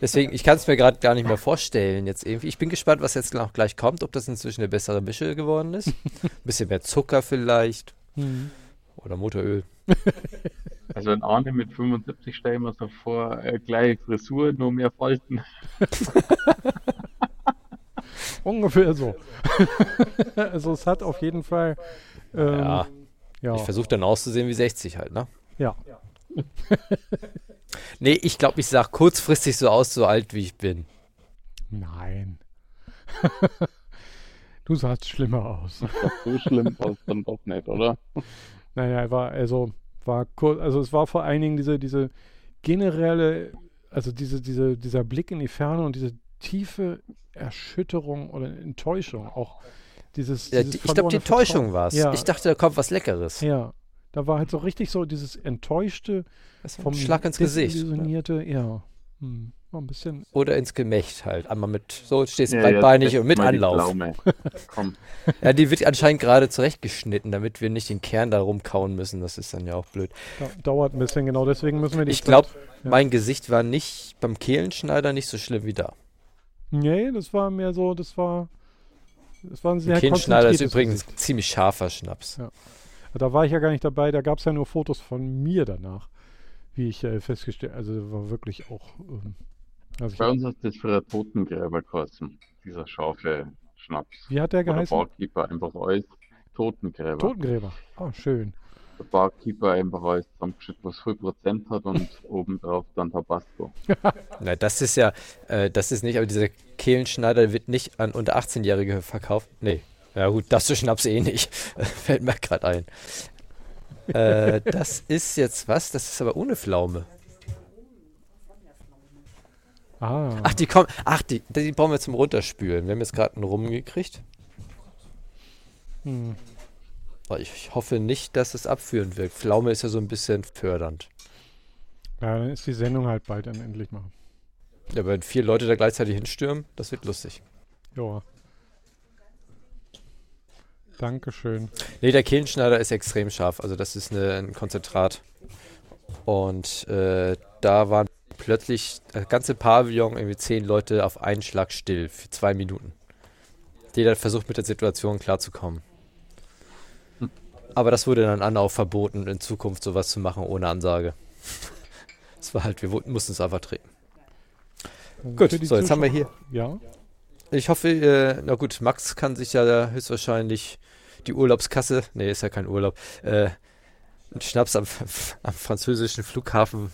Deswegen, ich kann es mir gerade gar nicht mehr vorstellen jetzt irgendwie. Ich bin gespannt, was jetzt noch gleich kommt, ob das inzwischen eine bessere Mische geworden ist. Ein bisschen mehr Zucker vielleicht. hm, Oder Motoröl. Also ein Arne mit 75 stellen wir so vor, äh, gleiche Frisur, nur mehr Falten. ungefähr so. also es hat auf jeden Fall ähm, Ja. Ja, Ich versuche dann auszusehen wie 60 halt, ne? ja. Nee, ich glaube, ich sag kurzfristig so aus, so alt wie ich bin. Nein. du sahst schlimmer aus. So schlimm war es dann doch nicht, oder? Naja, war, also, war kurz, also es war vor allen Dingen diese, diese generelle, also diese, diese, dieser Blick in die Ferne und diese tiefe Erschütterung oder Enttäuschung, auch dieses, Ja, dieses die, ich glaube, die. Enttäuschung war es. Ja. Ich dachte, da kommt was Leckeres. Ja, da war halt so richtig so dieses enttäuschte, Das vom Schlag ins Gesicht. desillusionierte, ja, hm, war ein bisschen, Oder ins Gemächt halt. Einmal mit, so stehst Ja, breitbeinig jetzt und mit Anlauf. Ja, die wird anscheinend gerade zurechtgeschnitten, damit wir nicht den Kern da rumkauen müssen. Das ist dann ja auch blöd. da, dauert ein bisschen, genau deswegen müssen wir die Ich glaube, Ja. mein Gesicht war nicht beim Kehlenschneider nicht so schlimm wie da. Nee, das war mehr so, das war, das war ein sehr Der Kehlenschneider ist übrigens Gesicht. ziemlich scharfer Schnaps. Da war ich ja gar nicht dabei, da gab es ja nur Fotos von mir danach, wie ich äh, festgestellt, also war wirklich auch, ähm, also bei uns hat das für einen Totengräber geheißen, dieser scharfe Schnaps. wie hat der Oder geheißen? Barkeeper einfach alles Totengräber. Totengräber. Ah, schön. Der Barkeeper einfach alles zusammengeschüttet, was viel Prozent hat und obendrauf dann Tabasco. Na, das ist ja, äh, das ist nicht, aber dieser Kehlenschneider wird nicht an unter 18-Jährige verkauft. Nee. Ja gut, das ist Schnaps eh nicht. Fällt mir gerade ein. äh, das ist jetzt was? Das ist aber ohne Pflaume. Ah, Ach, die kommen. Ach, die, die brauchen wir zum Runterspülen. Wir haben jetzt gerade einen rumgekriegt. hm. Ich, ich hoffe nicht, dass es abführend wirkt. Pflaume ist ja so ein bisschen fördernd. ja, dann ist die Sendung halt bald dann endlich mal. Ja, wenn vier Leute da gleichzeitig hinstürmen, das wird lustig. Ja. Dankeschön. Nee, der Kehlenschneider ist extrem scharf. Also das ist eine, ein Konzentrat. Und äh, da waren plötzlich das ganze Pavillon, irgendwie zehn Leute auf einen Schlag still für zwei Minuten. Jeder versucht mit der Situation klarzukommen. Aber das wurde dann Anlauf verboten, in Zukunft sowas zu machen ohne Ansage. Es war halt, wir mussten es einfach treten. Gut, Für die so jetzt haben wir Zuschauer- hier. Ja, Ich hoffe, äh, na gut, Max kann sich ja höchstwahrscheinlich die Urlaubskasse, nee, ist ja kein Urlaub, äh, einen Schnaps am, am französischen Flughafen.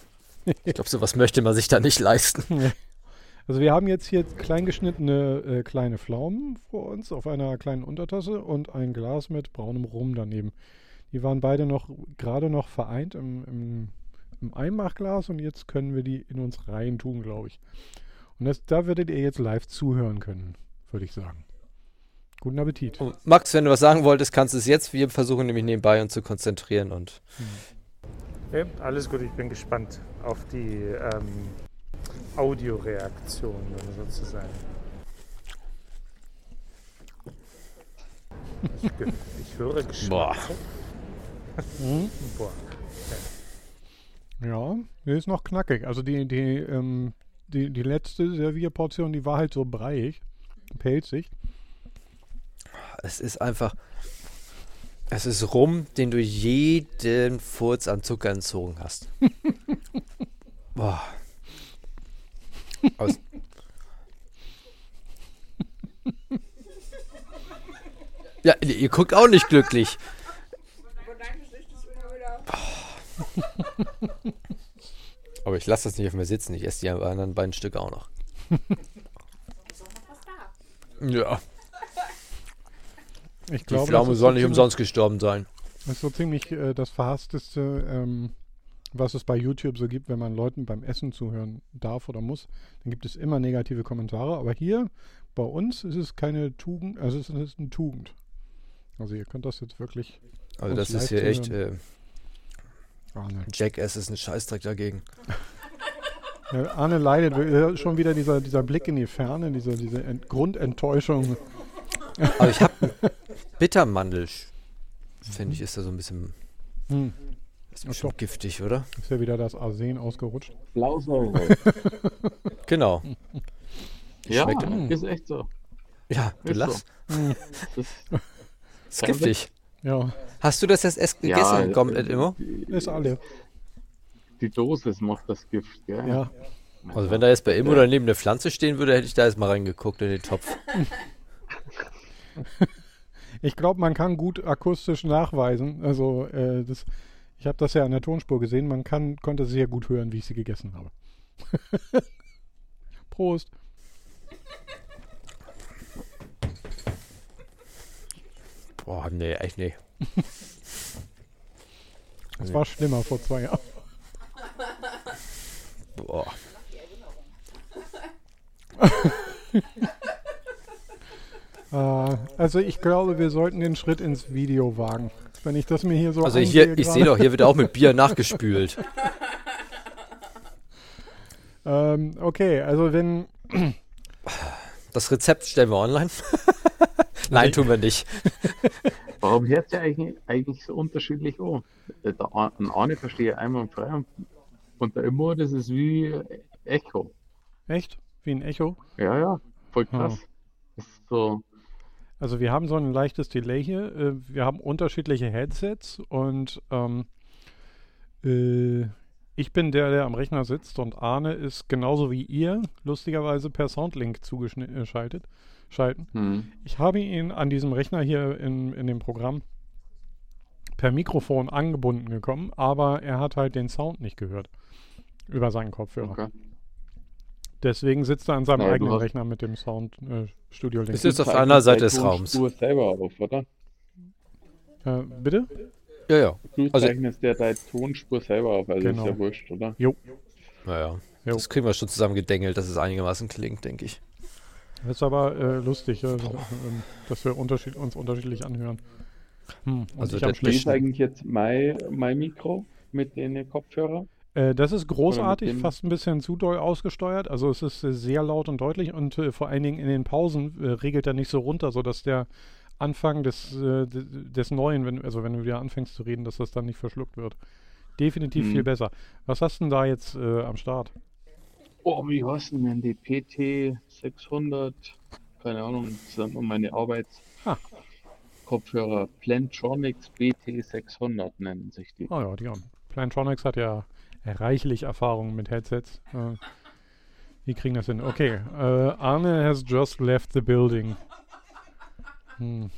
Ich glaube, sowas möchte man sich da nicht leisten. also wir haben jetzt hier kleingeschnittene äh, kleine Pflaumen vor uns auf einer kleinen Untertasse und ein Glas mit braunem Rum daneben. Die waren beide noch gerade noch vereint im, im, im Einmachglas und jetzt können wir die in uns rein tun, glaube ich. Und das, da werdet ihr jetzt live zuhören können, würde ich sagen. Guten Appetit. Und Max, wenn du was sagen wolltest, kannst du es jetzt. Wir versuchen nämlich nebenbei uns zu konzentrieren und Ja, alles gut, ich bin gespannt auf die ähm, Audioreaktion sozusagen. Ich, ich höre Geschmack. Boah. Boah. Ja, die ist noch knackig. Also die, die, ähm, die, die letzte Servierportion, die war halt so breiig, pelzig. es ist einfach, es ist Rum, den du jeden Furz an Zucker entzogen hast. Boah. Aus ja, ihr ihr guckt auch nicht glücklich. Aber ich lasse das nicht auf mir sitzen. Ich esse die anderen beiden Stücke auch noch. Ja, Ich die glaube, Pflaume das ist soll so nicht umsonst gestorben sein. Das ist so ziemlich äh, das verhassteste, ähm, was es bei YouTube so gibt, wenn man Leuten beim Essen zuhören darf oder muss. Dann gibt es immer negative Kommentare. Aber hier bei uns ist es keine Tugend, also es ist eine Tugend. Also ihr könnt das jetzt wirklich. Also das ist hier echt, äh, Arne, Jackass ist ein Scheißdreck dagegen. ja, Arne leidet schon wieder dieser, dieser Blick in die Ferne, diese, diese Ent Grundenttäuschung. Aber ich habe Bittermandel, finde ich, ist da so ein bisschen, Hm, ist bestimmt doch. giftig, oder? ist ja wieder das Arsen ausgerutscht. Blausäure. Genau. ja, Schmeckt- ist echt so. Ja, du Ist so. lachst. Hm, Das Ist giftig. Ja, Hast du das jetzt erst gegessen, komplett immer? ist alle. Die Dosis macht das Gift, gell? Ja, Also wenn da jetzt bei Immo daneben eine Pflanze stehen würde, hätte ich da jetzt mal reingeguckt in den Topf. Ich glaube, man kann gut akustisch nachweisen. Also, äh, das, ich habe das ja an der Tonspur gesehen. Man kann, konnte sehr gut hören, wie ich sie gegessen habe. Prost. Boah, nee, echt nee. Das war schlimmer vor zwei Jahren. Boah. Äh, also, ich glaube, wir sollten den Schritt ins Video wagen. Wenn ich das mir hier so Also hier, ich sehe doch, hier wird auch mit Bier nachgespült. Ähm, okay, also wenn. Das Rezept stellen wir online. Nein, tun wir nicht. Warum hört ihr eigentlich, eigentlich so unterschiedlich an? Der eine verstehe ich einwandfrei und, und der Immo, das ist wie Echo. Echt? Wie ein Echo? Ja, ja, voll krass. Oh. So, Also wir haben so ein leichtes Delay hier. Äh, wir haben unterschiedliche Headsets und ähm, äh, ich bin der, der am Rechner sitzt und Arne ist genauso wie ihr lustigerweise per Soundlink zugeschaltet. Schalten. hm. Ich habe ihn an diesem Rechner hier in, in dem Programm per Mikrofon angebunden gekommen, aber er hat halt den Sound nicht gehört über seinen Kopfhörer. okay. Deswegen sitzt er an seinem du eigenen Rechner mit dem Sound äh, Studio Link. Ist auf einer Seite des Raums. Tonspur selber auf, oder? Äh, bitte? Ja, ja. Du Also- zeichnest ja deine Tonspur selber auf, also Genau. ist ja wurscht, oder? Naja. Jo. Das kriegen wir schon zusammen gedengelt, dass es einigermaßen klingt, denke ich. Das ist aber äh, lustig, äh, dass wir unterschied uns unterschiedlich anhören. Hm, Also ich ist schlechten. eigentlich jetzt mein, mein Mikro mit den Kopfhörern? Äh, das ist großartig, fast ein bisschen zu doll ausgesteuert. Also es ist äh, sehr laut und deutlich und äh, vor allen Dingen in den Pausen regelt er nicht so runter, sodass der Anfang des, des Neuen, wenn, also wenn du wieder anfängst zu reden, dass das dann nicht verschluckt wird. Definitiv Mhm. viel besser. Was hast du denn da jetzt am Start? Oh, wie heißen denn die PT 600? Keine Ahnung, das sind meine Arbeits Ah. Kopfhörer. Plantronics BT 600 nennen sich die. Oh ja, die haben. Plantronics hat ja reichlich Erfahrung mit Headsets. Äh, die kriegen das hin. Okay, äh, Arne has just left the building. Hm.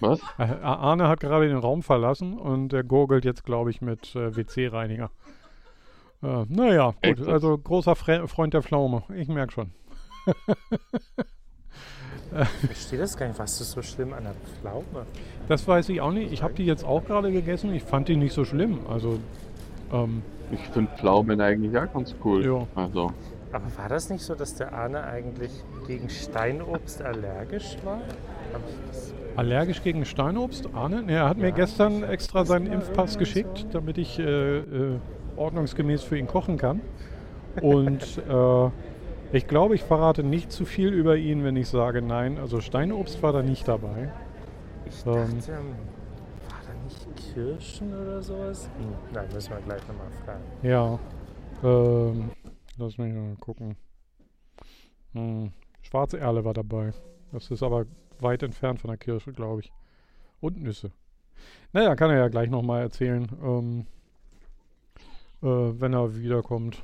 Was? Äh, Arne hat gerade den Raum verlassen und er gurgelt jetzt, glaube ich, mit äh, WC-Reiniger. Äh, naja, Echt gut, jetzt? also großer Fre Freund der Pflaume. Ich merke schon. Ich verstehe das gar nicht. Was ist so schlimm an der Pflaume? Das weiß ich auch nicht. Ich habe die jetzt auch gerade gegessen. Ich fand die nicht so schlimm. Also, ähm, Ich finde Pflaumen eigentlich auch ganz cool. Ja. Also, Aber war das nicht so, dass der Arne eigentlich gegen Steinobst allergisch war? Allergisch gegen Steinobst? Arne? Nee, er hat mir Ja, gestern ich- extra seinen Impfpass geschickt, so. damit ich äh, äh, ordnungsgemäß für ihn kochen kann. Und äh, ich glaube, ich verrate nicht zu viel über ihn, wenn ich sage nein. Also Steinobst war da nicht dabei. Ich Ähm. dachte, war da nicht Kirschen oder sowas? Hm, nein, müssen wir gleich nochmal fragen. Ja. Ähm, lass mich mal gucken. Hm, schwarze Erle war dabei. Das ist aber weit entfernt von der Kirsche, glaube ich. Und Nüsse. Naja, kann er ja gleich nochmal erzählen, ähm, äh, wenn er wiederkommt.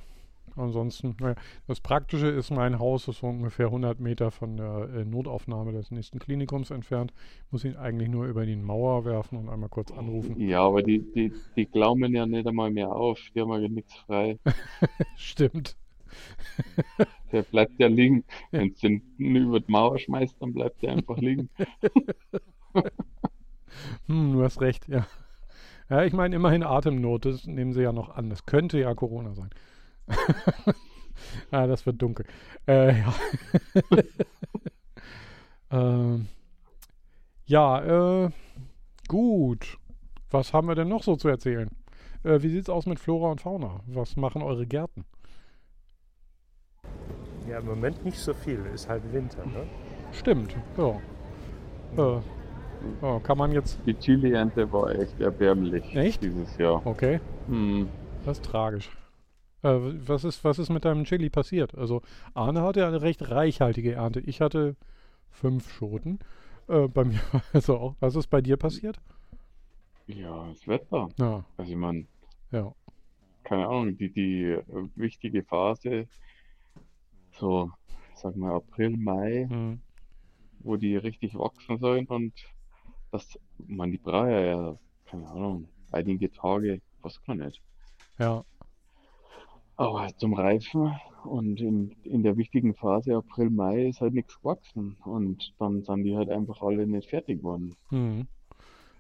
Ansonsten, naja, das Praktische ist, mein Haus ist so ungefähr 100 Meter von der äh, Notaufnahme des nächsten Klinikums entfernt. Muss ihn eigentlich nur über die Mauer werfen und einmal kurz anrufen. ja, aber die, die, die glauben ja nicht einmal mehr auf. Die haben ja nichts frei. Stimmt. Der bleibt ja liegen. Wenn du den über die Mauer schmeißt, dann bleibt der einfach liegen. Hm, du hast recht, ja. Ja, ich meine, immerhin Atemnot, das nehmen sie ja noch an. Das könnte ja Corona sein. ah, das wird dunkel. Äh, ja. ähm, ja, äh, gut. Was haben wir denn noch so zu erzählen? Äh, wie sieht's aus mit Flora und Fauna? Was machen eure Gärten? Ja, im Moment nicht so viel. Ist halt Winter, ne? Stimmt, ja. Äh, ja, kann man jetzt. Die Chili-Ernte war echt erbärmlich Echt? dieses Jahr. Okay. Hm. Das ist tragisch. Äh, was, ist, was ist mit deinem Chili passiert? Also, Arne hatte eine recht reichhaltige Ernte. Ich hatte fünf Schoten. Äh, bei mir war es auch. Was ist bei dir passiert? Ja, das Wetter. Ja, Also ich meine, ja. keine Ahnung, die, die äh, wichtige Phase, so, sag mal April, Mai, Hm. wo die richtig wachsen sollen und dass man die braucht ja, ja, keine Ahnung, einige Tage, was kann nicht. Ja. Aber zum Reifen und in, in der wichtigen Phase April, Mai ist halt nichts gewachsen. Und dann sind die halt einfach alle nicht fertig geworden. Mhm.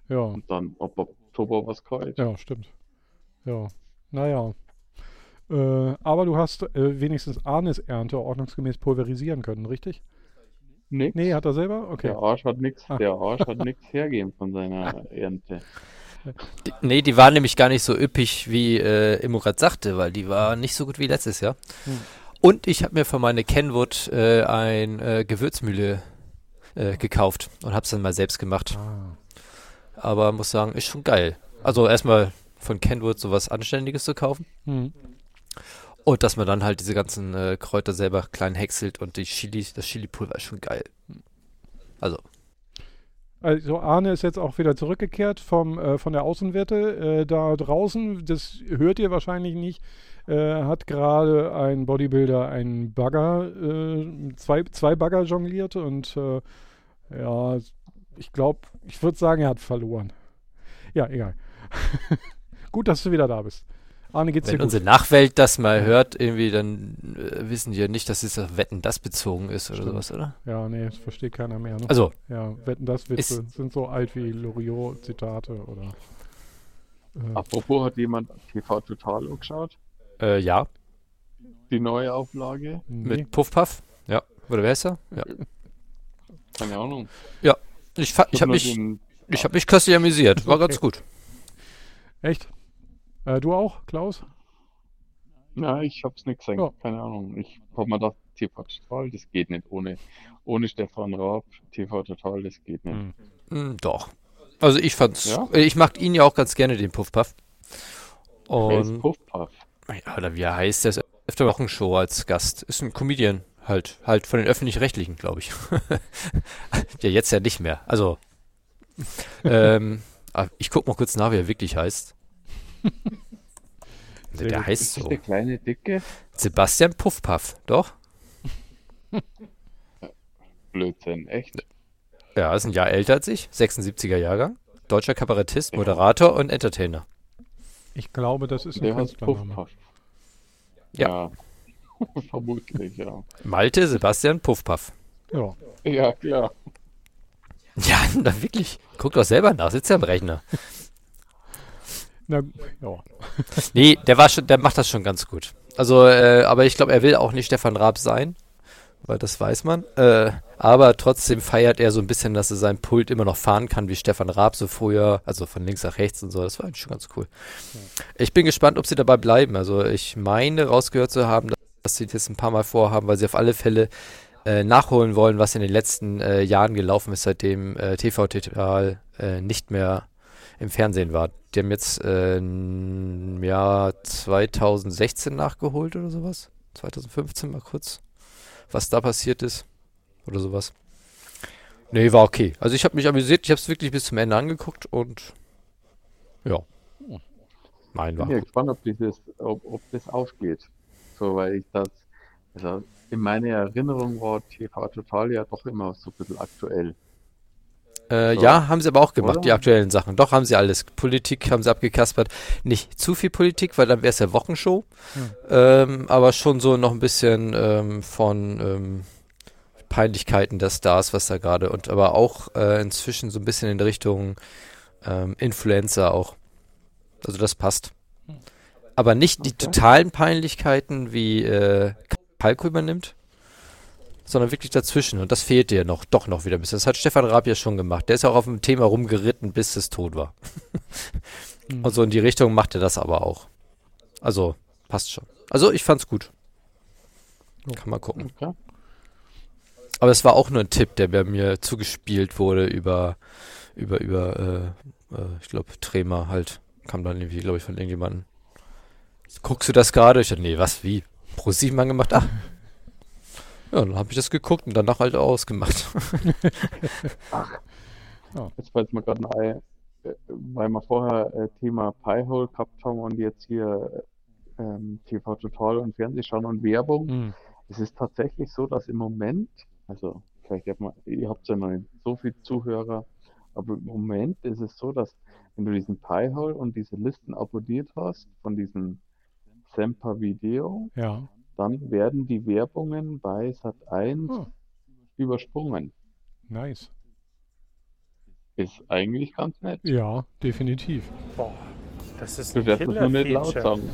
Ja. Und dann ab Oktober was kalt. Ja, stimmt. Ja. Naja. Äh, aber du hast äh, wenigstens Arnes Ernte ordnungsgemäß pulverisieren können, richtig? Nix. Nee, hat er selber? Okay. Der Arsch hat nichts, Ah. der Arsch hat nichts hergeben von seiner Ernte. Die, nee, die war nämlich gar nicht so üppig, wie äh, Immo gerade sagte, weil die war nicht so gut wie letztes Jahr. Hm. Und ich habe mir für meine Kenwood äh, ein äh, Gewürzmühle äh, gekauft und habe es dann mal selbst gemacht. Ah. Aber muss sagen, ist schon geil. Also erstmal von Kenwood sowas Anständiges zu kaufen. Hm. Und dass man dann halt diese ganzen äh, Kräuter selber klein häckselt und die Chili, das Chili-Pulver ist schon geil. Also, Also Arne ist jetzt auch wieder zurückgekehrt vom, äh, von der Außenwette. Äh, da draußen, das hört ihr wahrscheinlich nicht, äh, hat gerade ein Bodybuilder einen Bagger, äh, zwei, zwei Bagger jongliert und äh, ja, ich glaube, ich würde sagen, er hat verloren. Ja, egal. gut, dass du wieder da bist. Arne, geht's wenn dir gut? unsere Nachwelt das mal hört, irgendwie, dann äh, wissen die ja nicht, dass es auf Wetten das bezogen ist oder Stimmt. sowas, oder? Ja, nee, das versteht keiner mehr. Ne? Also, ja, wetten das Witze sind so alt wie Loriot-Zitate oder. Äh, Apropos, hat jemand TV Total angeschaut? äh, ja, Die neue Auflage? nee. mit Puff Puff. Ja, oder wer ist er? Ja. Keine Ahnung. Ich, fa- ich habe mich, den- ich hab mich köstlich amüsiert. War ganz gut. Echt? Äh, du auch, Klaus? Ja, ich hab's nicht gesehen. Ja. Keine Ahnung. Ich hab mir gedacht, TV Total, das geht nicht ohne, ohne Stefan Raab. TV Total, das geht nicht. Hm. Hm, doch. Also ich fand's, Ja? ich mag ihn ja auch ganz gerne, den Puff Puff. Wer ist Und, Puff Puff? ja, oder wie er heißt, der ist auf der Wochenshow als Gast. Ist ein Comedian, halt, halt von den Öffentlich-Rechtlichen, glaube ich. ja, jetzt ja nicht mehr. Also, ähm, ah, ich guck mal kurz nach, wie er wirklich heißt. Der gut. heißt Ist das so. der kleine Dicke? Sebastian Puffpaff, doch? Blödsinn, echt? Ja, ist ein Jahr älter als ich, 76er Jahrgang. Deutscher Kabarettist, Moderator und Entertainer. Ich glaube, das ist ein Der heißt Künstlername. Ja. Ja. Vermutlich, ja. Malte Sebastian Puffpaff. Ja. Ja, klar. Ja, na wirklich. Guck doch selber nach, sitzt ja am Rechner. Na, ja. Nee, der war schon, der macht das schon ganz gut. Also, äh, aber ich glaube, er will auch nicht Stefan Raab sein, weil das weiß man. Äh, aber trotzdem feiert er so ein bisschen, dass er sein Pult immer noch fahren kann wie Stefan Raab so früher, also von links nach rechts und so. Das war eigentlich schon ganz cool. Ich bin gespannt, ob sie dabei bleiben. Also ich meine rausgehört zu haben, dass sie das ein paar Mal vorhaben, weil sie auf alle Fälle äh, nachholen wollen, was in den letzten äh, Jahren gelaufen ist, seitdem äh, TV Total äh, nicht mehr im Fernsehen war. Die haben jetzt äh, im Jahr 2016 nachgeholt oder sowas. 2015 mal kurz, was da passiert ist oder sowas. Nee, war okay. Also ich habe mich amüsiert, ich habe es wirklich bis zum Ende angeguckt und ja. Ich war bin ja gespannt, ob, dieses, ob, ob das aufgeht. So, weil ich das, also in meiner Erinnerung war TV Total ja doch immer so ein bisschen aktuell. Äh, So. ja, haben sie aber auch gemacht, Oder? die aktuellen Sachen. Doch, haben sie alles. Politik haben sie abgekaspert. Nicht zu viel Politik, weil dann wäre es ja Wochenshow. Ähm, aber schon so noch ein bisschen ähm, von ähm, Peinlichkeiten der Stars, was da gerade. Und aber auch äh, inzwischen so ein bisschen in Richtung ähm, Influencer auch. Also das passt. Aber nicht die Okay. totalen Peinlichkeiten, wie äh, Palko übernimmt, sondern wirklich dazwischen. Und das fehlt dir noch, doch noch wieder ein bisschen. Das hat Stefan Raab ja schon gemacht. Der ist auch auf dem Thema rumgeritten, bis es tot war. Hm. Und so in die Richtung macht er das aber auch. Also, passt schon. Also, ich fand's gut. Kann man gucken. Okay. Aber es war auch nur ein Tipp, der bei mir zugespielt wurde über, über, über, äh, äh, ich glaube, Trema halt. Kam dann irgendwie, glaube ich, von irgendjemandem. Guckst du das gerade? Ich dachte, nee, was, wie? Pro sieben angemacht? Ah. Ja, dann habe ich das geguckt und danach halt ausgemacht. Jetzt fällt mir gerade ein, äh, weil wir vorher äh, Thema Piehole gehabt haben und jetzt hier ähm, TV Total und Fernsehschauen und Werbung. Hm. Es ist tatsächlich so, dass im Moment, also vielleicht habt man, ihr habt ja noch nicht so viele Zuhörer, Aber im Moment ist es so, dass wenn du diesen Pi-hole und diese Listen abonniert hast von diesem Semper Video, Ja. Dann werden die Werbungen bei Sat1 Ah, übersprungen. nice. Ist eigentlich ganz nett. Ja, definitiv. Boah, das ist Du ein darfst es nur nicht laut sagen.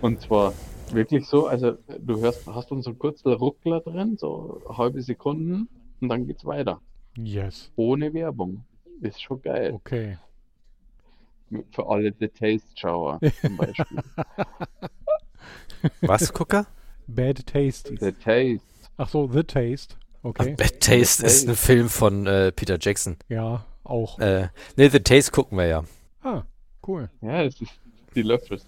Und zwar wirklich so, also du hörst, hast so einen kurzen Ruckler drin, so halbe Sekunden und dann geht's weiter. Yes. Ohne Werbung. Ist schon geil. Okay. Für alle The Taste-Schauer zum Beispiel. Was, Gucker? Bad Taste. The Taste. Ach so, The Taste. Okay. Bad Taste ist Taste. ein Film von äh, Peter Jackson. Ja, auch. Äh, ne, The Taste gucken wir ja. Ah, cool. Ja, es ist die Löffel,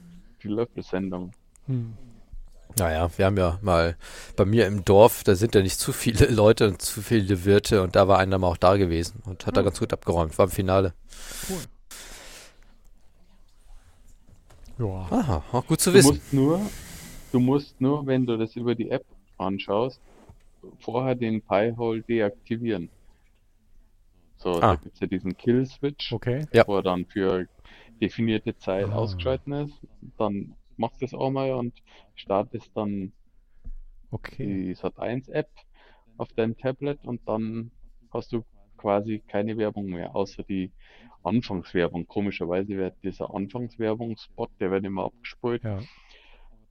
die Löffelsendung. Hm. Naja, wir haben ja mal bei mir im Dorf, da sind ja nicht zu viele Leute und zu viele Wirte und da war einer mal auch da gewesen und hat da ganz gut abgeräumt, war im Finale. Ja. Aha, auch gut zu Du wissen. musst nur, du musst nur, wenn du das über die App anschaust, vorher den Pi-Hole deaktivieren. So, Ah. da gibt's ja diesen Kill-Switch, Okay. Ja. wo er dann für definierte Zeit Ah. ausgeschalten ist. Dann machst du das auch mal und startest dann Okay. die Sat1-App auf deinem Tablet und dann hast du quasi keine Werbung mehr, außer die Anfangswerbung. Komischerweise wird dieser Anfangswerbungsspot, der wird immer abgespult, Ja.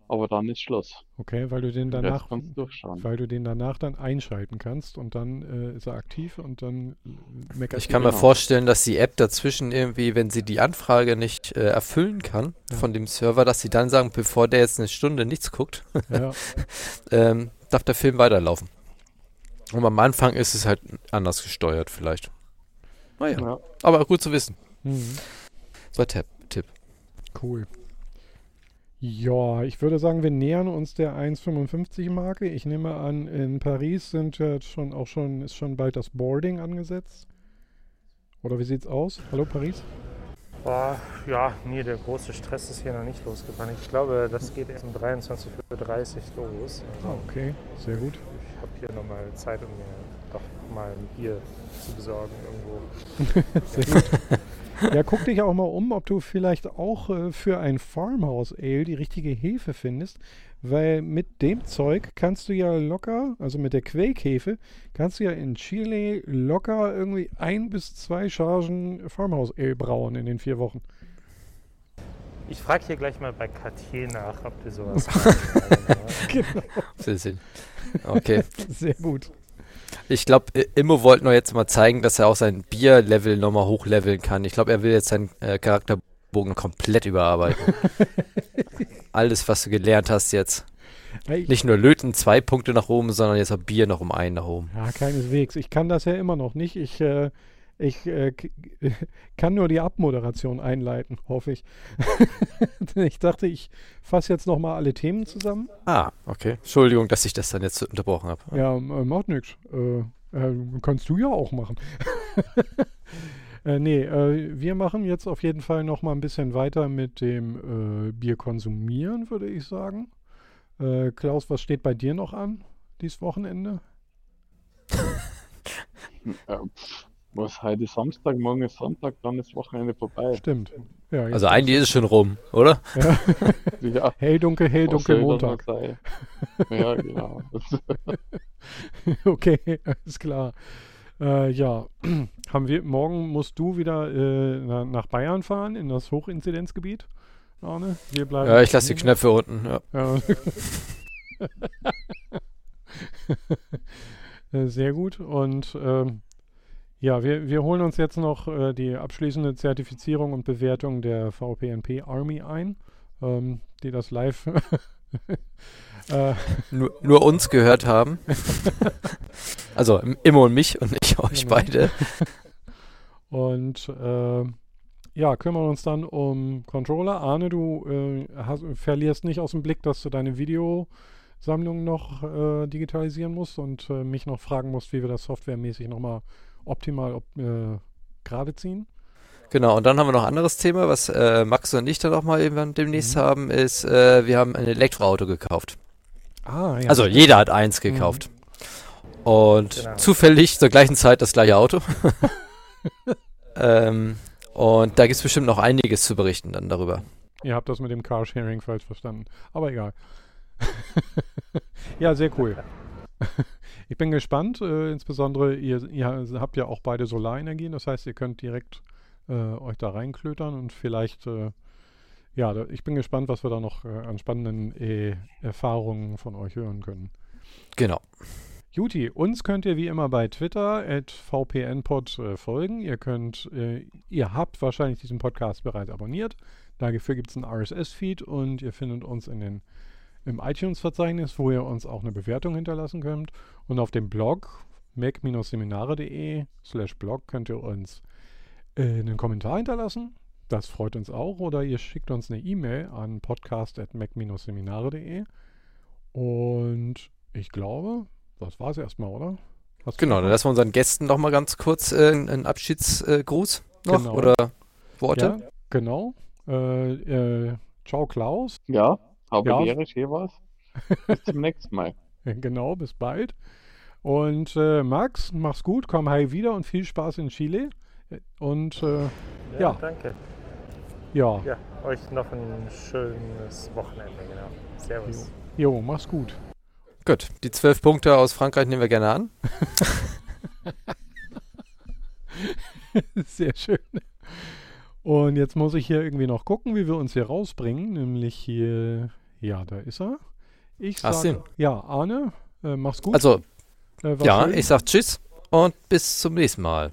aber dann ist Schluss. Okay, weil du den danach, weil du den danach dann einschalten kannst und dann äh, ist er aktiv und dann meckert Ich kann mir Genau. vorstellen, dass die App dazwischen irgendwie, wenn sie die Anfrage nicht äh, erfüllen kann Ja. von dem Server, dass sie dann sagen, bevor der jetzt eine Stunde nichts guckt, Ja, ähm, darf der Film weiterlaufen. Und am Anfang ist es halt anders gesteuert vielleicht. Naja, Ja. aber gut zu wissen. mhm. So ein Tipp. Tipp. cool. Ja, ich würde sagen, wir nähern uns der 1,55 Marke. Ich nehme an, in Paris sind ja schon auch schon ist schon bald das Boarding angesetzt. Oder wie sieht's aus? Hallo Paris? Boah, ja, nee, der große Stress ist hier noch nicht losgefahren. Ich glaube, das geht erst um 23.30 Uhr los. Ah, Also okay, sehr gut. ich habe hier nochmal Zeit, um mir doch mal ein Bier zu besorgen irgendwo. Sehr gut. Ja, guck dich auch mal um, ob du vielleicht auch äh, für ein Farmhouse Ale die richtige Hefe findest, weil mit dem Zeug kannst du ja locker, also mit der Quakehefe, kannst du ja in Chile locker irgendwie ein bis zwei Chargen Farmhouse Ale brauen in den vier Wochen. Ich frage hier gleich mal bei Cartier nach, ob die sowas haben. Genau. Okay. sehr gut. Ich glaube, Immo wollte nur jetzt mal zeigen, dass er auch sein Bierlevel nochmal hochleveln kann. Ich glaube, er will jetzt seinen äh, Charakterbogen komplett überarbeiten. Alles, was du gelernt hast jetzt. Nicht nur Löten zwei Punkte nach oben, sondern jetzt auch Bier noch um einen nach oben. Ja, keineswegs. Ich kann das ja immer noch nicht. Ich, äh, ich äh, kann nur die Abmoderation einleiten, hoffe ich. ich dachte, ich fasse jetzt nochmal alle Themen zusammen. Ah, okay. Entschuldigung, dass ich das dann jetzt unterbrochen habe. Ja, äh, macht nichts. Äh, äh, kannst du ja auch machen. äh, nee, äh, wir machen jetzt auf jeden Fall nochmal ein bisschen weiter mit dem äh, Bier konsumieren, würde ich sagen. Äh, Klaus, was steht bei dir noch an dieses Wochenende? Ja, was heute ist Samstag, morgen ist Sonntag, dann ist Wochenende vorbei. Stimmt. Ja, Also eigentlich ist es schon rum, oder? Ja, hell, dunkel, hell, dunkel, Montag. Ja, genau. Okay, alles klar. Äh, ja, haben wir, morgen musst du wieder äh, na, nach Bayern fahren, in das Hochinzidenzgebiet, Arne. Wir bleiben. Ja, ich lasse die Knöpfe unten. Ja. Ja. Äh, Sehr gut. Und ähm, ja, wir, wir holen uns jetzt noch äh, die abschließende Zertifizierung und Bewertung der VPNP Army ein, ähm, die das live äh, Nur, nur uns gehört haben. also Immo und mich und nicht euch Genau. beide. Und äh, ja, kümmern uns dann um Controller. Arne, du äh, hast, verlierst nicht aus dem Blick, dass du deine Videosammlung noch äh, digitalisieren musst und äh, mich noch fragen musst, wie wir das softwaremäßig nochmal optimal op äh, gerade ziehen. Genau, und dann haben wir noch ein anderes Thema, was äh, Max und ich dann auch mal irgendwann demnächst Mhm. haben, ist, äh, wir haben ein Elektroauto gekauft. Ah, ja. Also jeder hat eins gekauft. Und Genau. zufällig zur gleichen Zeit das gleiche Auto. ähm, und da gibt es bestimmt noch einiges zu berichten dann darüber. Ihr habt das mit dem Carsharing falsch verstanden. Aber egal. ja, sehr cool. ich bin gespannt. Äh, insbesondere, ihr, ihr habt ja auch beide Solarenergien. Das heißt, ihr könnt direkt äh, euch da reinklötern und vielleicht, äh, ja, da, ich bin gespannt, was wir da noch äh, an spannenden äh, Erfahrungen von euch hören können. Genau. Juti, uns könnt ihr wie immer bei Twitter at vpnpod äh, folgen. Ihr könnt, ihr habt wahrscheinlich diesen Podcast bereits abonniert. Dafür gibt es einen RSS-Feed und ihr findet uns in den, im iTunes-Verzeichnis, wo ihr uns auch eine Bewertung hinterlassen könnt. Und auf dem Blog mac-seminare.de slash blog könnt ihr uns äh, einen Kommentar hinterlassen. Das freut uns auch. Oder ihr schickt uns eine E-Mail an podcast.mac-seminare.de. Und ich glaube, das war es erstmal, oder? Hast Genau, dann lassen wir unseren Gästen noch mal ganz kurz äh, einen Abschiedsgruß noch Genau. oder Worte. Ja, genau. Äh, äh, ciao Klaus. Ja, habe Ja. die Ehre, hier war's. Bis zum nächsten Mal. Genau, bis bald. Und äh, Max, mach's gut, komm heil wieder und viel Spaß in Chile. Und äh, Ja, Ja. danke. ja, Ja, euch noch ein schönes Wochenende, genau. Servus. jo, mach's gut. Gut, die zwölf Punkte aus Frankreich nehmen wir gerne an. Sehr schön. Und jetzt muss ich hier irgendwie noch gucken, wie wir uns hier rausbringen. Nämlich hier, ja, da ist er. Ich sage, ja, Arne, äh, mach's gut. Also, äh, ja, schön. ich sag Tschüss und bis zum nächsten Mal.